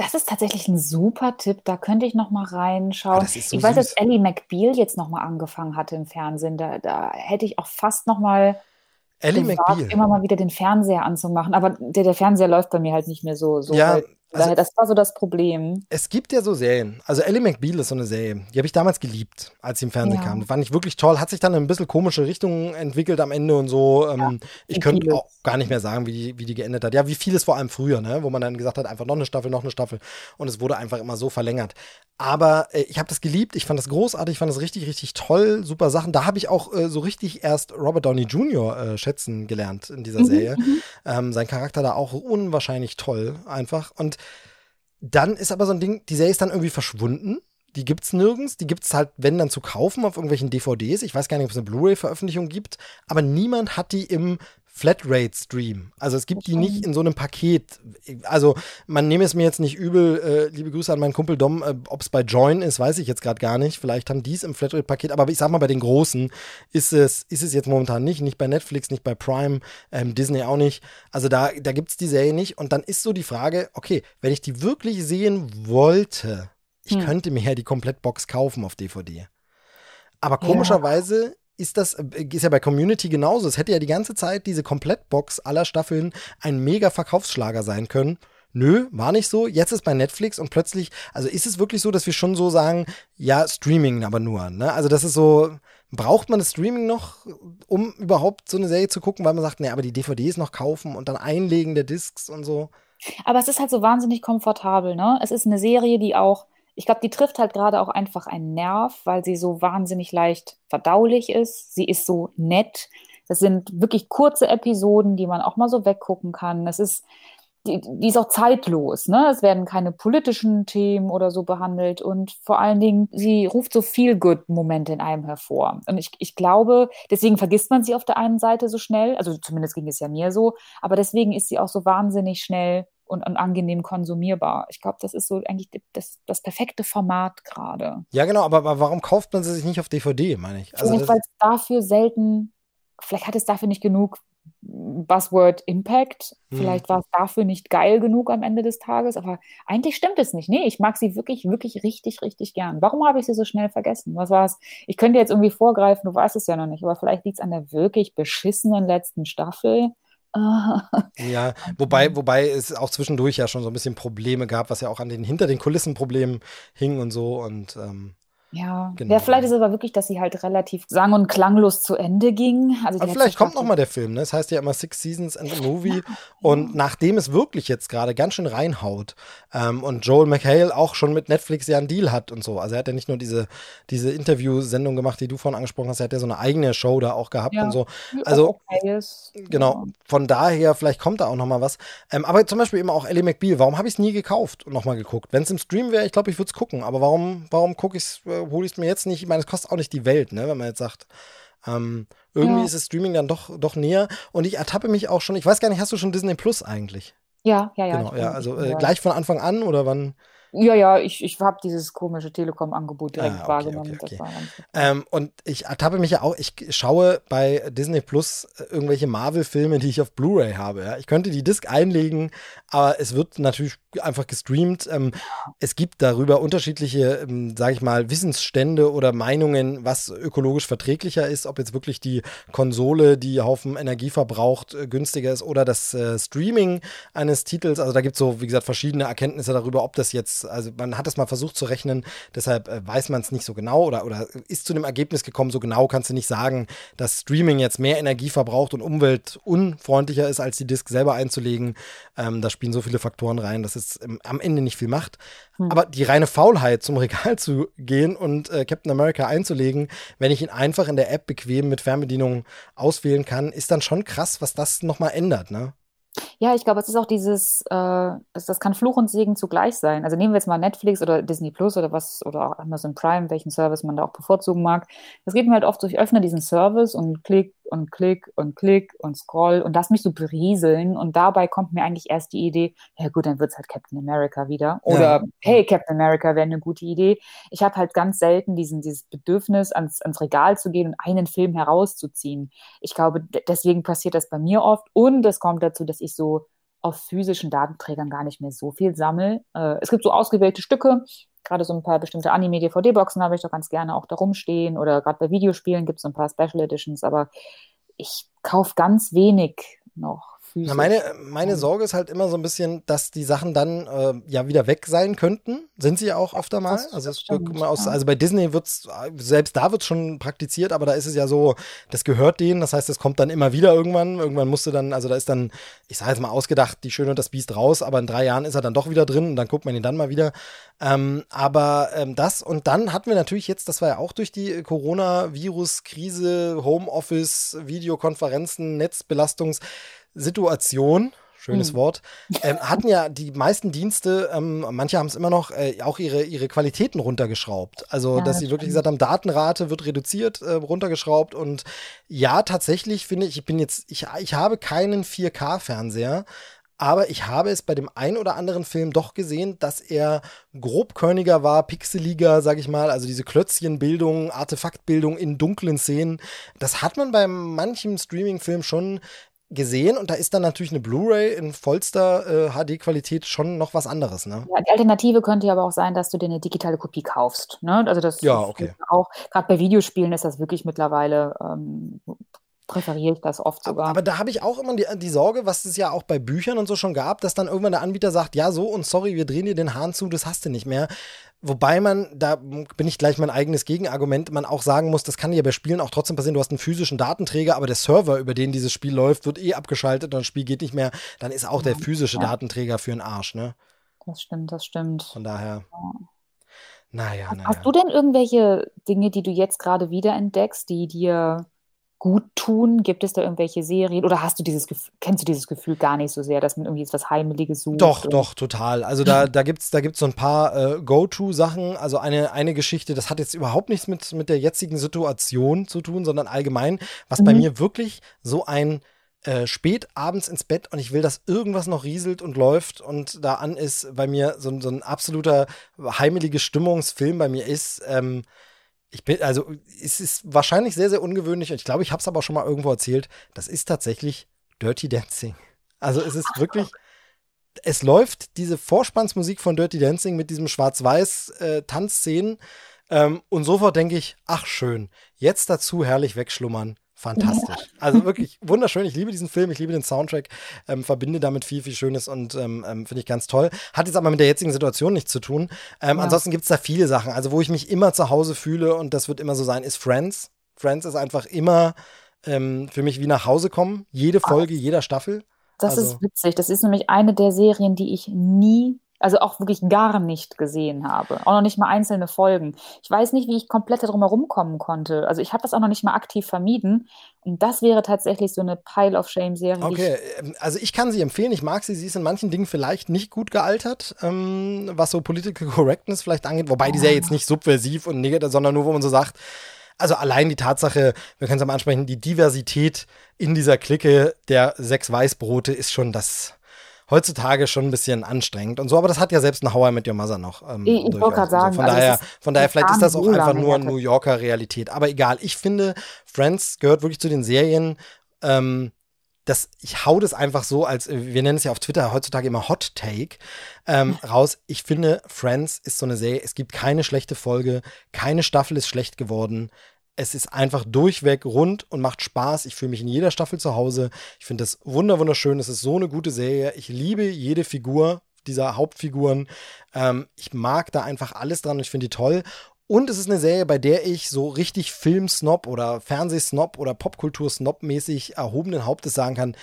Das ist tatsächlich ein super Tipp. Da könnte ich noch mal reinschauen. So ich süß. weiß, dass Ellie McBeal jetzt noch mal angefangen hatte im Fernsehen. Da, da hätte ich auch fast noch mal Ellie gewagt, McBeal. immer mal wieder den Fernseher anzumachen. Aber der, der, Fernseher läuft bei mir halt nicht mehr so. so ja, Also, Daher, das war so das Problem. Es gibt ja so Serien. Also Ellie McBeal ist so eine Serie. Die habe ich damals geliebt, als sie im Fernsehen ja. kam. Die fand ich wirklich toll. Hat sich dann in ein bisschen komische Richtung entwickelt am Ende und so. Ähm, ja, ich könnte auch gar nicht mehr sagen, wie die, wie die geendet hat. Ja, wie vieles vor allem früher, ne? wo man dann gesagt hat, einfach noch eine Staffel, noch eine Staffel. Und es wurde einfach immer so verlängert. Aber äh, ich habe das geliebt. Ich fand das großartig. Ich fand das richtig, richtig toll. Super Sachen. Da habe ich auch äh, so richtig erst Robert Downey Jr. Äh, schätzen gelernt in dieser mhm, Serie. Mhm. Ähm, sein Charakter da auch unwahrscheinlich toll einfach. Und dann ist aber so ein Ding, die Serie ist dann irgendwie verschwunden. Die gibt's nirgends. Die gibt's halt, wenn dann zu kaufen auf irgendwelchen DVDs. Ich weiß gar nicht, ob es eine Blu-ray-Veröffentlichung gibt. Aber niemand hat die im Flatrate-Stream. Also es gibt die nicht in so einem Paket. Also man nehme es mir jetzt nicht übel, äh, liebe Grüße an meinen Kumpel Dom, äh, ob es bei Join ist, weiß ich jetzt gerade gar nicht. Vielleicht haben die es im Flatrate-Paket, aber ich sag mal, bei den Großen ist es, ist es jetzt momentan nicht. Nicht bei Netflix, nicht bei Prime, ähm, Disney auch nicht. Also da, da gibt es die Serie nicht. Und dann ist so die Frage, okay, wenn ich die wirklich sehen wollte, ich hm. könnte mir ja die Komplettbox kaufen auf DVD. Aber komischerweise ist das, äh, ist ja bei Community genauso. Es hätte ja die ganze Zeit diese Komplettbox aller Staffeln ein mega Verkaufsschlager sein können. Nö, war nicht so. Jetzt ist bei Netflix und plötzlich, also ist es wirklich so, dass wir schon so sagen, ja, Streaming aber nur. Ne? Also das ist so, braucht man das Streaming noch, um überhaupt so eine Serie zu gucken, weil man sagt, ne, aber die DVDs noch kaufen und dann einlegen der Discs und so. Aber es ist halt so wahnsinnig komfortabel, ne? Es ist eine Serie, die auch ich glaube, die trifft halt gerade auch einfach einen Nerv, weil sie so wahnsinnig leicht verdaulich ist. Sie ist so nett. Das sind wirklich kurze Episoden, die man auch mal so weggucken kann. Es ist, die, die ist auch zeitlos. Ne? Es werden keine politischen Themen oder so behandelt und vor allen Dingen, sie ruft so viel Good-Momente in einem hervor. Und ich, ich glaube, deswegen vergisst man sie auf der einen Seite so schnell, also zumindest ging es ja mir so, aber deswegen ist sie auch so wahnsinnig schnell und, und angenehm konsumierbar. Ich glaube, das ist so eigentlich das, das perfekte Format gerade. Ja, genau, aber, aber, warum kauft man sie sich nicht auf DVD, meine ich? Also vielleicht, weil es dafür selten, vielleicht hat es dafür nicht genug Buzzword Impact. Hm. Vielleicht war es dafür nicht geil genug am Ende des Tages, aber eigentlich stimmt es nicht. Nee, ich mag sie wirklich, wirklich richtig, richtig gern. Warum habe ich sie so schnell vergessen? Was war es? Ich könnte jetzt irgendwie vorgreifen, du weißt es ja noch nicht, aber vielleicht liegt es an der wirklich beschissenen letzten Staffel. Ja, wobei, wobei es auch zwischendurch ja schon so ein bisschen Probleme gab, was ja auch an den hinter den Kulissen Problemen hing und so und ähm, ja, genau. ja, vielleicht ist es aber wirklich, dass sie halt relativ sang- und klanglos zu Ende ging. Also aber vielleicht kommt noch mal der Film, ne? Das heißt ja immer Six Seasons and a Movie. Und nachdem es wirklich jetzt gerade ganz schön reinhaut ähm, und Joel McHale auch schon mit Netflix ja einen Deal hat und so. Also er hat ja nicht nur diese, diese Interviewsendung gemacht, die du vorhin angesprochen hast, er hat ja so eine eigene Show da auch gehabt ja. und so. Also okay genau, von daher, vielleicht kommt da auch noch mal was. Ähm, aber zum Beispiel eben auch Ellie McBeal, warum habe ich es nie gekauft und noch mal geguckt? Wenn es im Stream wäre, ich glaube, ich würde es gucken. Aber warum, warum gucke ich es? Äh, hole ich es mir jetzt nicht. Ich meine, es kostet auch nicht die Welt, ne, wenn man jetzt sagt, ähm, irgendwie ja. ist das Streaming dann doch, doch näher. Und ich ertappe mich auch schon, ich weiß gar nicht, hast du schon Disney Plus eigentlich? Ja, ja, ja. Genau, ja, also äh, gleich von Anfang an oder wann? Ja, ja, ich, ich habe dieses komische Telekom-Angebot direkt ah, okay, wahrgenommen. Okay, okay. Ähm, und ich ertappe mich ja auch, ich schaue bei Disney Plus äh, irgendwelche Marvel-Filme, die ich auf Blu-ray habe. Ja? Ich könnte die Disc einlegen, aber es wird natürlich einfach gestreamt. Ähm, es gibt darüber unterschiedliche, ähm, sage ich mal, Wissensstände oder Meinungen, was ökologisch verträglicher ist, ob jetzt wirklich die Konsole, die Haufen Energie verbraucht, äh, günstiger ist oder das äh, Streaming eines Titels. Also da gibt es so, wie gesagt, verschiedene Erkenntnisse darüber, ob das jetzt also man hat es mal versucht zu rechnen, deshalb äh, weiß man es nicht so genau oder, oder ist zu dem Ergebnis gekommen, so genau kannst du nicht sagen, dass Streaming jetzt mehr Energie verbraucht und umweltunfreundlicher ist, als die Disk selber einzulegen. Ähm, da spielen so viele Faktoren rein, dass es ähm, am Ende nicht viel macht. Hm. Aber die reine Faulheit, zum Regal zu gehen und äh, Captain America einzulegen, wenn ich ihn einfach in der App bequem mit Fernbedienung auswählen kann, ist dann schon krass, was das nochmal ändert, ne? Ja, ich glaube, es ist auch dieses, äh, das, das kann Fluch und Segen zugleich sein. Also nehmen wir jetzt mal Netflix oder Disney Plus oder was, oder auch Amazon Prime, welchen Service man da auch bevorzugen mag. Das geht mir halt oft so, ich öffne diesen Service und klick und klick und klick und scroll und lass mich so berieseln und dabei kommt mir eigentlich erst die Idee, ja gut, dann wird's halt Captain America wieder oder ja. hey, Captain America wäre eine gute Idee. Ich habe halt ganz selten diesen, dieses Bedürfnis, ans, ans Regal zu gehen und einen Film herauszuziehen. Ich glaube, deswegen passiert das bei mir oft und es kommt dazu, dass ich so auf physischen Datenträgern gar nicht mehr so viel sammle. Äh, es gibt so ausgewählte Stücke, gerade so ein paar bestimmte Anime-DVD-Boxen habe ich doch ganz gerne auch da rumstehen oder gerade bei Videospielen gibt es so ein paar Special Editions, aber ich kaufe ganz wenig noch physisch. Na, meine, meine Sorge ist halt immer so ein bisschen, dass die Sachen dann äh, ja wieder weg sein könnten. Sind sie auch öfter mal. Das- also, das es stimmt, aus, ja. also bei Disney wird's, selbst da wird's schon praktiziert, aber da ist es ja so, das gehört denen. Das heißt, es kommt dann immer wieder irgendwann. Irgendwann musst du dann, also da ist dann, ich sage jetzt mal ausgedacht, die Schöne und das Biest raus, aber in drei Jahren ist er dann doch wieder drin und dann guckt man ihn dann mal wieder. Ähm, aber ähm, das und dann hatten wir natürlich jetzt, das war ja auch durch die Corona-Virus-Krise, Homeoffice, Videokonferenzen, Netzbelastungssituation. Schönes Hm. Wort. Ähm, hatten ja die meisten Dienste, ähm, manche haben es immer noch, äh, auch ihre, ihre Qualitäten runtergeschraubt. Also, Ja, dass das sie wirklich gesagt haben, Datenrate wird reduziert, äh, runtergeschraubt. Und ja, tatsächlich finde ich, ich bin jetzt, ich, ich habe keinen 4K-Fernseher, aber ich habe es bei dem ein oder anderen Film doch gesehen, dass er grobkörniger war, pixeliger, sag ich mal, also diese Klötzchenbildung, Artefaktbildung in dunklen Szenen. Das hat man bei manchem Streaming-Film schon gesehen und da ist dann natürlich eine Blu-ray in vollster äh, HD-Qualität schon noch was anderes, ne? Ja, die Alternative könnte ja aber auch sein, dass du dir eine digitale Kopie kaufst. Ne? Also das Ja, okay. auch, gerade bei Videospielen ist das wirklich mittlerweile, ähm, präferiere ich das oft sogar. Aber da habe ich auch immer die, die Sorge, was es ja auch bei Büchern und so schon gab, dass dann irgendwann der Anbieter sagt, ja, so und sorry, wir drehen dir den Hahn zu, das hast du nicht mehr. Wobei man, da bin ich gleich mein eigenes Gegenargument, man auch sagen muss, das kann ja bei Spielen auch trotzdem passieren, du hast einen physischen Datenträger, aber der Server, über den dieses Spiel läuft, wird eh abgeschaltet und das Spiel geht nicht mehr, dann ist auch der physische Ja. Datenträger für den Arsch, ne? das stimmt, das stimmt. Von daher, naja, Hast, naja. hast du denn irgendwelche Dinge, die du jetzt gerade wiederentdeckst, die dir gut tun? Gibt es da irgendwelche Serien? Oder hast du dieses Gefühl, kennst du dieses Gefühl gar nicht so sehr, dass man irgendwie jetzt was Heimeliges sucht? Doch, doch, total. Also da, da gibt's, da gibt's so ein paar äh, Go-To-Sachen. Also eine, eine Geschichte, das hat jetzt überhaupt nichts mit, mit der jetzigen Situation zu tun, sondern allgemein, was bei Mhm. mir wirklich so ein äh, spät abends ins Bett und ich will, dass irgendwas noch rieselt und läuft und da an ist, bei mir so, ein- so ein absoluter heimelige Stimmungsfilm bei mir ist. Ähm, ich bin, also es ist wahrscheinlich sehr, sehr ungewöhnlich und ich glaube, ich habe es aber schon mal irgendwo erzählt. Das ist tatsächlich Dirty Dancing. Also es ist wirklich, es läuft diese Vorspannsmusik von Dirty Dancing mit diesem Schwarz-Weiß-Tanzszenen ähm, und sofort denke ich, ach schön, jetzt dazu herrlich wegschlummern. Fantastisch. Also wirklich wunderschön. Ich liebe diesen Film, ich liebe den Soundtrack, ähm, verbinde damit viel, viel Schönes und ähm, ähm, finde ich ganz toll. Hat jetzt aber mit der jetzigen Situation nichts zu tun. Ähm, Ja. Ansonsten gibt es da viele Sachen. Also, wo ich mich immer zu Hause fühle und das wird immer so sein, ist Friends. Friends ist einfach immer ähm, für mich wie nach Hause kommen. Jede Folge, jeder Staffel. Das Also- ist witzig. Das ist nämlich eine der Serien, die ich nie, also auch wirklich gar nicht gesehen habe. Auch noch nicht mal einzelne Folgen. Ich weiß nicht, wie ich komplett darum herumkommen konnte. Also ich habe das auch noch nicht mal aktiv vermieden. Und das wäre tatsächlich so eine Pile of Shame-Serie. Okay, ähm, also ich kann sie empfehlen. Ich mag sie. Sie ist in manchen Dingen vielleicht nicht gut gealtert, ähm, was so Political Correctness vielleicht angeht. Wobei die Serie jetzt nicht subversiv und negativ, sondern nur, wo man so sagt, also allein die Tatsache, wir können es mal ansprechen, die Diversität in dieser Clique der sechs Weißbrote ist schon das heutzutage schon ein bisschen anstrengend und so, aber das hat ja selbst ein How I Met Your Mother noch. Ähm, Ich- ich wollte gerade sagen, von also daher, von daher, vielleicht ist das auch so einfach nur. New Yorker Realität. Aber egal, ich finde, Friends gehört wirklich zu den Serien, ähm, das, ich hau das einfach so als, wir nennen es ja auf Twitter heutzutage immer Hot Take, ähm, raus. Ich finde, Friends ist so eine Serie, es gibt keine schlechte Folge, keine Staffel ist schlecht geworden. Es ist einfach durchweg rund und macht Spaß. Ich fühle mich in jeder Staffel zu Hause. Ich finde das wunder wunderschön. Es ist so eine gute Serie. Ich liebe jede Figur dieser Hauptfiguren. Ähm, ich mag da einfach alles dran und ich finde die toll. Und es ist eine Serie, bei der ich so richtig Filmsnob oder Fernsehsnob oder Popkultursnob mäßig erhobenen Hauptes sagen kann,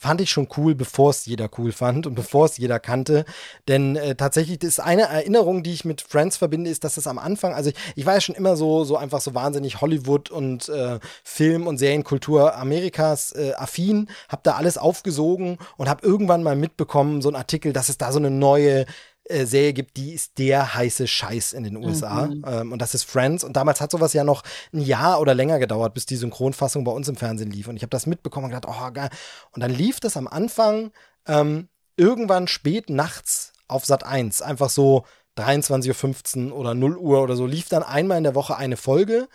fand ich schon cool, bevor es jeder cool fand und bevor es jeder kannte. Denn äh, tatsächlich ist eine Erinnerung, die ich mit Friends verbinde, ist, dass es am Anfang, also ich, ich war ja schon immer so, so einfach so wahnsinnig Hollywood und äh, Film- und Serienkultur Amerikas äh, affin, hab da alles aufgesogen und hab irgendwann mal mitbekommen, so ein Artikel, dass es da so eine neue äh, Serie gibt, die ist der heiße Scheiß in den USA. Mhm. Ähm, und das ist Friends. Und damals hat sowas ja noch ein Jahr oder länger gedauert, bis die Synchronfassung bei uns im Fernsehen lief. Und ich habe das mitbekommen und gedacht, oh geil. Und dann lief das am Anfang ähm, irgendwann spät nachts auf Sat 1. Einfach so 23.15 Uhr oder 0 Uhr oder so, lief dann einmal in der Woche eine Folge.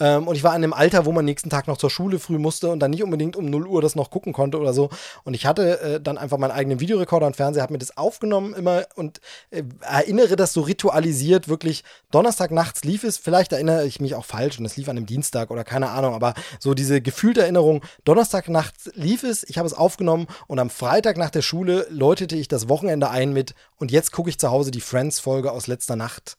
Ähm, und ich war in einem Alter, wo man nächsten Tag noch zur Schule früh musste und dann nicht unbedingt um 0 Uhr das noch gucken konnte oder so. Und ich hatte äh, dann einfach meinen eigenen Videorekorder und Fernseher, habe mir das aufgenommen immer und äh, erinnere das so ritualisiert wirklich. Donnerstag nachts lief es, vielleicht erinnere ich mich auch falsch und es lief an einem Dienstag oder keine Ahnung, aber so diese gefühlte Erinnerung, Donnerstag nachts lief es, ich habe es aufgenommen und am Freitag nach der Schule läutete ich das Wochenende ein mit und jetzt gucke ich zu Hause die Friends-Folge aus letzter Nacht.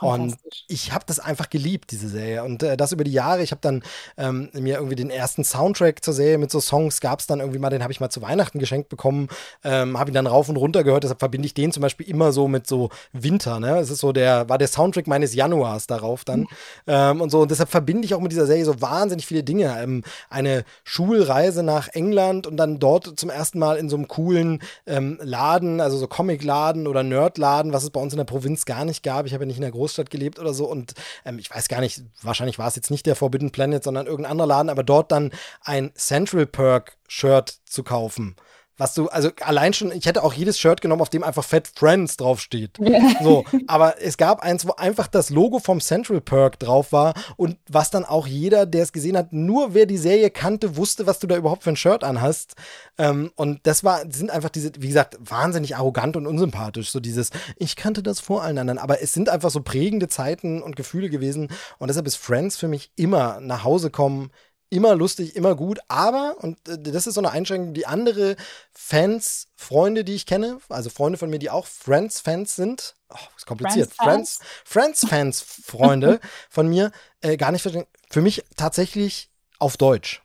Und ich habe das einfach geliebt, diese Serie. Und äh, das über die Jahre. Ich habe dann ähm, mir irgendwie den ersten Soundtrack zur Serie mit so Songs gab es dann irgendwie mal, den habe ich mal zu Weihnachten geschenkt bekommen. Ähm, habe ihn dann rauf und runter gehört. Deshalb verbinde ich den zum Beispiel immer so mit so Winter. Ne? Es ist so der, war der Soundtrack meines Januars darauf dann. Mhm. Ähm, und so. Und deshalb verbinde ich auch mit dieser Serie so wahnsinnig viele Dinge. Ähm, eine Schulreise nach England und dann dort zum ersten Mal in so einem coolen ähm, Laden, also so Comicladen oder Nerdladen, was es bei uns in der Provinz gar nicht gab. Ich habe ja nicht in der Großstadt gelebt oder so. Und ähm, ich weiß gar nicht, wahrscheinlich war es jetzt nicht der Forbidden Planet, sondern irgendein anderer Laden, aber dort dann ein Central Perk Shirt zu kaufen was du, also allein schon, ich hätte auch jedes Shirt genommen, auf dem einfach Fat Friends draufsteht. So, aber es gab eins, wo einfach das Logo vom Central Perk drauf war und was dann auch jeder, der es gesehen hat, nur wer die Serie kannte, wusste, was du da überhaupt für ein Shirt anhast. Ähm, und das war, sind einfach diese, wie gesagt, wahnsinnig arrogant und unsympathisch. So dieses, ich kannte das vor allen anderen, aber es sind einfach so prägende Zeiten und Gefühle gewesen. Und deshalb ist Friends für mich immer nach Hause kommen, immer lustig, immer gut, aber, und äh, das ist so eine Einschränkung, die andere Fans, Freunde, die ich kenne, also Freunde von mir, die auch Friends-Fans sind, oh, ist kompliziert, Friends, Friends-Fans, Freunde von mir, äh, gar nicht verstehen, für mich tatsächlich auf Deutsch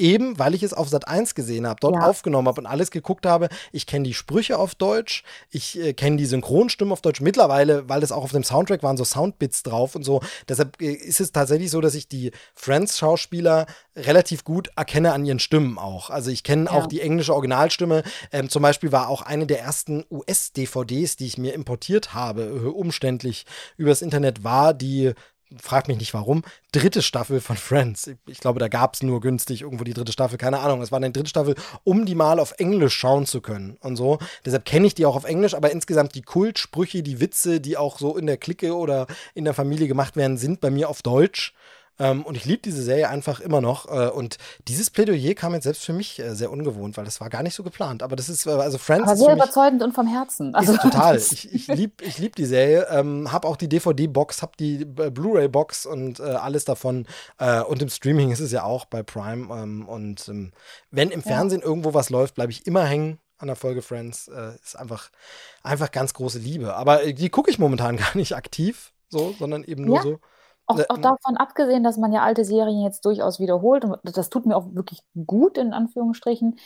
eben weil ich es auf Sat 1 gesehen habe, dort ja. aufgenommen habe und alles geguckt habe. Ich kenne die Sprüche auf Deutsch, ich äh, kenne die Synchronstimmen auf Deutsch. Mittlerweile, weil es auch auf dem Soundtrack waren, so Soundbits drauf und so. Deshalb äh, ist es tatsächlich so, dass ich die Friends-Schauspieler relativ gut erkenne an ihren Stimmen auch. Also ich kenne ja. auch die englische Originalstimme. Ähm, zum Beispiel war auch eine der ersten US-DVDs, die ich mir importiert habe, äh, umständlich übers Internet, war die frag mich nicht warum, dritte Staffel von Friends. Ich glaube, da gab es nur günstig irgendwo die dritte Staffel, keine Ahnung. Es war eine dritte Staffel, um die mal auf Englisch schauen zu können und so. Deshalb kenne ich die auch auf Englisch, aber insgesamt die Kultsprüche, die Witze, die auch so in der Clique oder in der Familie gemacht werden, sind bei mir auf Deutsch. Ähm, und ich liebe diese Serie einfach immer noch. Äh, und dieses Plädoyer kam jetzt selbst für mich äh, sehr ungovont, weil das war gar nicht so geplant. Aber das ist, äh, also Friends. Aber sehr überzeugend und vom Herzen. Also total. Ich, ich liebe ich lieb die Serie. Ähm, hab auch die DVD-Box, hab die äh, Blu-ray-Box und äh, alles davon. Äh, und im Streaming ist es ja auch bei Prime. Ähm, und ähm, wenn im Fernsehen ja. irgendwo was läuft, bleibe ich immer hängen an der Folge Friends. ist einfach, einfach ganz große Liebe. Aber die gucke ich momentan gar nicht aktiv, so, sondern eben nur ja. so auch, auch, davon abgesehen, dass man ja alte Serien jetzt durchaus wiederholt, und das tut mir auch wirklich gut, in Anführungsstrichen,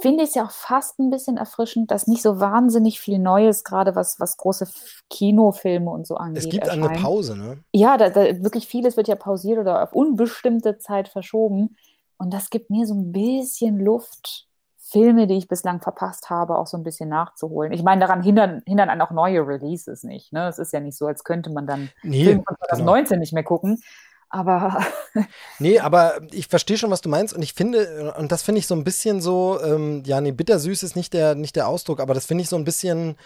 finde ich es ja auch fast ein bisschen erfrischend, dass nicht so wahnsinnig viel Neues, gerade was, was große Kinofilme und so angeht. Es gibt erscheint. eine Pause, ne? Ja, da, da, wirklich vieles wird ja pausiert oder auf unbestimmte Zeit verschoben. Und das gibt mir so ein bisschen Luft, Filme, die ich bislang verpasst habe, auch so ein bisschen nachzuholen. Ich meine, daran hindern, hindern einen auch neue Releases nicht. Ne? Es ist ja nicht so, als könnte man dann nee, Filme von 2019 genau. nicht mehr gucken. Aber. nee, aber ich verstehe schon, was du meinst. Und ich finde, und das finde ich so ein bisschen so, ähm, ja, nee, bittersüß ist nicht der, nicht der Ausdruck, aber das finde ich so ein bisschen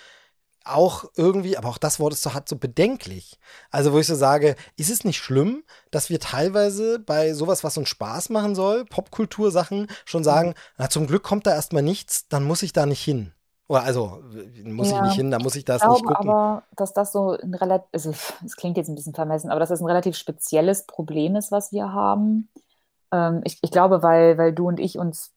auch irgendwie, aber auch das Wort ist so hat so bedenklich. Also, wo ich so sage, ist es nicht schlimm, dass wir teilweise bei sowas, was uns Spaß machen soll, Popkultursachen, schon sagen, mhm. na, zum Glück kommt da erstmal nichts, dann muss ich da nicht hin. Oder also, muss ja, ich nicht hin, da muss ich das ich glaube nicht gucken. aber, dass das so ein relativ, also, es klingt jetzt ein bisschen vermessen, aber dass das ein relativ spezielles Problem ist, was wir haben. Ähm, ich, ich glaube, weil, weil du und ich uns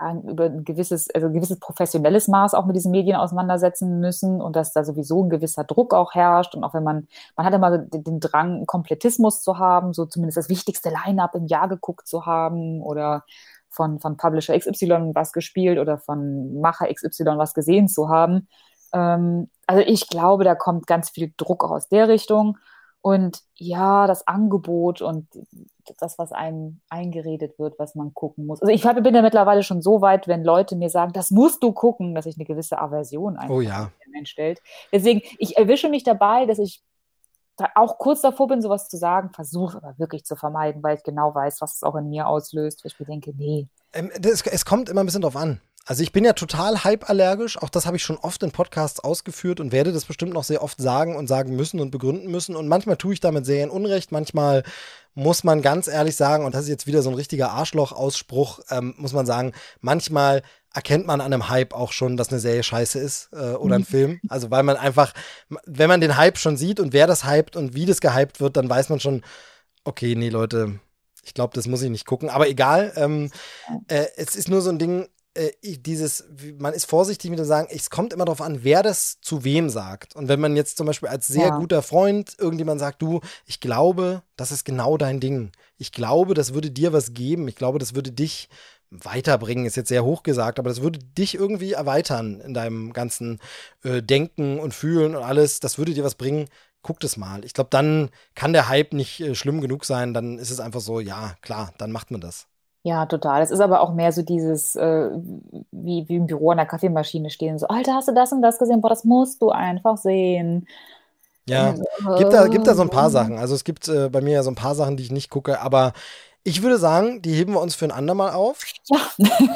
ja, über ein gewisses, also ein gewisses professionelles Maß auch mit diesen Medien auseinandersetzen müssen und dass da sowieso ein gewisser Druck auch herrscht und auch wenn man, man hat immer den, Drang, Komplettismus zu haben, so zumindest das wichtigste Line-up im Jahr geguckt zu haben oder von, von Publisher XY was gespielt oder von Macher XY was gesehen zu haben. Ähm, also ich glaube, da kommt ganz viel Druck auch aus der Richtung. Und ja, das Angebot und das, was einem eingeredet wird, was man gucken muss. Also ich bin ja mittlerweile schon so weit, wenn Leute mir sagen, das musst du gucken, dass ich eine gewisse Aversion einfach oh ja. stellt. Deswegen, ich erwische mich dabei, dass ich da auch kurz davor bin, sowas zu sagen, versuche aber wirklich zu vermeiden, weil ich genau weiß, was es auch in mir auslöst, wo ich mir denke, nee. Ähm, das, es kommt immer ein bisschen drauf an. Also ich bin ja total hypeallergisch. Auch das habe ich schon oft in Podcasts ausgeführt und werde das bestimmt noch sehr oft sagen und sagen müssen und begründen müssen. Und manchmal tue ich damit sehr in Unrecht. Manchmal muss man ganz ehrlich sagen, und das ist jetzt wieder so ein richtiger Arschloch-Ausspruch, ähm, muss man sagen, manchmal erkennt man an einem Hype auch schon, dass eine Serie scheiße ist äh, oder ein mhm. Film. Also weil man einfach, wenn man den Hype schon sieht und wer das hypt und wie das gehypt wird, dann weiß man schon, okay, nee, Leute, ich glaube, das muss ich nicht gucken. Aber egal, ähm, äh, es ist nur so ein Ding, äh, dieses, man ist vorsichtig mit dem Sagen, es kommt immer darauf an, wer das zu wem sagt. Und wenn man jetzt zum Beispiel als sehr ja. guter Freund irgendjemand sagt, du, ich glaube, das ist genau dein Ding. Ich glaube, das würde dir was geben. Ich glaube, das würde dich weiterbringen, ist jetzt sehr hoch gesagt, aber das würde dich irgendwie erweitern in deinem ganzen äh, Denken und Fühlen und alles. Das würde dir was bringen. Guck das mal. Ich glaube, dann kann der Hype nicht äh, schlimm genug sein. Dann ist es einfach so, ja, klar, dann macht man das. Ja, total. Es ist aber auch mehr so dieses, äh, wie, wie im Büro an der Kaffeemaschine stehen, so, Alter, hast du das und das gesehen? Boah, das musst du einfach sehen. Ja, äh, gibt da, gibt da so ein paar Sachen. Also es gibt äh, bei mir ja so ein paar Sachen, die ich nicht gucke, aber ich würde sagen, die heben wir uns für ein andermal auf. Ja.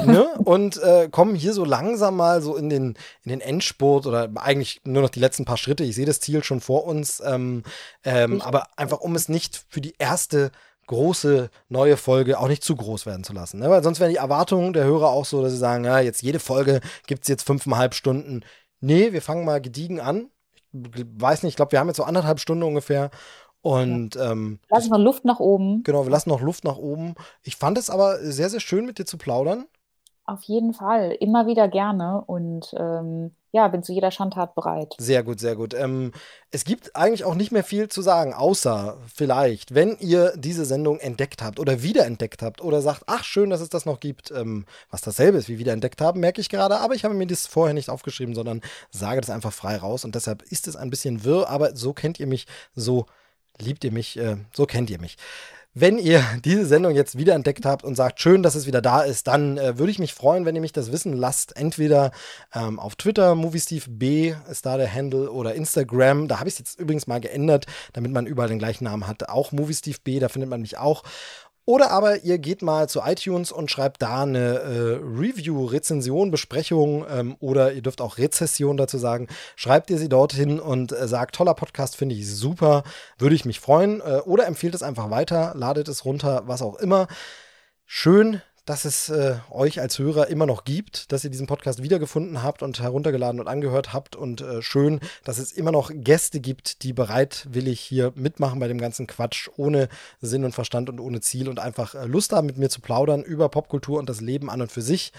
ne? Und äh, kommen hier so langsam mal so in den, in den Endspurt oder eigentlich nur noch die letzten paar Schritte. Ich sehe das Ziel schon vor uns. Ähm, ähm, aber einfach, um es nicht für die erste große neue Folge auch nicht zu groß werden zu lassen. Ne? Weil sonst wären die Erwartungen der Hörer auch so, dass sie sagen, ja, jetzt jede Folge gibt es jetzt fünfeinhalb Stunden. Nee, wir fangen mal gediegen an. Ich weiß nicht, ich glaube, wir haben jetzt so anderthalb Stunden ungefähr. Und ja. ähm, lassen wir Luft nach oben. Genau, wir lassen noch Luft nach oben. Ich fand es aber sehr, sehr schön, mit dir zu plaudern. Auf jeden Fall, immer wieder gerne und ähm, ja, bin zu jeder Schandtat bereit. Sehr gut, sehr gut. Ähm, es gibt eigentlich auch nicht mehr viel zu sagen, außer vielleicht, wenn ihr diese Sendung entdeckt habt oder wiederentdeckt habt oder sagt, ach schön, dass es das noch gibt, ähm, was dasselbe ist wie wiederentdeckt haben, merke ich gerade, aber ich habe mir das vorher nicht aufgeschrieben, sondern sage das einfach frei raus und deshalb ist es ein bisschen wirr, aber so kennt ihr mich, so liebt ihr mich, äh, so kennt ihr mich. Wenn ihr diese Sendung jetzt wieder entdeckt habt und sagt, schön, dass es wieder da ist, dann äh, würde ich mich freuen, wenn ihr mich das wissen lasst. Entweder ähm, auf Twitter, MovieSteveB ist da der Handle, oder Instagram. Da habe ich es jetzt übrigens mal geändert, damit man überall den gleichen Namen hat. Auch MovieSteveB, da findet man mich auch. Oder aber ihr geht mal zu iTunes und schreibt da eine äh, Review, Rezension, Besprechung ähm, oder ihr dürft auch Rezession dazu sagen. Schreibt ihr sie dorthin und äh, sagt, toller Podcast, finde ich super, würde ich mich freuen. Äh, oder empfiehlt es einfach weiter, ladet es runter, was auch immer. Schön, dass es äh, euch als Hörer immer noch gibt, dass ihr diesen Podcast wiedergefunden habt und heruntergeladen und angehört habt. Und äh, schön, dass es immer noch Gäste gibt, die bereitwillig hier mitmachen bei dem ganzen Quatsch, ohne Sinn und Verstand und ohne Ziel und einfach äh, Lust haben, mit mir zu plaudern über Popkultur und das Leben an und für sich.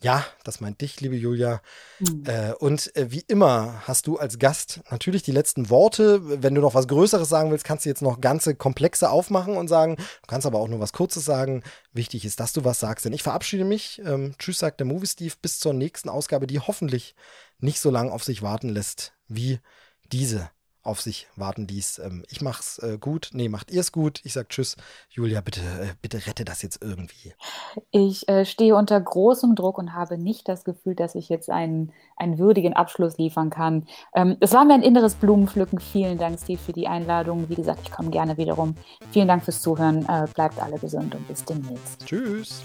Ja, das meint dich, liebe Julia. Mhm. Äh, und äh, wie immer hast du als Gast natürlich die letzten Worte. Wenn du noch was Größeres sagen willst, kannst du jetzt noch ganze Komplexe aufmachen und sagen. Du kannst aber auch nur was Kurzes sagen. Wichtig ist, dass du was sagst. Denn ich verabschiede mich. Ähm, tschüss, sagt der Movie Steve. Bis zur nächsten Ausgabe, die hoffentlich nicht so lange auf sich warten lässt wie diese auf sich warten ließ. Ähm, ich mach's äh, gut. Nee, macht ihr es gut. Ich sag Tschüss. Julia, bitte, äh, bitte rette das jetzt irgendwie. Ich äh, stehe unter großem Druck und habe nicht das Gefühl, dass ich jetzt einen, einen würdigen Abschluss liefern kann. Ähm, es war mir ein inneres Blumenpflücken. Vielen Dank, Steve, für die Einladung. Wie gesagt, ich komme gerne wiederum. Vielen Dank fürs Zuhören. Äh, bleibt alle gesund und bis demnächst. Tschüss.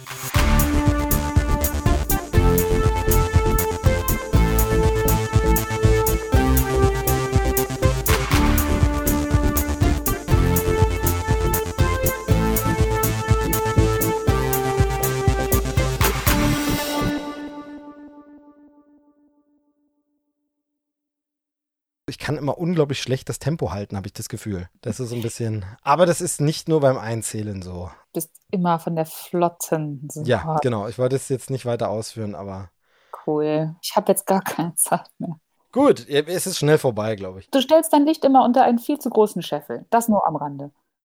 Ich kann immer unglaublich schlecht das Tempo halten, habe ich das Gefühl. Das ist so ein bisschen. Aber das ist nicht nur beim Einzählen so. Du bist immer von der flotten. Super. Ja, genau. Ich wollte es jetzt nicht weiter ausführen, aber. Cool. Ich habe jetzt gar keine Zeit mehr. Gut, es ist schnell vorbei, glaube ich. Du stellst dein Licht immer unter einen viel zu großen Scheffel. Das nur am Rande.